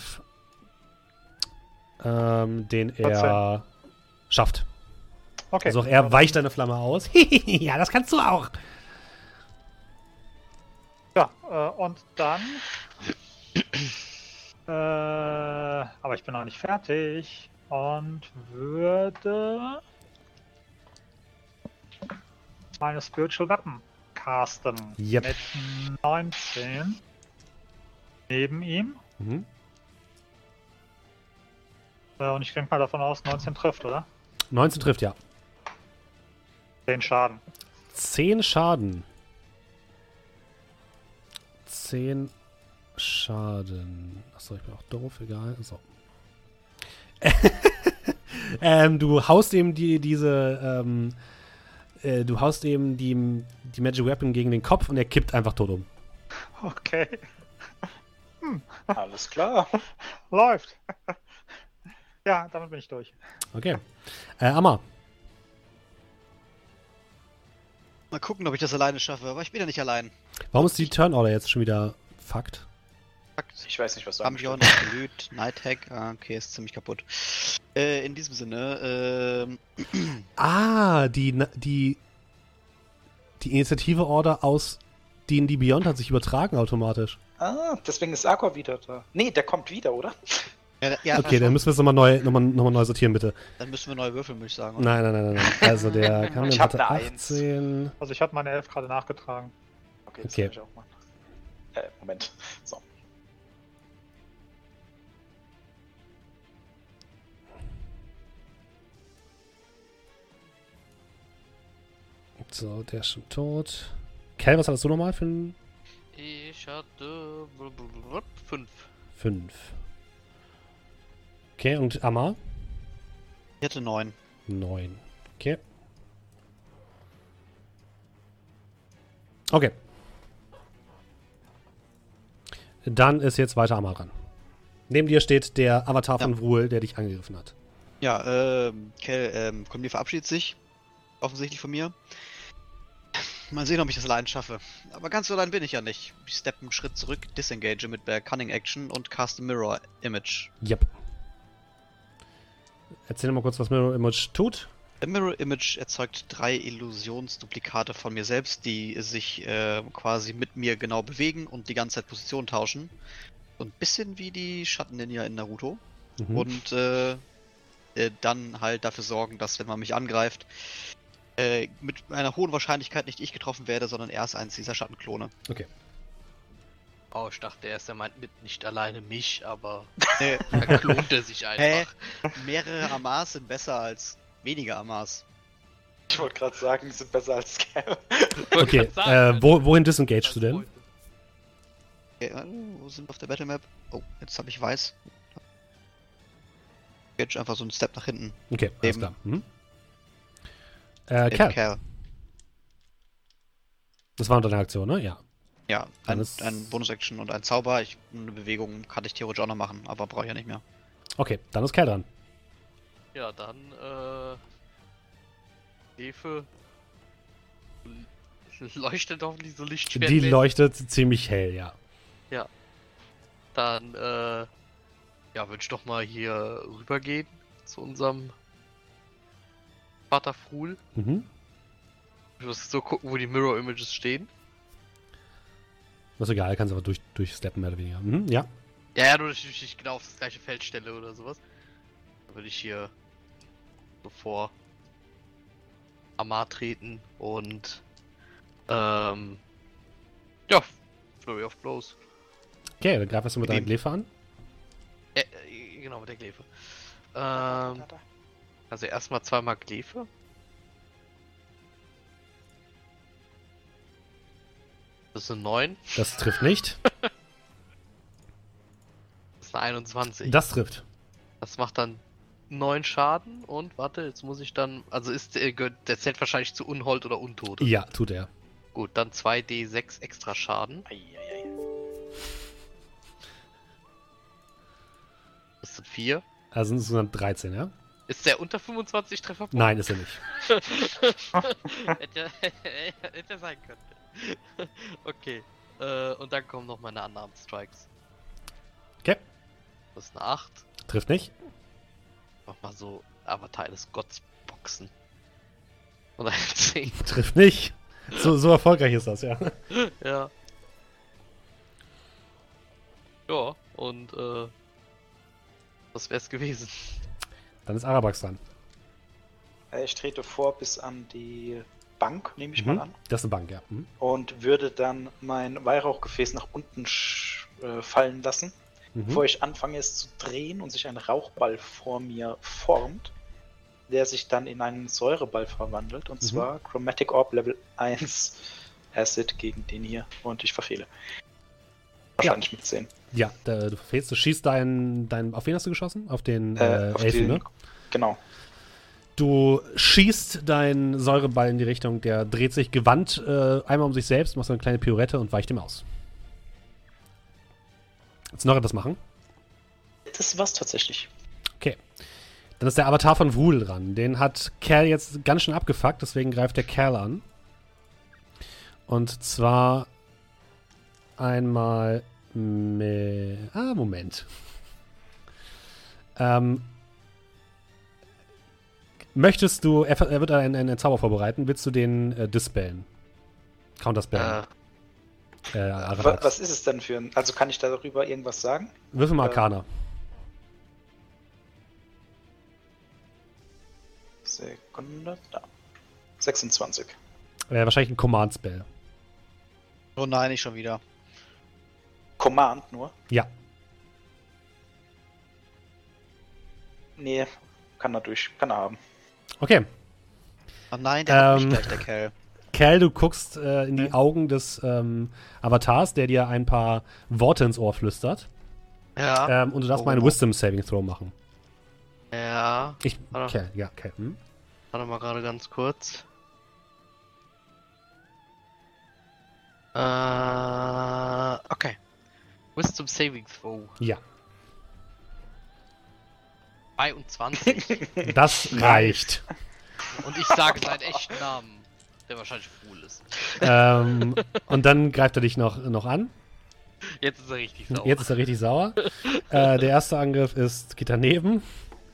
ähm, den er schafft. Okay. Also auch er weicht eine Flamme aus. ja, das kannst du auch. Ja, äh, und dann. Äh, aber ich bin noch nicht fertig. Und würde. Meine Spiritual Weapon casten. Yep. Mit 19. Neben ihm. Mhm. Äh, und ich denke mal davon aus, 19 trifft, oder? 19 trifft, ja. 10 Schaden. 10 Schaden. 10 Schaden. Achso, ich bin auch doof, egal. So. ähm, du haust ihm die, diese, ähm, äh, du haust ihm die, die Magic Weapon gegen den Kopf und er kippt einfach tot um. Okay. Alles klar. Läuft. ja, damit bin ich durch. Okay. Äh, Amma. Mal gucken, ob ich das alleine schaffe, aber ich bin ja nicht allein. Warum ist die Turnorder jetzt schon wieder Fakt? Fakt. Ich weiß nicht, was du Ambion, Absolut, Nighthack, ah, okay, ist ziemlich kaputt. Äh, in diesem Sinne, ähm, Ah, die, die, die Initiative-Order aus D&D Beyond hat sich übertragen automatisch. Ah, deswegen ist Aqua wieder da. Nee, der kommt wieder, oder? ja, ja, Okay, dann müssen wir es nochmal neu, noch mal, noch mal neu sortieren, bitte. dann müssen wir neu würfeln, würde ich sagen. oder? Nein, nein, nein, nein. Also der kam Ich hatte eine Eins. 18. Also ich habe meine 11 gerade nachgetragen. Okay, das Okay. kann ich auch machen. Äh, Moment. So. So, der ist schon tot. Kel, was hattest du nochmal für ein Ich hatte 5. 5? Okay, und Amma? Ich hatte neun. 9. Okay. Okay. Dann ist jetzt weiter Amma dran. Neben dir steht der Avatar von Ja. Vrul, der dich angegriffen hat. Ja, ähm, Kel, ähm, Kolmir verabschiedet sich. Offensichtlich von mir. Mal sehen, ob ich das allein schaffe. Aber ganz so allein bin ich ja nicht. Ich steppe einen Schritt zurück, disengage mit der Cunning Action und cast a Mirror Image. Yep. Erzähl mal kurz, was Mirror Image tut. A Mirror Image erzeugt drei Illusionsduplikate von mir selbst, die sich äh, quasi mit mir genau bewegen und die ganze Zeit Position tauschen. So ein bisschen wie die Schatten-Ninja in Naruto. Mhm. Und äh, äh, dann halt dafür sorgen, dass, wenn man mich angreift, äh, mit einer hohen Wahrscheinlichkeit nicht ich getroffen werde, sondern erst eins dieser Schattenklone. Oh, ich dachte erst, er meint mit nicht alleine mich, aber Äh, da klont er sich Hä? einfach. mehrere Amas sind besser als weniger Amas. Ich wollte gerade sagen, die sind besser als Scam. Okay, äh, wo, wohin disengagest du denn? Okay, äh, wo sind wir auf der Battlemap? Oh, jetzt habe ich weiß. Jetzt einfach so einen Step nach hinten. Okay, alles Eben. klar. Mhm. Äh, Neben Kerl, Kerl. das war deine Aktion, ne? Ja. Ja, ein, ist- ein Bonus-Action und ein Zauber. Ich, eine Bewegung kann ich theoretisch auch noch machen, aber brauche ich ja nicht mehr. Okay, dann ist Kerl dran. Ja, dann äh, Glefe leuchtet hoffentlich so lichtschwert. Die leuchtet ziemlich hell, ja. Dann, äh, ja, würde ich doch mal hier rübergehen zu unserem Vater Fruhl. Mhm. Ich muss so gucken, wo die Mirror Images stehen. Das ist egal, kannst aber durch, durchsteppen, mehr oder weniger. Mhm, ja. Ja, ja, nur dass ich nicht genau auf das gleiche Feld stelle oder sowas. Dann würde ich hier so vor Amar treten und ähm, ja, Flurry of Blows. Okay, dann greifst du mit Mit deiner Glefe an. Äh, äh, genau, mit der Glefe. Ähm, also erstmal zweimal Glefe. Das ist eine 9, Das trifft nicht. das ist eine 21. Das trifft. Das macht dann 9 Schaden und warte, jetzt muss ich dann. Also ist der, gehört- der zählt wahrscheinlich zu Unhold oder Untote. Ja, tut er. Gut, dann 2d6 extra Schaden. Eieiei. Das sind 4. Also insgesamt 13, ja? Ist der unter 25 Treffer? Nein, ist er nicht. hätte, hätte sein können. okay. Äh, und dann kommen noch meine Unarmed Strikes. Okay. Das ist eine 8. Trifft nicht. Mach mal so Avatar des Gotts boxen. Und eine 10. Trifft nicht. So, so erfolgreich ist das, ja. Ja. Ja, und äh. Das wär's gewesen. Dann ist Arabax dran. Äh, Ich trete vor bis an die Bank, nehme ich Mhm. mal an. Das ist eine Bank, ja. Mhm. Und würde dann mein Weihrauchgefäß nach unten äh, fallen lassen, Mhm. bevor ich anfange es zu drehen und sich ein Rauchball vor mir formt, der sich dann in einen Säureball verwandelt. Und Mhm. zwar Chromatic Orb Level 1 Acid gegen den hier. Und ich verfehle. Wahrscheinlich mit 10. Ja, da, du verfehlst, du schießt dein, dein. Auf wen hast du geschossen? Auf den Äh, äh, auf Elfen, den- ne? Genau. Du schießt deinen Säureball in die Richtung, der dreht sich gewandt äh, einmal um sich selbst, machst so eine kleine Pirouette und weicht ihm aus. Willst du noch etwas machen? Das war's tatsächlich. Okay. Dann ist der Avatar von Vrul dran. Den hat Kerl jetzt ganz schön abgefuckt, deswegen greift der Kerl an. Und zwar einmal mit. Ah, Moment. Ähm. Möchtest du. Er, er wird einen, einen Zauber vorbereiten. Willst du den äh, dispellen? Counterspellen. Äh, Äh. Was ist es denn für ein. Also kann ich darüber irgendwas sagen? Würfel mal äh, Arcana. Sekunde. Da. 26. Äh, wahrscheinlich ein Command-Spell. Oh nein, nicht schon wieder. Command nur. Ja. Nee, kann er durch. Kann er haben. Okay. Oh nein, der hat Ähm. mich gleich, der Kerl. Cal, du guckst äh, in die Mhm. Augen des ähm, Avatars, der dir ein paar Worte ins Ohr flüstert. ja. Ähm, und du darfst Oh. mal einen Wisdom Saving Throw machen. Ja. Ich, Ah. Cal, ja, Cal. Hm? Warte mal gerade ganz kurz. Äh, okay. Wisdom Saving Throw. Ja, 22. das reicht. Und ich sage seinen echten Namen. Der wahrscheinlich cool ist. ähm, und dann greift er dich noch, noch an. Jetzt ist er richtig sauer. Jetzt ist er richtig sauer. äh, der erste Angriff ist, geht daneben.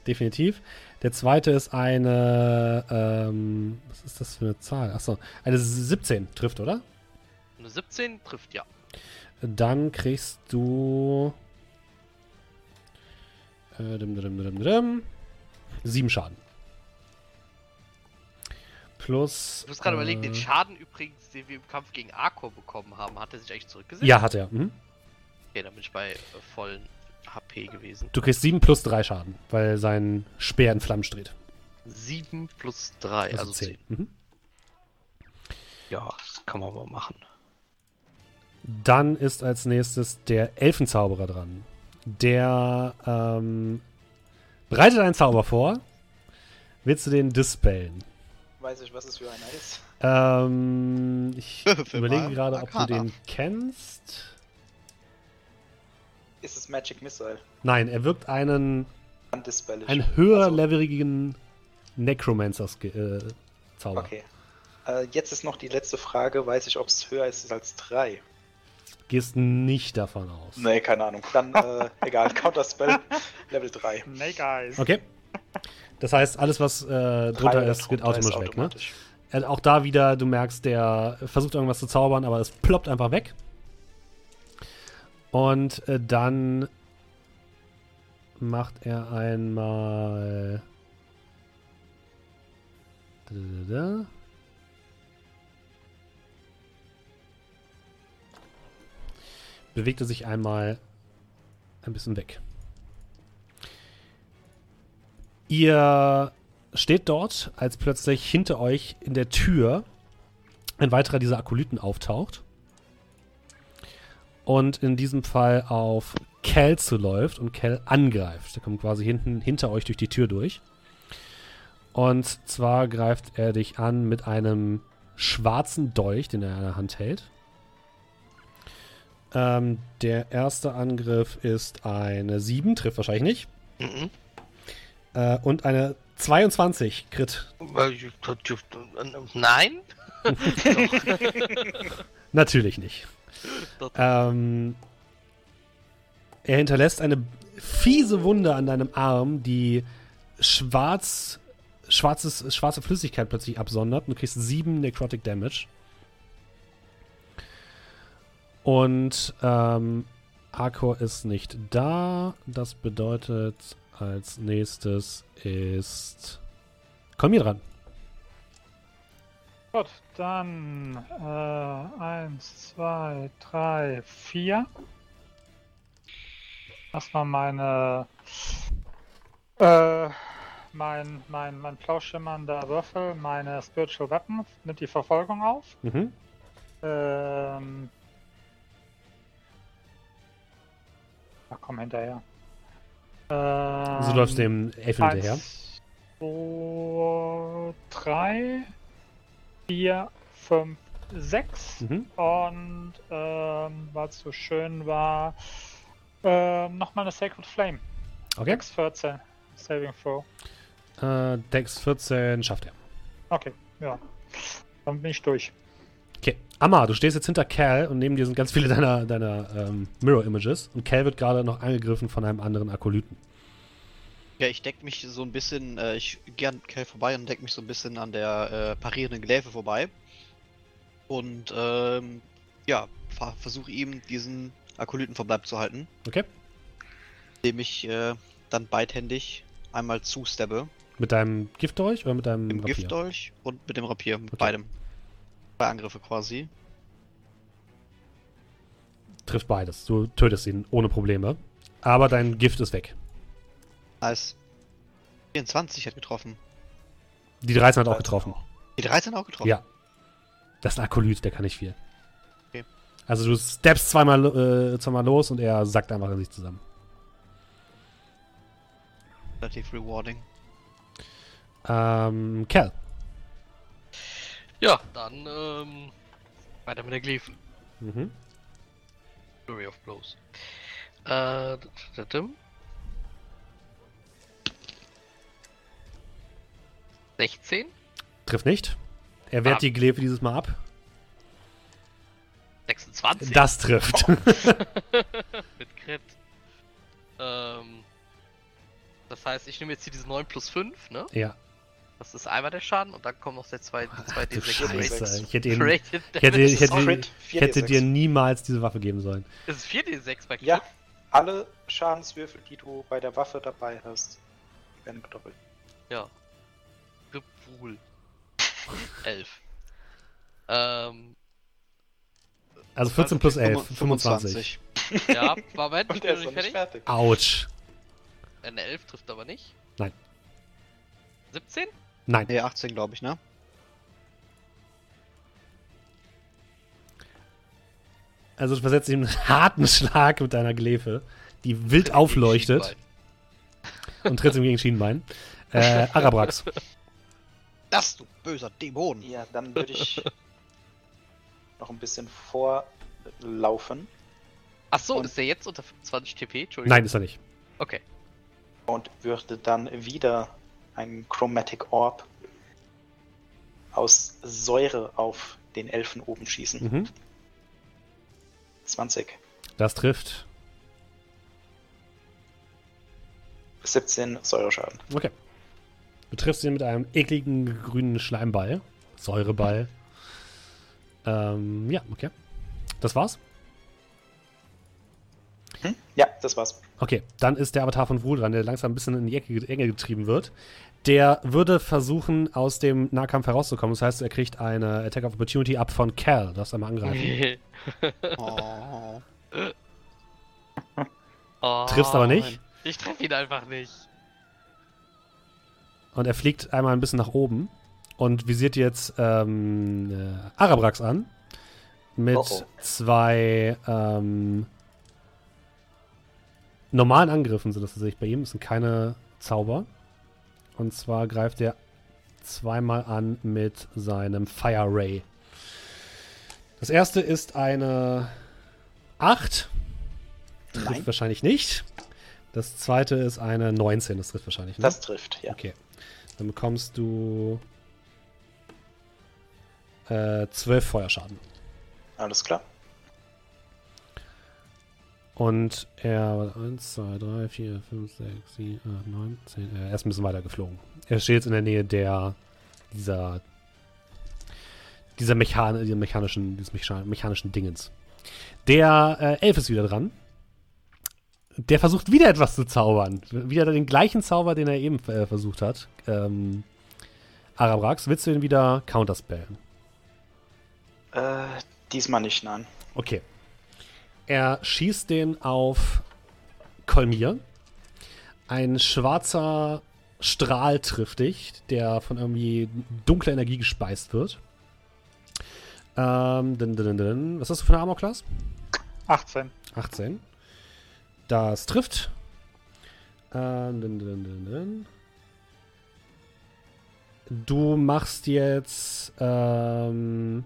Definitiv. Der zweite ist eine, ähm, was ist das für eine Zahl? Achso, eine 17 trifft, oder? Eine 17 trifft ja. Dann kriegst du. Äh, dim, dim, dim, dim, dim, sieben Schaden. Plus. Ich muss gerade äh, überlegen, den Schaden übrigens, den wir im Kampf gegen Arcor bekommen haben, hat er sich eigentlich zurückgesetzt? Ja, hat er. Mhm. Okay, dann bin ich bei äh, vollen HP gewesen. Du kriegst sieben plus drei Schaden, weil sein Speer in Flammen steht. 7 plus 3, also 10. Mhm. Ja, das kann man mal machen. Dann ist als nächstes der Elfenzauberer dran. Der ähm, bereitet einen Zauber vor. Willst du den dispellen? Weiß ich, was es für einer ist. Ähm, ich überlege gerade, ob du den kennst. Ist es Magic Missile? Nein, er wirkt einen, einen höherleveligen Necromancer-Zauber Zauber. Okay. Äh, jetzt ist noch die letzte Frage. Weiß ich, ob es höher ist als 3? Gehst nicht davon aus. Nee, keine Ahnung. Dann, äh, egal. Counterspell Level 3. Snake Eyes. Okay. Das heißt, alles, was äh, drunter ist, geht drunter ist automatisch weg, ne? automatisch. Äh, Auch da wieder, du merkst, der versucht irgendwas zu zaubern, aber es ploppt einfach weg. Und äh, dann macht er einmal. Da, da, da. Bewegt er sich einmal ein bisschen weg. Ihr steht dort, als plötzlich hinter euch in der Tür ein weiterer dieser Akolyten auftaucht. Und in diesem Fall auf Cal zuläuft und Cal angreift. Der kommt quasi hinten hinter euch durch die Tür durch. Und zwar greift er dich an mit einem schwarzen Dolch, den er in der Hand hält. Ähm, der erste Angriff ist eine 7, trifft wahrscheinlich nicht. Mhm. Äh, und eine 22 Crit. Nein? Natürlich nicht. Ähm, er hinterlässt eine fiese Wunde an deinem Arm, die schwarz, schwarzes, schwarze Flüssigkeit plötzlich absondert. Und du kriegst 7 Necrotic Damage. Und ähm, Arkor ist nicht da. Das bedeutet, als nächstes ist. Komm hier dran. Gut, dann äh, eins, zwei, drei, vier. Erstmal meine äh, mein, mein, mein blau schimmernder Würfel, meine Spiritual Weapon, nimmt die Verfolgung auf. Mhm. Ähm. Ach komm hinterher. Ähm, Also du läufst dem Elfen hinterher. Eins, zwei, drei, vier, fünf, sechs. Mhm. Und ähm, es so schön war, ähm, nochmal eine Sacred Flame. Okay. X 14. Saving Throw. Äh, Dex 14 schafft er. Okay, ja. Dann bin ich durch. Okay. Amma, du stehst jetzt hinter Cal und neben dir sind ganz viele deiner, deiner ähm, Mirror Images. Und Cal wird gerade noch angegriffen von einem anderen Akolyten. Ja, ich deck mich so ein bisschen, äh, ich gehe an Kel vorbei und deck mich so ein bisschen an der äh, parierenden Gläfe vorbei. Und ähm, ja, ver versuche ihm diesen Akolytenverbleib zu halten, Okay. indem ich äh, dann beidhändig einmal zustabbe. Mit deinem Giftdolch oder mit deinem Mit dem Rapier? Giftdolch und mit dem Rapier, mit Okay. beidem. Angriffe quasi. Trifft beides. Du tötest ihn ohne Probleme. Aber dein Gift ist weg. Nice. 24 hat getroffen. Die 13 hat auch getroffen. Die 13 auch getroffen. Ja. Das ist ein Akolyt, der kann nicht viel. Okay. Also du steppst zweimal, äh, zweimal los und er sackt einfach in sich zusammen. Relativ rewarding. Ähm, Cal. Ja, dann ähm, weiter mit der Glyphen. Mhm. Flurry of Blows. Äh, d- 16, Trifft nicht. Er wehrt Ah. die Glefe dieses Mal ab. 26 Das trifft. mit Crit. Ähm, das heißt, ich nehme jetzt hier diese 9 plus 5, ne? ja. Das ist einmal der Schaden und dann kommt noch der 2 Ach, du D6 Scheiße. Rated- Ich hätte, ihn, Rated ich hätte, ich hätte, ich hätte 4d6. dir niemals diese Waffe geben sollen. Das ist 4D6 bei Crit. Ja, alle Schadenswürfel, die du bei der Waffe dabei hast, werden gedoppelt. Ja. Gebuhl. 11. Ähm, Also 14 plus 11, 25. ja, Moment, Und ich bin ist noch nicht nicht fertig. fertig. Autsch. Eine 11 trifft aber nicht. Nein. 17? Nein. Nee, 18 glaube ich, ne? Also du versetzt ihm einen harten Schlag mit deiner Glefe, die wild aufleuchtet und trittst ihm gegen Schienenbein. Äh, Arabrax. Das, du böser Dämon! Ja, dann würde ich noch ein bisschen vorlaufen Achso, Und- ist der jetzt unter 20 TP? Entschuldigung. Nein, ist er nicht. Okay. und würde dann wieder einen Chromatic Orb aus Säure auf den Elfen oben schießen. Mhm. 20. Das trifft. 17 Säureschaden. Okay. Du triffst ihn mit einem ekligen grünen Schleimball. Säureball. Ähm, ja, okay. Das war's? Hm? Ja, das war's. Okay, dann ist der Avatar von Wul dran, der langsam ein bisschen in die Ecke, Enge getrieben wird. Der würde versuchen, aus dem Nahkampf herauszukommen. Das heißt, er kriegt eine Attack of Opportunity ab von Cal. Du darfst einmal angreifen. Oh. oh, Triffst aber nicht. Ich treffe ihn einfach nicht. Und er fliegt einmal ein bisschen nach oben und visiert jetzt ähm, äh, Arabrax an. Mit Oh oh. zwei ähm, normalen Angriffen sind das tatsächlich bei ihm. Das sind keine Zauber. Und zwar greift er zweimal an mit seinem Fire Ray. Das erste ist eine 8. Trifft Nein. wahrscheinlich nicht. Das zweite ist eine 19. Das trifft wahrscheinlich nicht. Das trifft, ja. Okay. Dann bekommst du äh, 12 Feuerschaden. Alles klar. Und er 1, 2, 3, 4, 5, 6, 7, 8, 9, 10. Er ist ein bisschen weiter geflogen. Er steht jetzt in der Nähe der dieser dieser, Mechan dieser mechanischen, dieses mecha mechanischen Dingens. Der äh, Elf ist wieder dran. Der versucht wieder etwas zu zaubern. Wieder den gleichen Zauber, den er eben äh, versucht hat. Ähm, Arabrax, willst du ihn wieder counterspellen? Äh, diesmal nicht, nein. Okay. Er schießt den auf Kolmir. Ein schwarzer Strahl trifft dich, der von irgendwie dunkler Energie gespeist wird. Ähm, dun, dun, dun. Was hast du für eine Armor-Class? 18. 18. Das trifft. Ähm, dun, dun, dun, dun. Du machst jetzt ähm,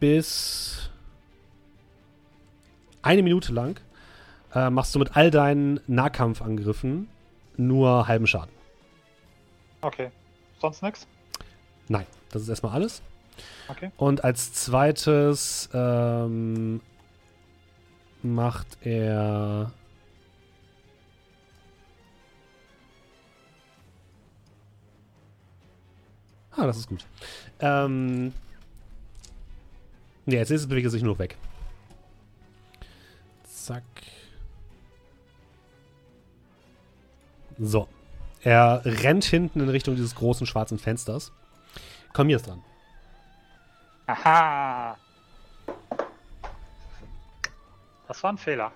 bis eine Minute lang äh, machst du mit all deinen Nahkampfangriffen nur halben Schaden. Okay. Sonst nichts? Nein, das ist erstmal alles. Okay. Und als zweites ähm, macht er. Ah, das ist gut. Ähm. Ne, als nächstes bewegt er sich nur weg. Zack. So. Er rennt hinten in Richtung dieses großen schwarzen Fensters. Komm, hier ist dran. Aha. Das war ein Fehler.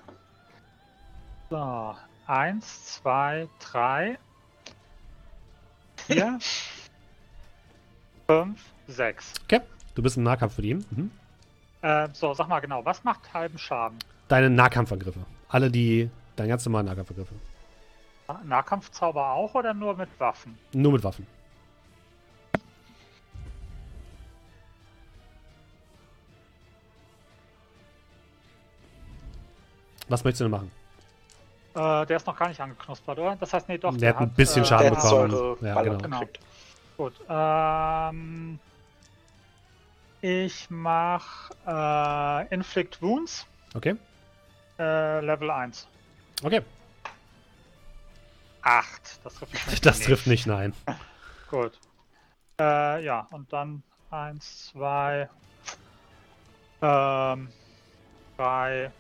So. Eins, zwei, drei, vier, fünf, sechs. Okay, du bist im Nahkampf mit ihm. Mhm. Äh, so, sag mal genau, was macht halben Schaden? Deine Nahkampfangriffe. Alle die, deine ganz normalen Nahkampfangriffe. Nahkampfzauber auch oder nur mit Waffen? Nur mit Waffen. Was möchtest du denn machen? Äh, der ist noch gar nicht angeknuspert, oder? Das heißt, nee, doch. Der hat ein bisschen äh, Schaden Der der hat bekommen. Ja, genau. gekriegt. Gut. Ähm, ich mach äh, Inflict Wounds, Okay? Äh, Level 1. Okay. 8. Das trifft mich Das trifft nicht, nein. Gut. Äh, ja, und dann 1, 2, ähm, 3,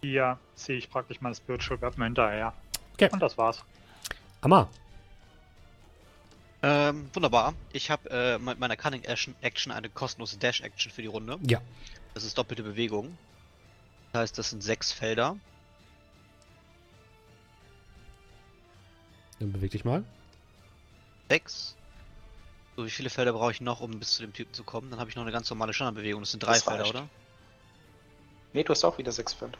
4 ziehe ich praktisch mein Spiritual Weapon hinterher. Okay. Und das war's. Hammer. Ähm, wunderbar. Ich habe äh, mit meiner Cunning Action, Action eine kostenlose Dash Action für die Runde. Ja. Das ist doppelte Bewegung. Das heißt, das sind sechs Felder. Dann beweg dich mal. Sechs. So, wie viele Felder brauche ich noch, um bis zu dem Typen zu kommen? Dann habe ich noch eine ganz normale Standardbewegung. Das sind drei Das Felder, reicht. oder? Nee, du hast auch wieder sechs Felder.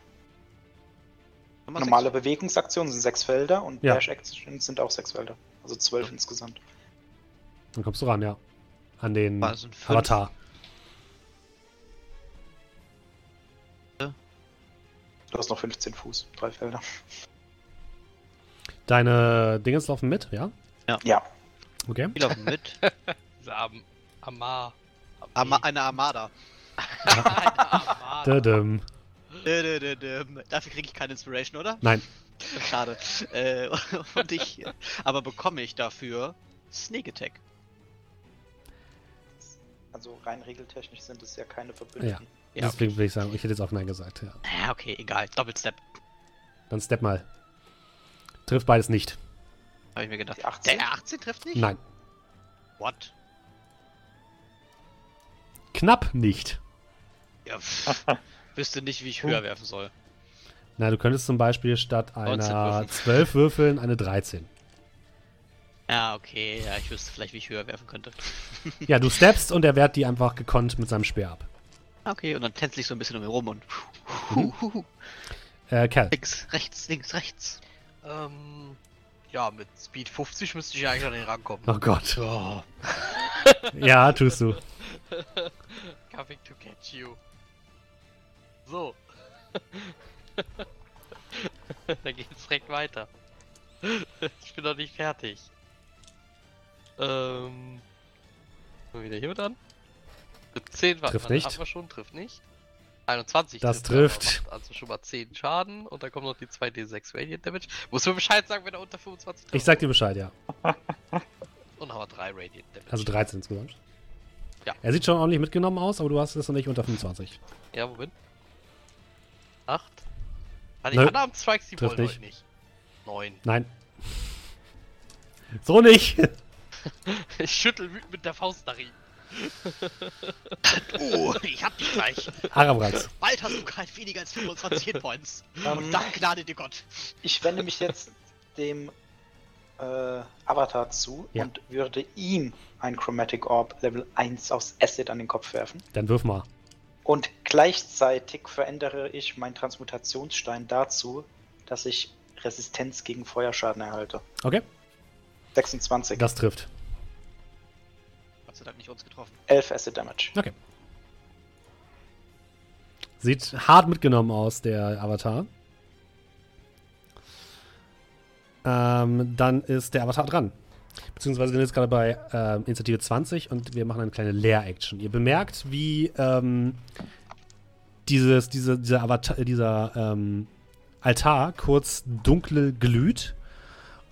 Nochmal Normale sechs. Bewegungsaktionen sind sechs Felder und Ja. Dash Actions sind auch sechs Felder. Also zwölf insgesamt. Dann kommst du ran, ja. An den das sind fünf. Avatar. Du hast noch 15 Fuß, drei Felder. Deine Dingens laufen mit, ja? Ja, Okay. Die laufen mit. Diese Am Amar. Ama eine Armada. Eine Armada. Dö, dö, dö, dö. Dafür kriege ich keine Inspiration, oder? Nein. Schade. Äh, und ich, aber bekomme ich dafür Sneak Attack. Also rein regeltechnisch sind es ja keine Verbündeten. Ja, Deswegen will ich sagen, ich hätte jetzt auch Nein gesagt. Ja. Ja, okay, egal. Doppelstep. Dann step mal. Trifft beides nicht. Habe ich mir gedacht. Die 18? Der R18 trifft nicht? Nein. What? Knapp nicht. Ja, pff. Wüsste nicht, wie ich höher werfen soll. Na, du könntest zum Beispiel statt 19 einer würfeln. 12 würfeln eine 13. Ja, okay. Ja, ich wüsste vielleicht, wie ich höher werfen könnte. Ja, du steppst und er wehrt die einfach gekonnt mit seinem Speer ab. Okay, und dann tänzel ich so ein bisschen um ihn rum und. Mhm. Äh, Kerl. Links, rechts, links, rechts. Ähm, ja, mit Speed 50 müsste ich ja eigentlich an den rankommen. Oh Gott. Oh. Ja, tust du. Coming to get you. So. da geht's direkt weiter. ich bin noch nicht fertig. Ähm. Wieder hier mit an. Mit 10 war Trifft warte, nicht. Haben wir schon, trifft nicht. 21 Das trifft trifft. Also schon mal 10 Schaden und dann kommen noch die 2d6 Radiant Damage. Muss mir Bescheid sagen, wenn er unter 25 trifft. Ich sag dir Bescheid, ja. Und haben wir 3 Radiant Damage. Also 13 insgesamt. Ja. Er sieht schon ordentlich mitgenommen aus, aber du hast es noch nicht unter 25. Ja, Moment. 8. Warte, Nö. die anderen Strikes, die Trifft wollen nicht. nicht. 9. Nein. So nicht. Ich schüttel wütend mit der Faust nach ihm. Oh, ich hab dich gleich. Arabrax. Bald hast du kein weniger als 25 Hitpoints. Ähm, Und dann gnade dir Gott. Ich wende mich jetzt dem äh, Avatar zu Ja. und würde ihm ein Chromatic Orb Level 1 aus Acid an den Kopf werfen. Dann wirf mal. Und gleichzeitig verändere ich meinen Transmutationsstein dazu, dass ich Resistenz gegen Feuerschaden erhalte. Okay. 26. Das trifft. Gott sei Dank nicht uns getroffen. 11 Acid Damage. Sieht hart mitgenommen aus, der Avatar. Ähm, dann ist der Avatar dran. Beziehungsweise wir sind jetzt gerade bei ähm, Initiative 20 und wir machen eine kleine Leer-Action. Ihr bemerkt, wie ähm, dieses, diese, dieser, Avatar, äh, dieser ähm, Altar kurz dunkel glüht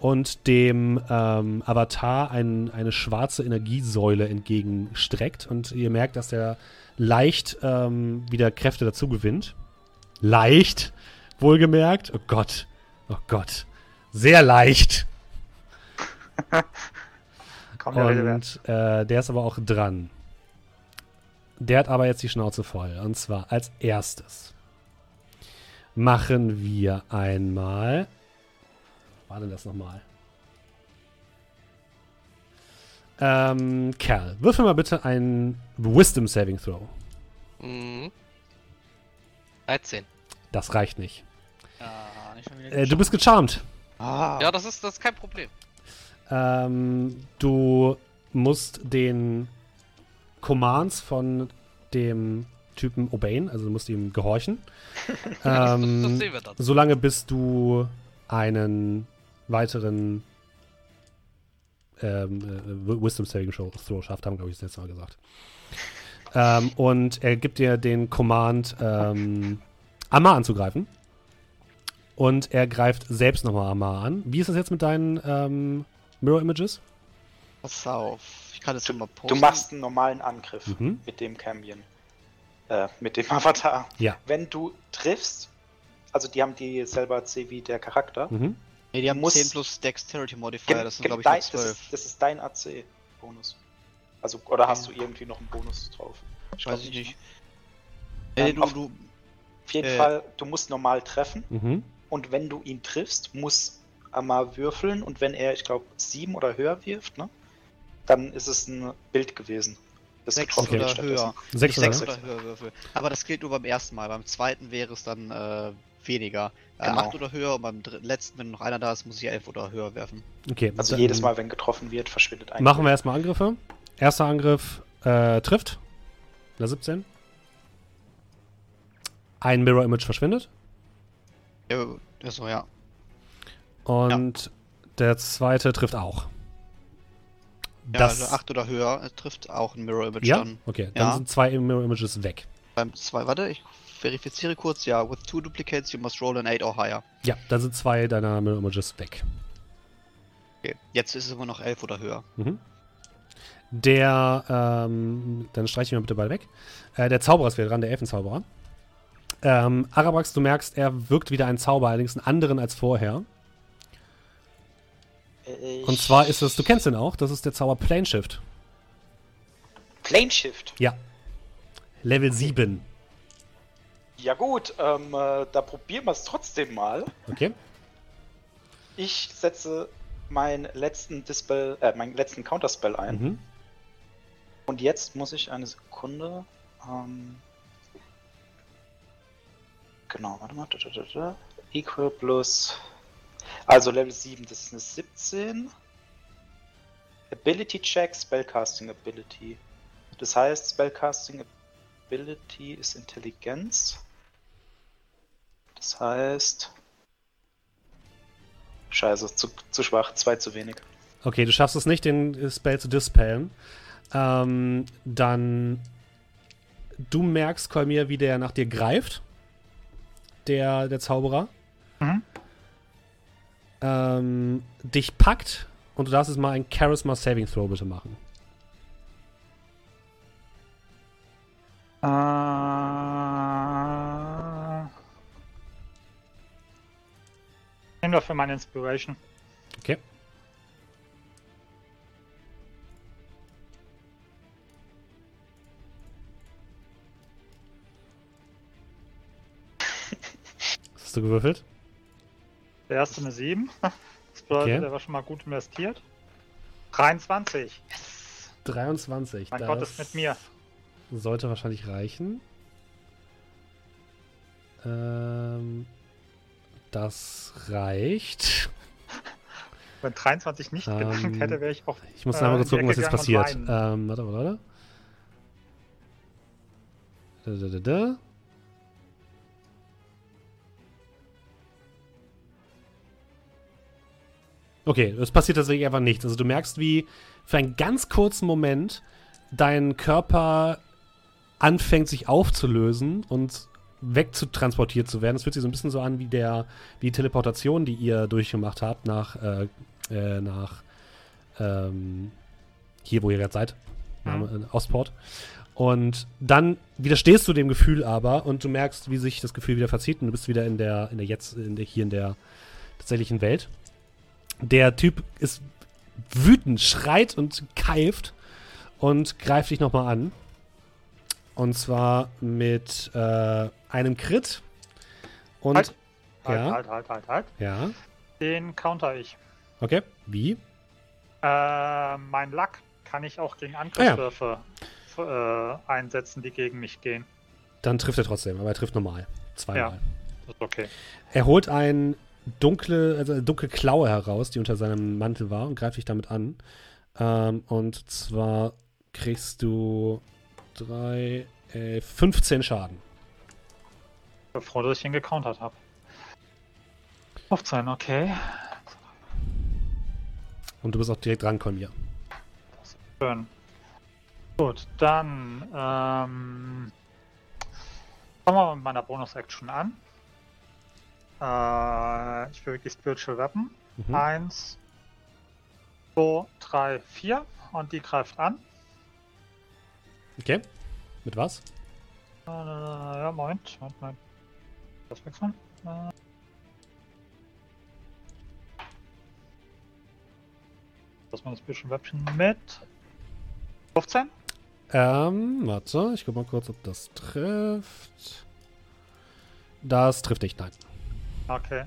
und dem ähm, Avatar ein, eine schwarze Energiesäule entgegenstreckt. Und ihr merkt, dass er leicht ähm, wieder Kräfte dazu gewinnt. Leicht, wohlgemerkt. Oh Gott. Oh Gott. Sehr leicht. Komm, der. Und äh, der ist aber auch dran. Der hat aber jetzt die Schnauze voll. Und zwar als erstes machen wir einmal. War denn das nochmal? Ähm, Kerl, würfel mal bitte einen Wisdom Saving Throw. Mhm. 13. Das reicht nicht. Ja, nicht schon wieder Äh, du bist gecharmt. Ah, Ja, das ist, das ist kein Problem. Ähm, du musst den Commands von dem Typen obeyen, also du musst ihm gehorchen. Ja, das, das, das ähm, sehen wir dann. solange bis du einen weiteren ähm, äh, Wisdom Saving Show- Throw schafft, haben glaube ich das letzte Mal gesagt. Ähm, und er gibt dir den Command, ähm, Amar anzugreifen. Und er greift selbst nochmal Amar an. Wie ist das jetzt mit deinen ähm, Mirror Images? pass auf. Ich kann schon mal posten. Du machst einen normalen Angriff Mhm. mit dem Cambion. Äh, mit dem Avatar. Ja. Wenn du triffst, also die haben dieselbe AC wie der Charakter. Mhm. Nee, die haben muss- 10 plus Dexterity Modifier, das sind glaube ich dein, nur das, 12. ist, das ist dein AC-Bonus. Also, oder hast du irgendwie noch einen Bonus drauf? Weiß glaub ich nicht. Ähm, Nee, du, auf- du, Auf jeden Äh. Fall, du musst normal treffen Mhm. und wenn du ihn triffst, muss Amar würfeln und wenn er, ich glaube, sieben oder höher wirft, ne? Dann ist es ein Bild gewesen. Das Sechs wird oder höher. Sechs nicht oder? 6 oder höher Würfel. Aber das gilt nur beim ersten Mal. Beim zweiten wäre es dann äh, weniger. Äh, Genau. 8 oder höher und beim letzten, wenn noch einer da ist, muss ich 11 oder höher werfen. Okay. Also dann jedes Mal, wenn getroffen wird, verschwindet ein. Machen wir erstmal Angriffe. Erster Angriff äh, trifft. Na 17. Ein Mirror Image verschwindet. Ja, so, ja. Und der zweite trifft auch. Ja, Das, also 8 oder höher äh, trifft auch ein Mirror Image ja? an. Okay, dann Ja. sind zwei Mirror Images weg. Beim 2, warte, ich verifiziere kurz. Ja, with two duplicates you must roll an 8 or higher. Ja, dann sind zwei deiner Mirror Images weg. Okay, jetzt ist es immer noch 11 oder höher. Mhm. Der, ähm, dann streiche ich mal bitte beide weg. Äh, der Zauberer ist wieder dran, der Elfenzauberer. Ähm, Arabrax, du merkst, er wirkt wieder ein Zauber, allerdings einen anderen als vorher. Ich- Und zwar ist es, du kennst ihn auch, das ist der Zauber Plane Shift. Plane Shift. Ja. Level 7. Ja gut, ähm, äh, da probieren wir es trotzdem mal. Okay. Ich setze meinen letzten Dispel, äh, meinen letzten Counterspell ein. Mhm. Und jetzt muss ich eine Sekunde. Ähm, genau, warte mal. Da, da, da. Equal plus. Also Level 7, das ist eine 17. Ability Check, Spellcasting Ability. Das heißt, Spellcasting Ability ist Intelligenz. Das heißt. Scheiße, zu, zu schwach, zwei zu wenig. Okay, du schaffst es nicht, den Spell zu dispellen. Ähm, dann. Du merkst, Kolmir, wie der nach dir greift. Der, der Zauberer. Mhm. Ähm, dich packt und du darfst jetzt mal ein Charisma Saving Throw bitte machen. Äh, Nehmen wir für meine Inspiration. Okay. Was hast du gewürfelt? Der erste eine 7. Das bedeutet, Okay. der war schon mal gut investiert. 23. 23. Mein das Gott ist mit mir. Sollte wahrscheinlich reichen. Ähm, das reicht. Wenn 23 nicht Ähm, gelangt hätte, wäre ich auch. Ich muss äh, einmal in kurz gucken, was jetzt gegangen passiert. Ähm, warte, warte, warte. Da, da, da. Okay, es passiert tatsächlich einfach nichts. Also du merkst, wie für einen ganz kurzen Moment dein Körper anfängt sich aufzulösen und wegzutransportiert zu werden. Es fühlt sich so ein bisschen so an wie der wie die Teleportation, die ihr durchgemacht habt nach äh, äh, nach ähm, hier, wo ihr gerade seid, Name, äh, Ostport. Und dann widerstehst du dem Gefühl aber und du merkst, wie sich das Gefühl wieder verzieht und du bist wieder in der, in der jetzt, in der, hier in der tatsächlichen Welt. Der Typ ist wütend, schreit und keift und greift dich nochmal an. Und zwar mit äh, einem Crit. Und Halt. Halt, ja. halt, halt, halt, halt. ja, Den counter ich. okay. Wie? Äh, mein Lack kann ich auch gegen Angriffswürfe äh, einsetzen, die gegen mich gehen. Dann trifft er trotzdem, aber er trifft normal. Zweimal. Ist okay. Er holt ein dunkle, also eine dunkle Klaue heraus, die unter seinem Mantel war, und greift dich damit an. Ähm, und zwar kriegst du drei, äh, 15 Schaden. Bevor dass ich ihn gecountert habe. 15, okay. Und du bist auch direkt dran, Kolmir. Schön. Gut, dann ähm, fangen wir mit meiner Bonus-Action an. Äh, ich bewege die Spiritual Weapon. Mhm. Eins, zwei, drei, vier. Und die greift an. Okay. Mit was? Äh, ja, Moment, Moment, Moment. Das wechseln. Äh, das war das bisschen Weapon mit 15. Ähm, warte, ich guck mal kurz, ob das trifft. Das trifft nicht, nein. Okay.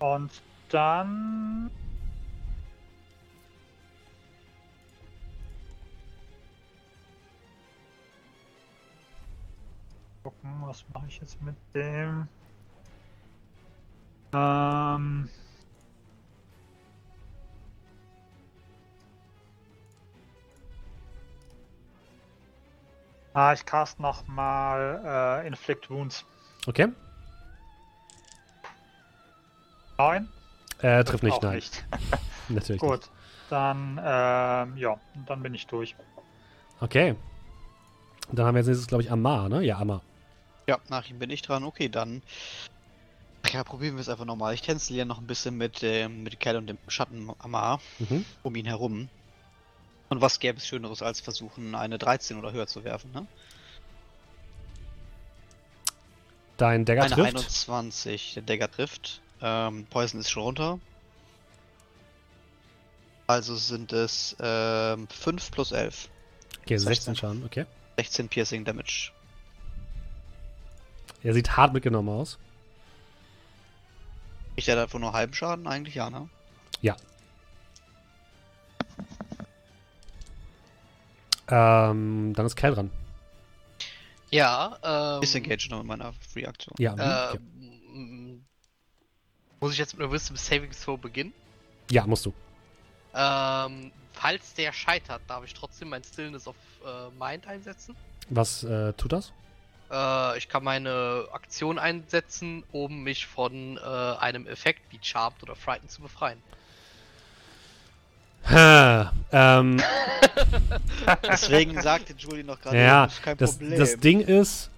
Und dann. Gucken, was mache ich jetzt mit dem? Ähm. Ah, ich cast nochmal äh, Inflict Wounds. Okay. 9. Äh, trifft nicht, Auch nein. nicht. Natürlich Gut. Dann, ähm, ja, dann bin ich durch. Okay. Dann haben wir jetzt nächstes, glaube ich, Amar, ne? Ja, Amar. Ja, nach ihm bin ich dran. Okay, dann. Ja, probieren wir es einfach nochmal. Ich tänzel ja noch ein bisschen mit, ähm, mit Kerl und dem Schatten Amar Mhm. um ihn herum. Und was gäbe es Schöneres, als versuchen, eine 13 oder höher zu werfen, ne? Dein Dagger eine trifft. 21, der Dagger trifft. Ähm, Poison ist schon runter. Also sind es ähm, 5 plus 11. Okay, 16 16. Schaden, okay. 16 Piercing Damage. Er sieht hart mitgenommen aus. Kriegt er davon nur halben Schaden? Eigentlich ja, ne? Ähm, dann ist Kel dran. Ja, ähm. Disengage noch mit meiner Free-Aktion. Ja, okay. Ähm, Muss ich jetzt mit einer Wisdom Saving Throw beginnen? ja, musst du. Ähm, falls der scheitert, darf ich trotzdem mein Stillness of äh, Mind einsetzen. Was äh, tut das? Äh, ich kann meine Aktion einsetzen, um mich von äh, einem Effekt wie Charmed oder Frightened zu befreien. Ähm, Deswegen sagte Julie noch gerade, ja, das ist kein das, Problem. das Ding ist,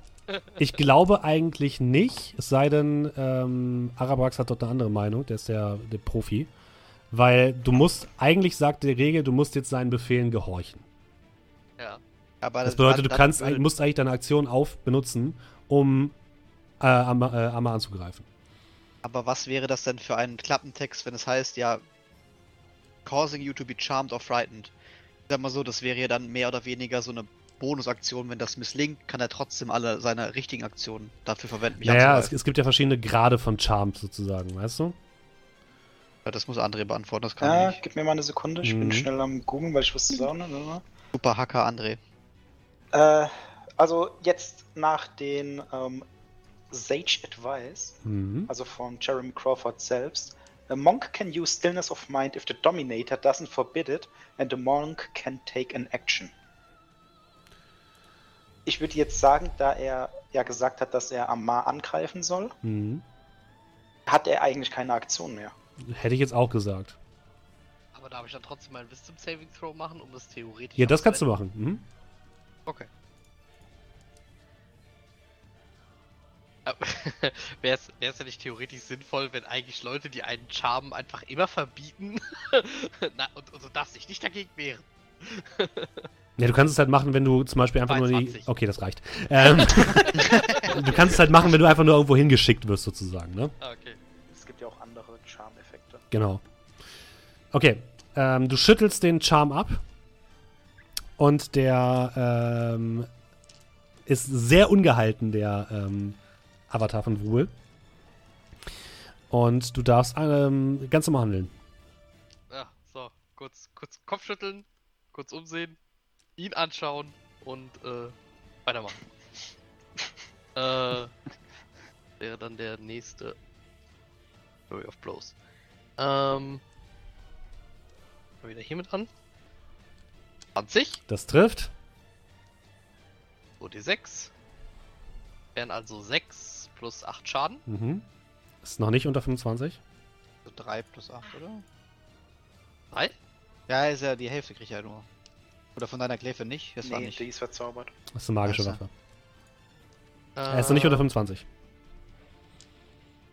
ich glaube eigentlich nicht, es sei denn, ähm, Arabrax hat dort eine andere Meinung, der ist der, der Profi. Weil du musst, eigentlich sagt die Regel, du musst jetzt seinen Befehlen gehorchen. Ja. Aber Das bedeutet, dann- du kannst, würde- musst eigentlich deine Aktion auf benutzen, um äh, Amma, äh, Amma anzugreifen. Aber was wäre das denn für einen Klappentext, wenn es heißt, ja, causing you to be charmed or frightened? Ich sag mal so, das wäre ja dann mehr oder weniger so eine Bonusaktion. Wenn das misslingt, kann er trotzdem alle seine richtigen Aktionen dafür verwenden. mich Naja, es, es gibt ja verschiedene Grade von Charmed sozusagen, weißt du? Ja, das muss André beantworten, das kann Ah, ich nicht. gib mir mal eine Sekunde, ich Mhm. bin schnell am googeln, weil ich was zu sagen habe. Super Hacker André. Äh, also jetzt nach den ähm, Sage Advice, Mhm. also von Jeremy Crawford selbst. A monk can use stillness of mind if the dominator doesn't forbid it, and a monk can take an action. Ich würde jetzt sagen, da er ja gesagt hat, dass er Amar angreifen soll, Mhm. hat er eigentlich keine Aktion mehr. Hätte ich jetzt auch gesagt. Aber darf ich dann trotzdem meinen Wisdom Saving Throw machen, um das theoretisch Ja, das kannst du machen. Mhm. Okay. Wäre es ja nicht theoretisch sinnvoll, wenn eigentlich Leute, die einen Charmen einfach immer verbieten, Na, und, und du darfst dich nicht dagegen wehren. Ja, du kannst es halt machen, wenn du zum Beispiel einfach nur in die. 22. Okay, das reicht. Ähm, du kannst es halt machen, wenn du einfach nur irgendwo hingeschickt wirst, sozusagen, ne? Ah, Okay. Es gibt ja auch andere Charm-Effekte. Genau. Okay. Ähm, du schüttelst den Charm ab. Und der ähm, ist sehr ungehalten, der ähm, Avatar von Wruel. Und du darfst ähm, ganz normal handeln. Ja, so, kurz, kurz Kopfschütteln, kurz umsehen, ihn anschauen und äh, weitermachen. äh, wäre dann der nächste Flurry of Blows. Ähm, wieder hier mit an. 20, Das trifft. OD6. Wären also 6 plus 8 Schaden. Mhm. Ist noch nicht unter 25. So 3 plus 8, oder? 3? Ja, ist ja die Hälfte kriegt er nur. Oder von deiner Kläfe nicht? Das war Nee, nicht. die ist verzaubert. Das ist eine magische Also. Waffe. Er ist noch nicht unter 25.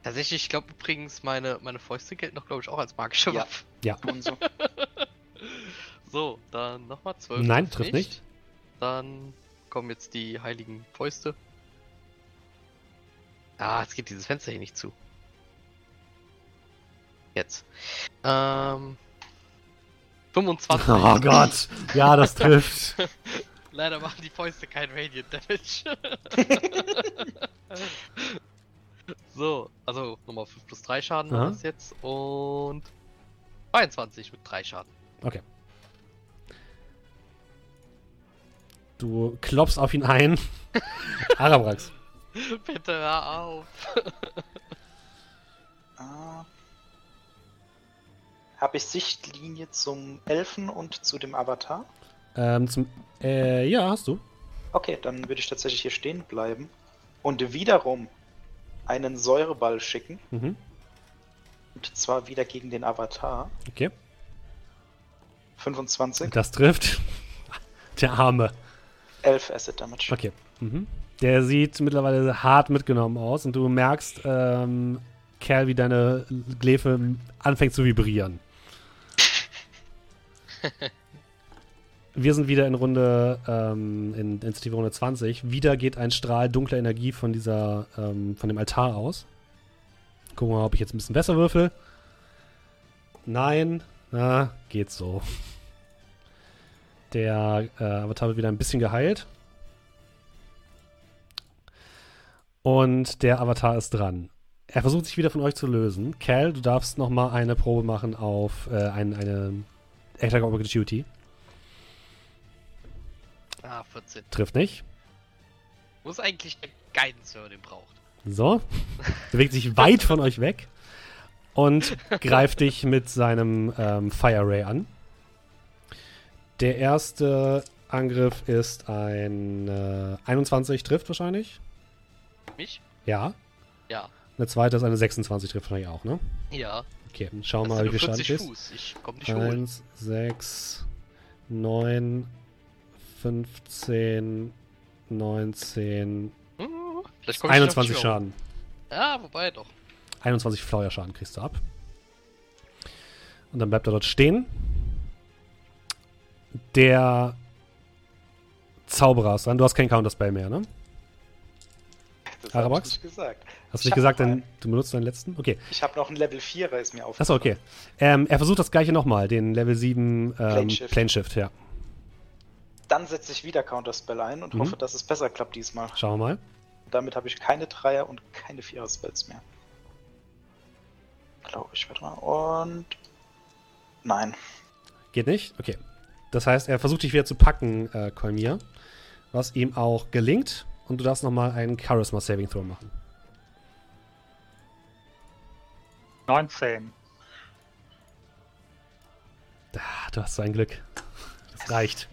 Tatsächlich, ich glaube übrigens, meine, meine Fäuste gelten doch, glaube ich, auch als magische Ja. Waffe. Ja. Und so. So, dann nochmal 12. Nein, trifft nicht. Dann kommen jetzt die heiligen Fäuste. Ah, jetzt geht dieses Fenster hier nicht zu. Jetzt. Ähm. 25. Oh Gott. Ja, das trifft. Leider machen die Fäuste kein Radiant Damage. so, also nochmal 5 plus 3 Schaden war das jetzt und 22 mit 3 Schaden. Okay. Du klopfst auf ihn ein. Arabrax. Bitte hör auf. Ah. Habe ich Sichtlinie zum Elfen und zu dem Avatar? Ähm, zum, äh, ja, hast du. Okay, dann würde ich tatsächlich hier stehen bleiben und wiederum einen Säureball schicken. Mhm. Und zwar wieder gegen den Avatar. Okay. 25. Das trifft. Der Arme. 11 Acid Damage. Okay. Mhm. Der sieht mittlerweile hart mitgenommen aus und du merkst, ähm, Kerl, wie deine Glefe anfängt zu vibrieren. Wir sind wieder in Runde, ähm, in Initiative Runde 20. Wieder geht ein Strahl dunkler Energie von dieser, ähm, von dem Altar aus. Gucken wir mal, ob ich jetzt ein bisschen besser würfel. Nein. Na, geht so. Der äh, Avatar wird wieder ein bisschen geheilt. Und der Avatar ist dran. Er versucht sich wieder von euch zu lösen. Cal, du darfst noch mal eine Probe machen auf äh, ein, eine Attack of Opportunity. Ah, 14. Trifft nicht. Wo ist eigentlich der Guidance, wenn man den braucht? So. Bewegt sich weit von euch weg und greift dich mit seinem ähm, Fire Ray an. Der erste Angriff ist ein äh, 21, trifft wahrscheinlich. Mich? Ja. Ja. Eine zweite ist eine 26, trifft wahrscheinlich auch, ne? Ja. Okay, dann schauen wir mal, wie viel Schaden 40 ist. Fuß. Ich komm holen. 1, 6, 9, 15, 19, Hm, Vielleicht komm ich 21 noch nicht mehr Schaden. Ja, wobei doch. 21 Feuerschaden kriegst du ab. Und dann bleibt er dort stehen. Der Zauberer ist dran. Du hast keinen Counterspell mehr, ne? Das Arabax? ich nicht gesagt. Hast du nicht hab gesagt, dein, du benutzt deinen letzten? Okay. Ich habe noch einen Level 4er, ist mir aufgefallen. Achso, okay. Ähm, er versucht das gleiche nochmal, den Level 7 ähm, Plane Shift. Plane Shift, ja. Dann setze ich wieder Counterspell ein und Mhm. hoffe, dass es besser klappt diesmal. Schauen wir mal. Damit habe ich keine Dreier und keine Vierer-Spells mehr. Glaube ich, warte mal. Und. Nein. Geht nicht? Okay. Das heißt, er versucht dich wieder zu packen, äh, Kolmir. Was ihm auch gelingt. Und du darfst nochmal einen Charisma Saving Throw machen. 19. Ah, du hast so ein Glück. Das reicht.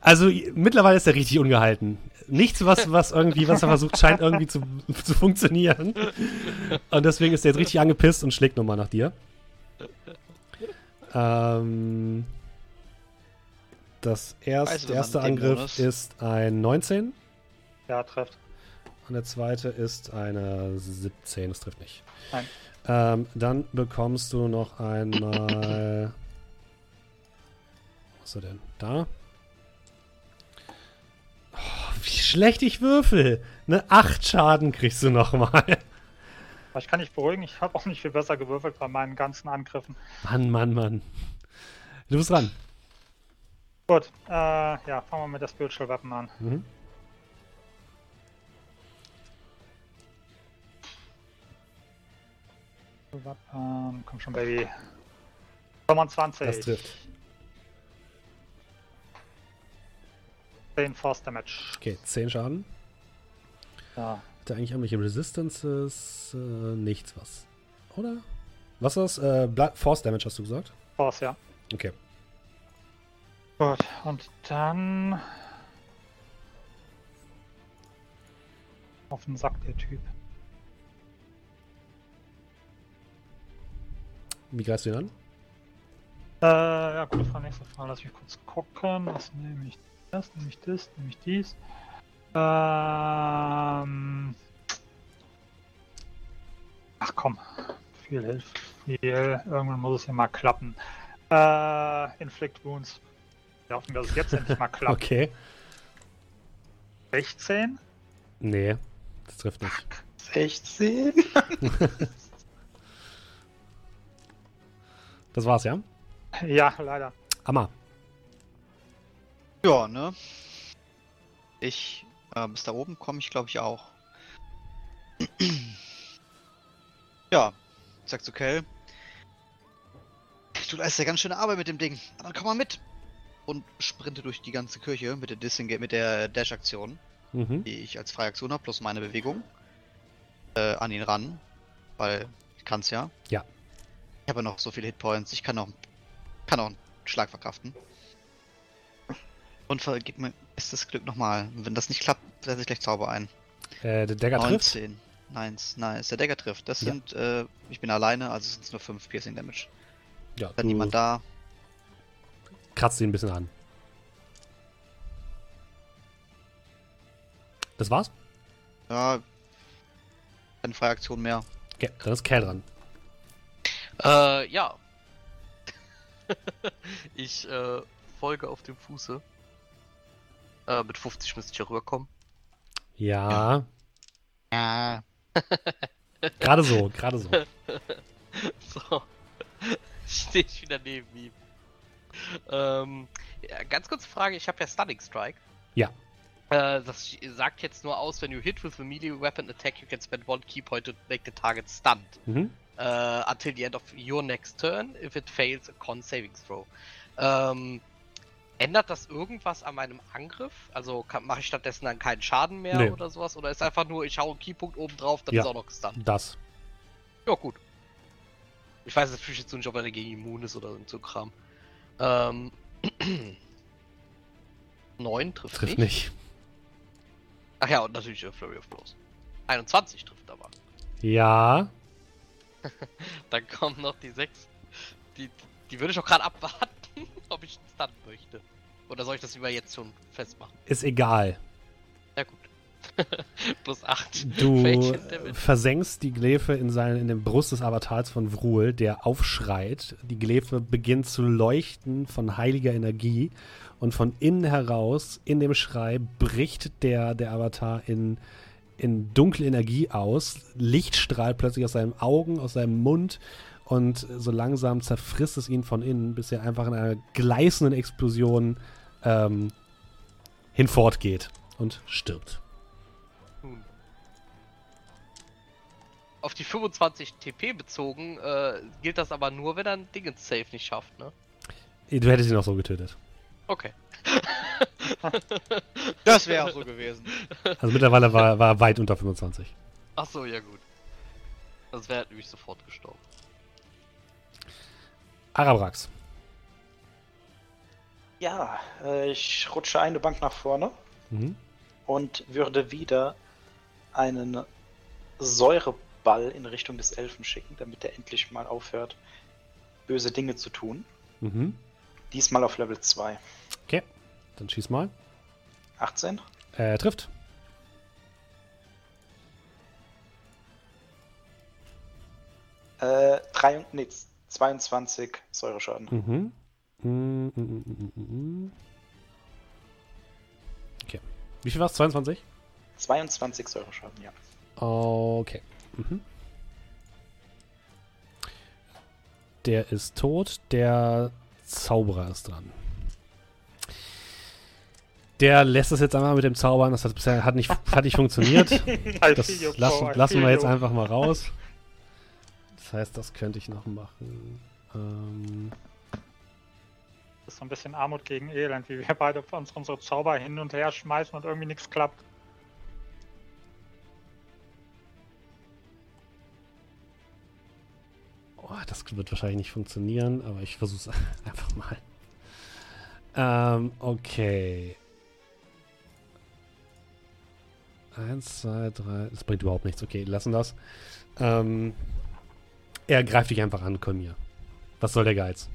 Also, mittlerweile ist er richtig ungehalten. Nichts, was, was irgendwie, was er versucht, scheint irgendwie zu, zu funktionieren. Und deswegen ist er jetzt richtig angepisst und schlägt nochmal nach dir. Ähm, das erst, man erste Angriff Bonus- ist ein 19 Ja, trifft. und der zweite ist eine 17. Das trifft nicht. Nein. Ähm, dann bekommst du noch einmal. Was ist er denn? Da. Oh, wie schlecht ich würfel. Ne, 8 Schaden kriegst du nochmal. Aber ich kann dich beruhigen, ich habe auch nicht viel besser gewürfelt bei meinen ganzen Angriffen. Mann, Mann, Mann. Du bist dran. Gut, äh, ja, fangen wir mit der Spiritual Weapon an. Mhm. Weapon, komm schon, Baby. 25. Das trifft. 10 Force Damage. Okay, 10 Schaden. Ja. Hat er eigentlich irgendwelche Resistances? Äh, nichts was. Oder? Was ist das? Äh, Force Damage hast du gesagt? Force, ja. Okay. Gut, und dann. Auf den Sack der Typ. Wie greifst du ihn an? Äh, ja, gute Frage, nächste Frage. Lass mich kurz gucken. Was nehme ich? Das, nehme ich das, nehme ich dies. Ähm. Ach komm, viel hilft viel. Irgendwann muss es ja mal klappen. Äh, Inflict Wounds. Wir hoffen, dass es jetzt endlich mal klappt. Okay. 16? Nee, das trifft nicht. 16? Das war's, ja? Ja, leider. Amma. Ja, ne? Ich, äh, bis da oben komme ich glaube ich auch. ja, ich sag zu Kell. Du leistest ja ganz schöne Arbeit mit dem Ding. Dann komm mal mit. Und sprinte durch die ganze Kirche mit der Disengage, mit der Dash-Aktion, Mhm. die ich als Freiaktion habe, plus meine Bewegung. Äh, an ihn ran. Weil ich kann's ja. Ja. Ich habe ja noch so viele Hitpoints. Ich kann auch, kann auch einen Schlag verkraften. Und vergib mir bestes Glück nochmal. Wenn das nicht klappt, setze ich gleich Zauber ein. Äh, der Dagger trifft. 19. Nice, nice. Der Dagger trifft. Das Ja. sind, äh, ich bin alleine, also sind es nur 5 Piercing Damage. Ja, Dann niemand da. kratzt ihn ein bisschen an. Das war's? Ja. Keine freie Aktion mehr. Okay, dann ist Kerl dran. Äh, ja. ich äh, folge auf dem Fuße. Äh, mit 50 müsste ich ja rüberkommen. Ja, Ja. gerade so, gerade so. so. Stehe ich wieder neben ihm. Ähm, ja, ganz kurze Frage, ich habe ja Stunning Strike. Ja. Äh, das sagt jetzt nur aus, when you hit with a melee weapon attack, you can spend one key point to make the target stunned. Mhm. uh, until the end of your next turn if it fails a con saving throw. Ähm, ändert das irgendwas an meinem Angriff? Also mache ich stattdessen dann keinen Schaden mehr Nee. oder sowas? Oder ist einfach nur, ich hau einen Keypunkt oben drauf, dann Ja. ist auch noch gestunt? Das. Ja, gut. Ich weiß natürlich jetzt nicht, ob er dagegen immun ist oder so Kram. Ähm. 9 trifft, Trifft nicht. nicht. Ach ja, und natürlich äh, Flurry of Blows. 21 trifft aber. Ja. Dann kommen noch die sechs. Die, die würde ich auch gerade abwarten, ob ich einen Stun möchte. Oder soll ich das lieber jetzt schon festmachen? Ist egal. Ja gut. Plus 8. Du versenkst die Glefe in, seine, in den Brust des Avatars von Vrul, der aufschreit. Die Glefe beginnt zu leuchten von heiliger Energie und von innen heraus, in dem Schrei, bricht der, der Avatar in, in dunkle Energie aus. Licht strahlt plötzlich aus seinen Augen, aus seinem Mund und so langsam zerfrisst es ihn von innen, bis er einfach in einer gleißenden Explosion ähm, hinfortgeht und stirbt. Nun. Auf die 25 TP bezogen äh, gilt das aber nur, wenn er ein Dingens Safe nicht schafft, ne? Du hättest ihn auch so getötet. Okay. Das wäre auch so gewesen. Also mittlerweile war war er weit unter 25. Ach so, ja gut. Das wäre nämlich sofort gestorben. Arabrax. Ja, äh, ich rutsche eine Bank nach vorne Mhm. und würde wieder einen Säureball in Richtung des Elfen schicken, damit er endlich mal aufhört, böse Dinge zu tun. Mhm. Diesmal auf Level 2. Okay, dann schieß mal. 18. Äh, trifft. Äh, drei, nee, 22 Säureschaden. Mhm. Okay. Wie viel war es? 22? 22 Säureschaden, ja. Okay. Mhm. Der ist tot. Der Zauberer ist dran. Der lässt es jetzt einmal mit dem Zaubern. Das hat bisher hat nicht, hat nicht funktioniert. Das lassen, lassen wir jetzt einfach mal raus. Das heißt, das könnte ich noch machen. Ähm, Das ist so ein bisschen Armut gegen Elend, wie wir beide uns unsere Zauber hin und her schmeißen und irgendwie nichts klappt. oh, das wird wahrscheinlich nicht funktionieren, aber ich versuche es einfach mal. Ähm, okay. Eins, zwei, drei. Das bringt überhaupt nichts. Okay, lassen das. Ähm, er greift dich einfach an, Kolmir. Was soll der Geiz?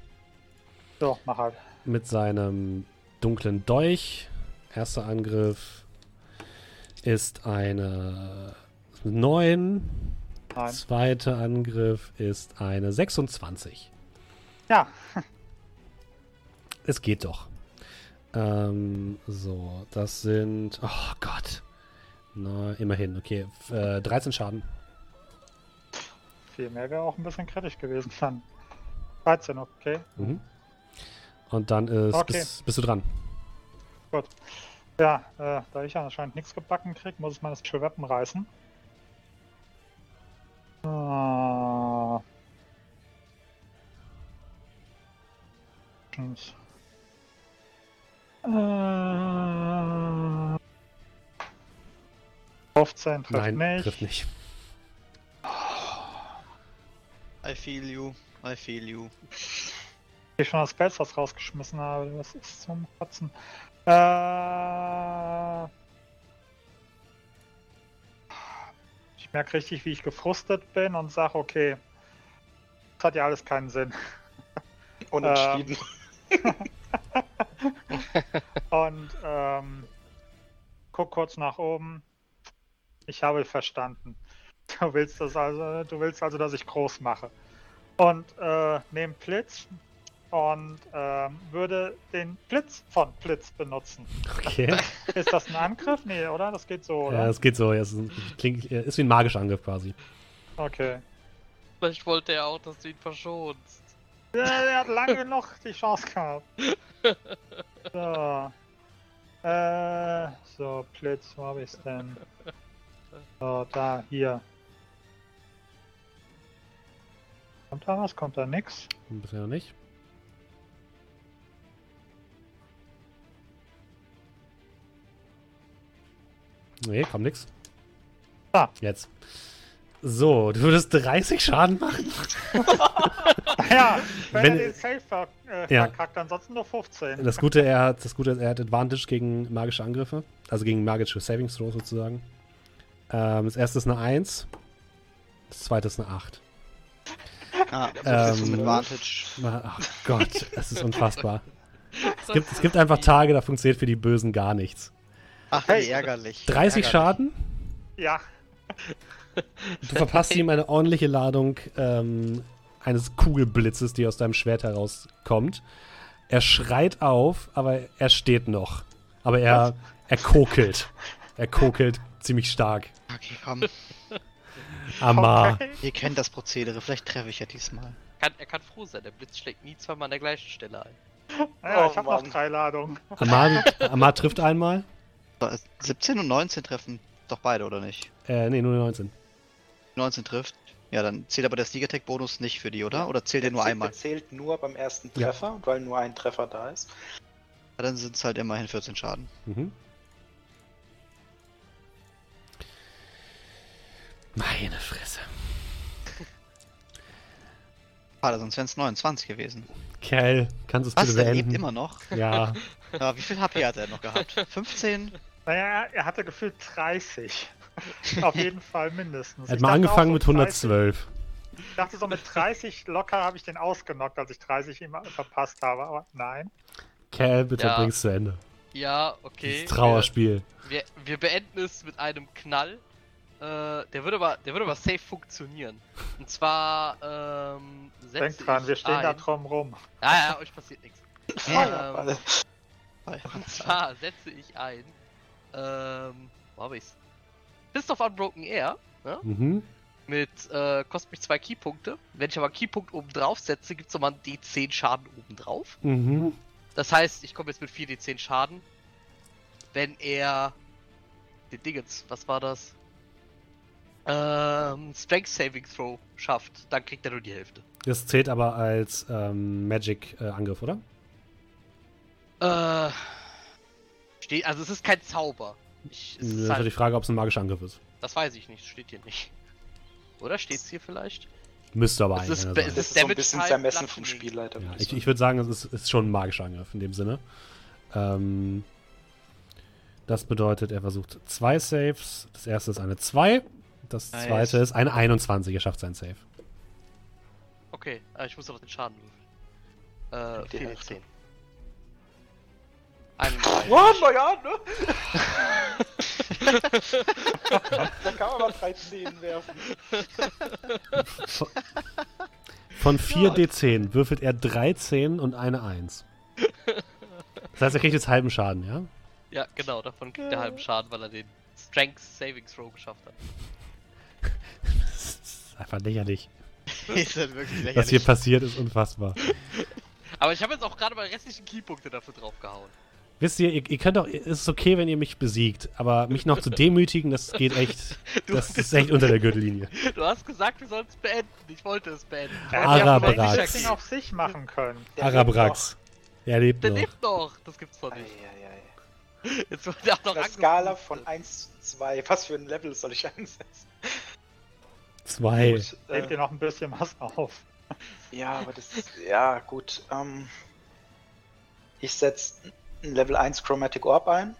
So, mach halt. Mit seinem dunklen Dolch. Erster Angriff ist eine 9. Nein. Zweiter Angriff ist eine 26. Ja, Es geht doch. Ähm, so, das sind. Oh Gott. Na, immerhin, okay. Äh, 13 Schaden. viel mehr wäre auch ein bisschen kritisch gewesen dann. 13, okay. Mhm. Und dann ist, Okay. bist, bist du dran. Gut. Ja, äh, da ich anscheinend nichts gebacken krieg, muss ich meine Special Weapon reißen. Ah. Äh. 15 trifft Nein, nicht. trifft nicht. I feel you. I feel you. Ich schon das Spells was rausgeschmissen habe. Das ist zum Kotzen. Äh, ich merke richtig, wie ich gefrustet bin und sage, okay, das hat ja alles keinen Sinn. Unentschieden. Und ähm, guck kurz nach oben. Ich habe verstanden. Du willst das also, du willst also, dass ich groß mache. Und äh, nehme Blitz und ähm, würde den Blitz von Blitz benutzen. Okay. Ist das ein Angriff? Nee, oder? Das geht so, oder? ja, es geht so. Ja, es ist, klingt, ist wie ein magischer Angriff quasi. Okay. Vielleicht wollte er auch, dass du ihn verschonst. Ja, er hat lange noch die Chance gehabt. So. Äh, so, Blitz, wo hab ich's denn? So, da, hier. Kommt da was? Kommt da nix? Bisher noch nicht. Nee, kommt nix. Ah. Jetzt. So, du würdest 30 Schaden machen? Ja, wenn, Wenn- er den Safe ver äh, Ja. verkackt, ansonsten nur 15. Das Gute, er hat, das Gute ist, er hat Advantage gegen magische Angriffe. Also gegen magische Saving Throws sozusagen. Ähm, das erste ist eine 1. Das zweite ist eine 8. Ah, so ähm, Ähm, mit Vantage. Ach Gott, es ist unfassbar. Es gibt, es gibt einfach Tage, da funktioniert für die Bösen gar nichts. Ach, wie ärgerlich. 30 ärgerlich. Schaden? Ja, Du verpasst ihm eine ordentliche Ladung ähm, eines Kugelblitzes, die aus deinem Schwert herauskommt. Er schreit auf, aber er steht noch. Aber er, er kokelt. Er kokelt ziemlich stark. Okay, komm. Amar. okay. Ihr kennt das Prozedere. Vielleicht treffe ich ja diesmal. Kann, er kann froh sein, der Blitz schlägt nie zweimal an der gleichen Stelle ein. Ja, Oh, ich habe noch drei Ladungen. Amar, Amar trifft einmal. So, 17 und 19 treffen doch beide, oder nicht? Äh, nee, nur 19. 19 trifft. Ja, dann zählt aber der Sneak Attack Bonus nicht für die, oder? Oder zählt der nur zählt- einmal? Der zählt nur beim ersten Ja. Treffer, und weil nur ein Treffer da ist. Ja, dann sind es halt immerhin 14 Schaden. Mhm. Meine Fresse. Schade, sonst wären es 29 gewesen. Kerl, kannst du es Was? bitte Er lebt beenden? immer noch? Ja, Ja, wie viel HP hat er noch gehabt? 15? Naja, er hatte gefühlt 30. Auf jeden Fall mindestens. er hat Ich mal angefangen auch mit so 30 112. Ich dachte so mit 30 locker habe ich den ausgenockt, als ich 30 ihm verpasst habe, aber nein. Kerl, bitte Ja. bring's zu Ende. Ja, okay. Das Trauerspiel. Wir, wir beenden es mit einem Knall. Äh, der würde aber, der würde aber safe funktionieren. Und zwar, ähm, setze Denkt dran, ich wir stehen ein. da drum rum. Ja, ja, euch passiert nichts. Feuerball. Und zwar setze ich ein, ähm, wo hab ich's? Fist of Unbroken Air, ne? Mhm. Mit, äh, kostet mich zwei Keypunkte. Wenn ich aber einen Keypunkt oben drauf setze, gibt's nochmal einen D10 Schaden oben drauf. Mhm. Das heißt, ich komme jetzt mit 4d10 Schaden. Wenn er den Dingens, was war das? Ähm, Strength Saving Throw schafft, dann kriegt er nur die Hälfte. Das zählt aber als ähm, Magic-Angriff, oder? Äh, steht, also es ist kein Zauber. Ich, es Das ist ist halt die halt, Frage, ob es ein magischer Angriff ist. das weiß ich nicht, steht hier nicht. Oder steht's hier vielleicht? Müsste aber Es eigentlich ist be- sein. es Das ist ist so ein bisschen Type, das Ermessen vom. Spielleiter. Ja, ich, ich würde sagen, es ist, ist schon ein magischer Angriff in dem Sinne. Ähm, das bedeutet, er versucht zwei Saves. Das erste ist eine 2. Das Nice. zweite ist eine 21. Er schafft seinen Save. Okay, äh, ich muss doch den Schaden würfeln. Äh, Die 4d10. Hälfte. 31. Oh, na ja, ne? da kann man mal 13 werfen. Von 4d10 würfelt er 13 und eine 1. Das heißt, er kriegt jetzt halben Schaden, ja? Ja, genau, davon kriegt er halben Schaden, weil er den Strength Saving Throw geschafft hat. Das ist einfach lächerlich. ist halt wirklich lächerlich. Was hier passiert, ist unfassbar. Aber ich habe jetzt auch gerade mal restlichen Keypunkte dafür draufgehauen. Wisst ihr, ihr, ihr könnt auch, es ist okay, wenn ihr mich besiegt, aber mich noch zu demütigen, das geht echt, Du, das ist echt unter der Gürtellinie. du hast gesagt, wir sollen es beenden. Ich wollte es beenden. Arabrax. hätte das Ding auf sich machen können. Der Arabrax. Er lebt Der noch. lebt noch. Das gibt's doch nicht. noch. Eieiei. Jetzt wird er auch noch Auf einer Skala von 1 zu 2. Was für ein Level soll ich einsetzen? Zwei. Gut, Nehmt äh, ihr noch ein bisschen was auf. ja, aber das ist. Ja, gut. Ähm, ich setze ein Level 1 Chromatic Orb ein.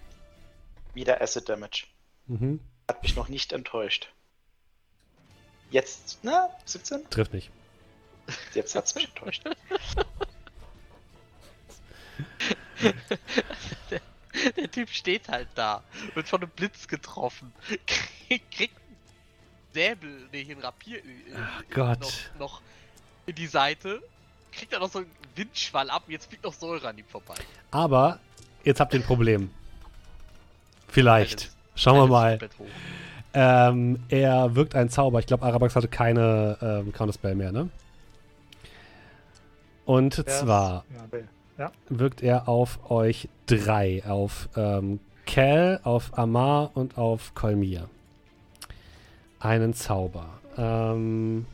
Wieder Acid Damage. Mhm. Hat mich noch nicht enttäuscht. Jetzt, na, 17? Trifft nicht. Jetzt hat's mich enttäuscht. der, der Typ steht halt da, wird von einem Blitz getroffen, kriegt, einen Säbel, nee, ein Rapier äh, Ach Gott. noch, noch in die Seite, kriegt dann noch so einen Windschwall ab und jetzt fliegt noch Säure an ihm vorbei. Aber jetzt habt ihr ein Problem. Vielleicht. Schauen wir mal. Ähm, er wirkt einen Zauber. Ich glaube, Arabax hatte keine ähm, Counterspell mehr, ne? Und ist- zwar Ja, wirkt er auf euch drei. Auf ähm, Cal, auf Amar und auf Kolmir. Einen Zauber. Ähm.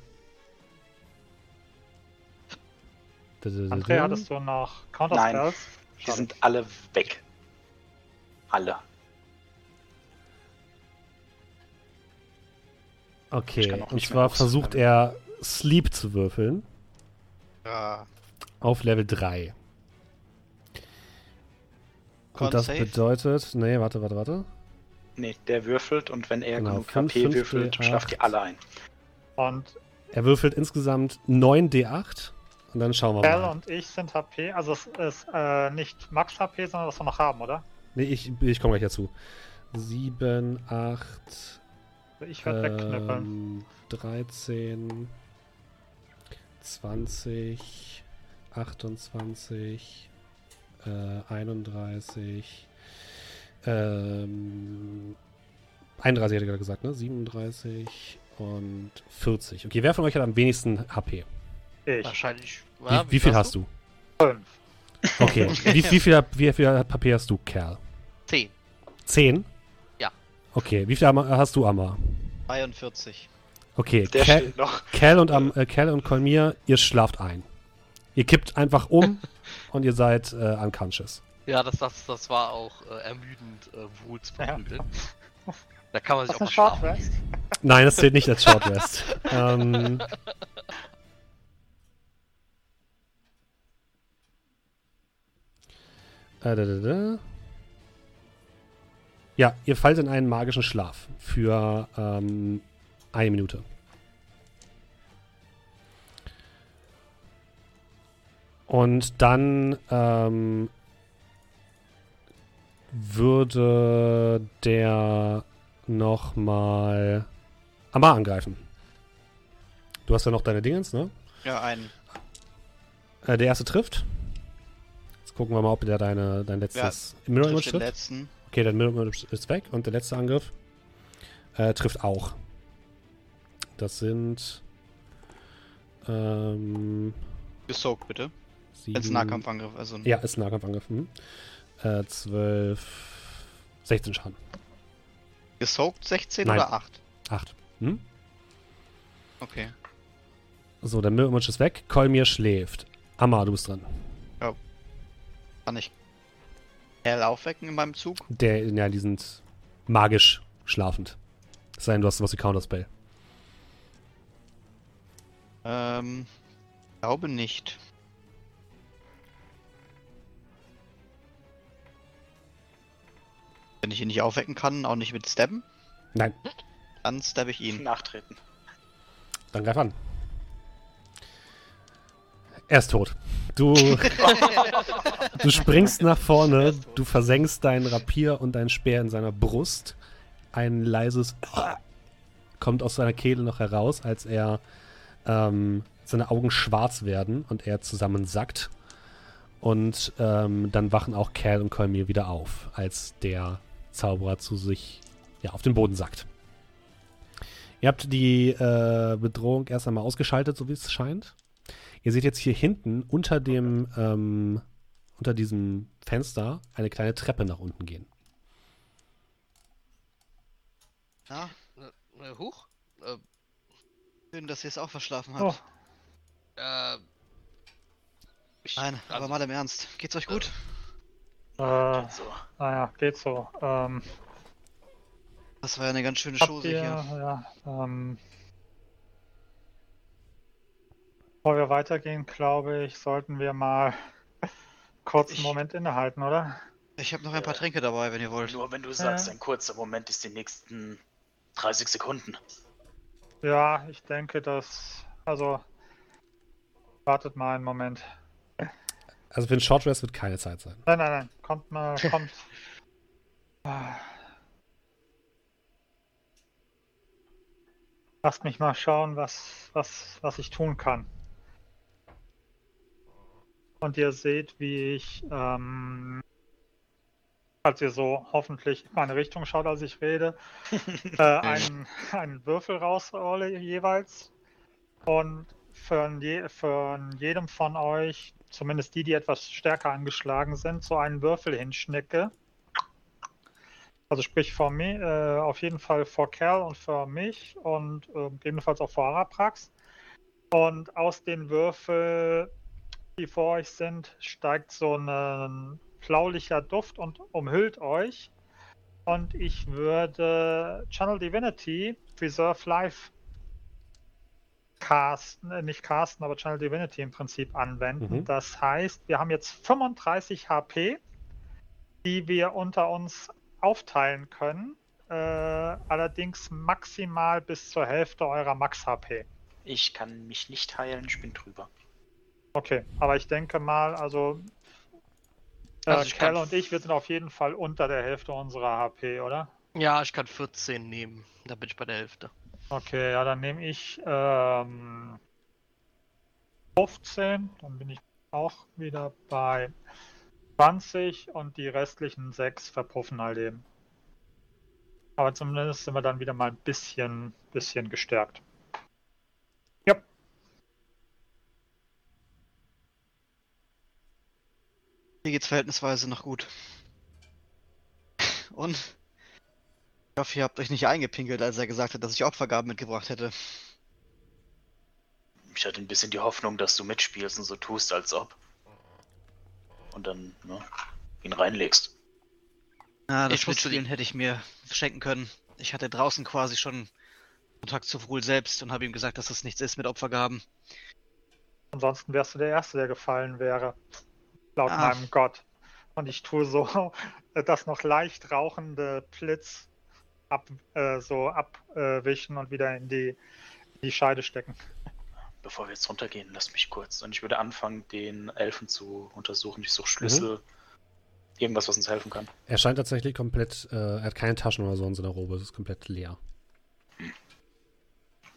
Andrea, hattest du noch Counterspells? Die Schade. sind alle weg. Alle. Ich Okay, und zwar versucht er Sleep zu würfeln. Ja. Auf Level 3. Con Und das save? bedeutet. Nee, warte, warte, warte. Nee, der würfelt und wenn er Genau, genug fünf, HP würfelt, D8. schlaft die alle ein. Und Er würfelt insgesamt 9 D8 und dann schauen wir Bell mal. und ich sind HP, also es ist äh, nicht Max HP, sondern was wir noch haben, oder? Nee, ich, ich komme gleich dazu. 7, 8, Also Ich werde wegknippeln. ähm, 13, 20, 28, äh, 31, ähm, 31 hätte ich gerade gesagt, ne? 37 und 40. Okay, wer von euch hat am wenigsten HP? Ich. Wahrscheinlich. Wie, wie viel hast du? Fünf. Okay. wie, wie, viel, wie viel HP hast du, Kerl? 10. 10? Ja. Okay, wie viel hast du, Amma? 43. Okay, Der Cal, steht noch. Cal und, Am, äh, Cal und Kolmir, ihr schlaft ein. Ihr kippt einfach um und ihr seid äh, unconscious. Ja, das, das, das war auch äh, ermüdend, äh, Wohl zu Ja. verprügeln. Da kann man sich Was auch mal Short? Nein, das zählt nicht als Short Rest. ähm, da, da, da. Ja, ihr fallt in einen magischen Schlaf für ähm, eine Minute. Und dann ähm, würde der nochmal Amar angreifen. Du hast ja noch deine Dingens, ne? Ja, ein. Äh, der erste trifft. Jetzt gucken wir mal, ob der deine, dein letztes Mirror Image Trifft letzten. Okay, dein Mirror Image ist weg und der letzte Angriff äh, trifft auch. Das sind ähm, Gesoakt, bitte. sieben, es Nahkampfangriff, also Ja, ein Nahkampfangriff. Mhm. Äh, 12, 16 Schaden. Gesoakt 16 Nein. oder 8? 8. Hm? Okay. So, der Mirror Image ist weg. Kolmir schläft. Amma, du bist dran. Kann ich Kerl aufwecken in meinem Zug? Der, ja, die sind magisch schlafend. Es sei denn, du hast was wie Counterspell. Ähm, glaube nicht. Wenn ich ihn nicht aufwecken kann, auch nicht mit Stabben, Nein, dann stabbe ich ihn. Nachtreten. dann greif an. Er ist tot. Du, du springst nach vorne, du versenkst deinen Rapier und deinen Speer in seiner Brust. Ein leises kommt aus seiner Kehle noch heraus, als er ähm, seine Augen schwarz werden und er zusammensackt. Und ähm, dann wachen auch Cal und Kolmir wieder auf, als der Zauberer zu sich ja, auf den Boden sackt. Ihr habt die äh, Bedrohung erst einmal ausgeschaltet, so wie es scheint. Ihr seht jetzt hier hinten unter dem ähm, unter diesem Fenster eine kleine Treppe nach unten gehen. Ja, Äh, äh, huch. Äh, schön, dass ihr es auch verschlafen Oh, habt. äh, ich, Nein, aber also, mal im Ernst. Geht's euch gut? äh, So. naja, geht so. Ähm, Das war ja eine ganz schöne Chose ihr, hier. ja, ähm, bevor wir weitergehen, glaube ich, sollten wir mal kurz einen Ich- Moment innehalten, oder? Ich habe noch ein paar Tränke dabei, wenn ihr wollt. Nur wenn du sagst, Äh. ein kurzer Moment ist die nächsten 30 Sekunden. Ja, ich denke, dass. Also. Wartet mal einen Moment. Also für einen Short Rest wird keine Zeit sein. Nein, nein, nein. Kommt mal, kommt. Lasst mich mal schauen, was, was, was ich tun kann. Und ihr seht, wie ich, ähm, als ihr so hoffentlich in meine Richtung schaut, als ich rede, äh, einen, einen Würfel rausrolle jeweils. Und für, je, für jedem von euch, zumindest die, die etwas stärker angeschlagen sind, so einen Würfel hinschnicke. Also sprich vor mir, äh, auf jeden Fall vor Kerl und für mich und äh, gegebenenfalls auch vor Araprax. Und aus den Würfeln, die vor euch sind, steigt so ein flaulicher Duft und umhüllt euch. Und ich würde Channel Divinity Preserve Life casten, äh, nicht casten, aber Channel Divinity im Prinzip anwenden. Mhm. Das heißt, wir haben jetzt 35 HP, die wir unter uns aufteilen können. Äh, allerdings maximal bis zur Hälfte eurer Max-HP. Ich kann mich nicht heilen, ich bin drüber. Okay, aber ich denke mal, also, äh, Also Cal kann- und ich, wir sind auf jeden Fall unter der Hälfte unserer HP, oder? Ja, ich kann 14 nehmen. Da bin ich bei der Hälfte. Okay, ja, dann nehme ich ähm, 15, dann bin ich auch wieder bei 20 und die restlichen 6 verpuffen halt eben. Aber zumindest sind wir dann wieder mal ein bisschen, bisschen gestärkt. Geht's verhältnisweise noch gut. Und ich hoffe, ihr habt euch nicht eingepinkelt, als er gesagt hat, dass ich Opfergaben mitgebracht hätte. Ich hatte ein bisschen die Hoffnung, dass du mitspielst und so tust, als ob. Und dann, ne, ihn reinlegst. Na, das Ich wusste Mitspielen hätte ich mir schenken können. Ich hatte draußen quasi schon Kontakt zu Vrul selbst und habe ihm gesagt, dass das nichts ist mit Opfergaben. ansonsten wärst du der Erste, der gefallen wäre. Laut Ah. meinem Gott. Und ich tue so das noch leicht rauchende Blitz ab, äh, so abwischen und wieder in die, in die Scheide stecken. Bevor wir jetzt runtergehen, lass mich kurz. Und ich würde anfangen, den Elfen zu untersuchen. Ich suche Schlüssel. Irgendwas, was uns helfen kann. Er scheint tatsächlich komplett, äh, er hat keine Taschen oder so in seiner Robe, es ist komplett leer.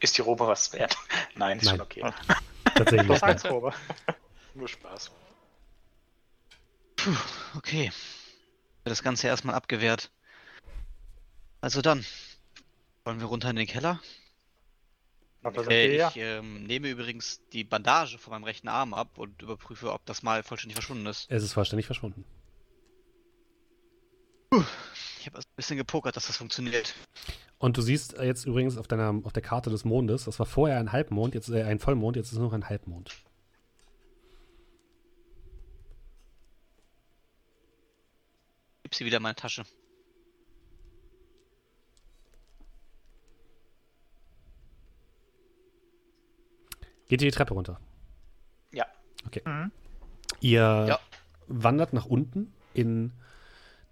Ist die Robe was wert? Nein, ist Nein. schon okay. Tatsächlich. Plus eins. Nur Spaß. Okay. Wird Das Ganze erstmal abgewehrt. Also dann. Wollen wir runter in den Keller? Sind Äh, ich ähm, nehme übrigens die Bandage von meinem rechten Arm ab und überprüfe, ob das mal vollständig verschwunden ist. Es ist vollständig verschwunden. Ich habe ein bisschen gepokert, dass das funktioniert. Und du siehst jetzt übrigens auf deiner, auf der Karte des Mondes, das war vorher ein Halbmond, jetzt äh, ein Vollmond, jetzt ist es nur noch ein Halbmond. Gib sie wieder in meine Tasche. Geht ihr die Treppe runter? Ja. Mhm. Ihr Ja. wandert nach unten in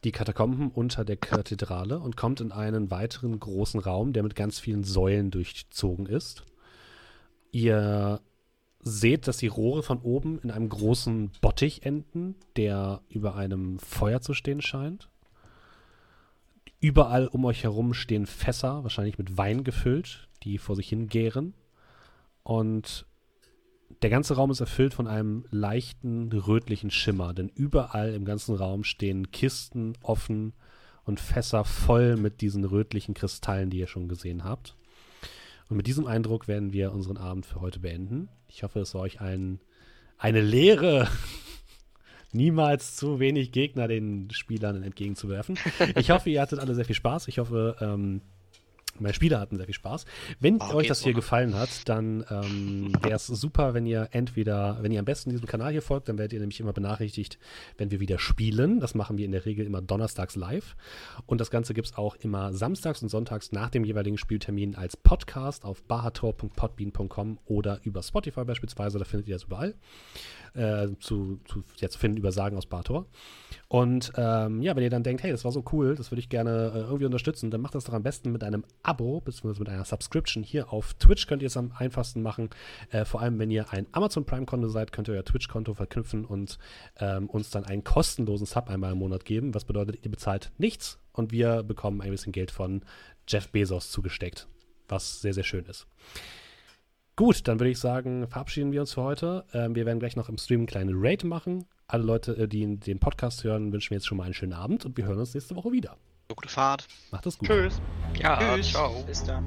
die Katakomben unter der Kathedrale und kommt in einen weiteren großen Raum, der mit ganz vielen Säulen durchzogen ist. Ihr seht, dass die Rohre von oben in einem großen Bottich enden, der über einem Feuer zu stehen scheint. Überall um euch herum stehen Fässer, wahrscheinlich mit Wein gefüllt, die vor sich hin gären. Und der ganze Raum ist erfüllt von einem leichten rötlichen Schimmer, denn überall im ganzen Raum stehen Kisten offen und Fässer voll mit diesen rötlichen Kristallen, die ihr schon gesehen habt. Und mit diesem Eindruck werden wir unseren Abend für heute beenden. Ich hoffe, es war euch ein, eine Lehre, niemals zu wenig Gegner den Spielern entgegenzuwerfen. Ich hoffe, ihr hattet alle sehr viel Spaß. Ich hoffe, ähm, meine Spieler hatten sehr viel Spaß. Wenn Oh, euch das hier gefallen hat, dann ähm, wäre es super, wenn ihr entweder, wenn ihr am besten diesem Kanal hier folgt, dann werdet ihr nämlich immer benachrichtigt, wenn wir wieder spielen. Das machen wir in der Regel immer donnerstags live. Und das Ganze gibt es auch immer samstags und sonntags nach dem jeweiligen Spieltermin als Podcast auf bahator.podbean.com oder über Spotify beispielsweise. Da findet ihr das überall. Äh, zu, zu, ja, zu finden über Sagen aus Bahator. Und ähm, ja, wenn ihr dann denkt, hey, das war so cool, das würde ich gerne äh, irgendwie unterstützen, dann macht das doch am besten mit einem Abo bzw. mit einer Subscription hier auf Twitch könnt ihr es am einfachsten machen. Äh, vor allem, wenn ihr ein Amazon Prime-Konto seid, könnt ihr euer Twitch-Konto verknüpfen und ähm, uns dann einen kostenlosen Sub einmal im Monat geben. Was bedeutet, ihr bezahlt nichts und wir bekommen ein bisschen Geld von Jeff Bezos zugesteckt, was sehr, sehr schön ist. Gut, dann würde ich sagen, verabschieden wir uns für heute. Ähm, wir werden gleich noch im Stream eine kleine Raid machen. Alle Leute, äh, die den Podcast hören, wünschen mir jetzt schon mal einen schönen Abend und wir hören uns nächste Woche wieder. Gute Fahrt. Macht es gut. Tschüss. Ja, Tschüss. ciao. Bis dann.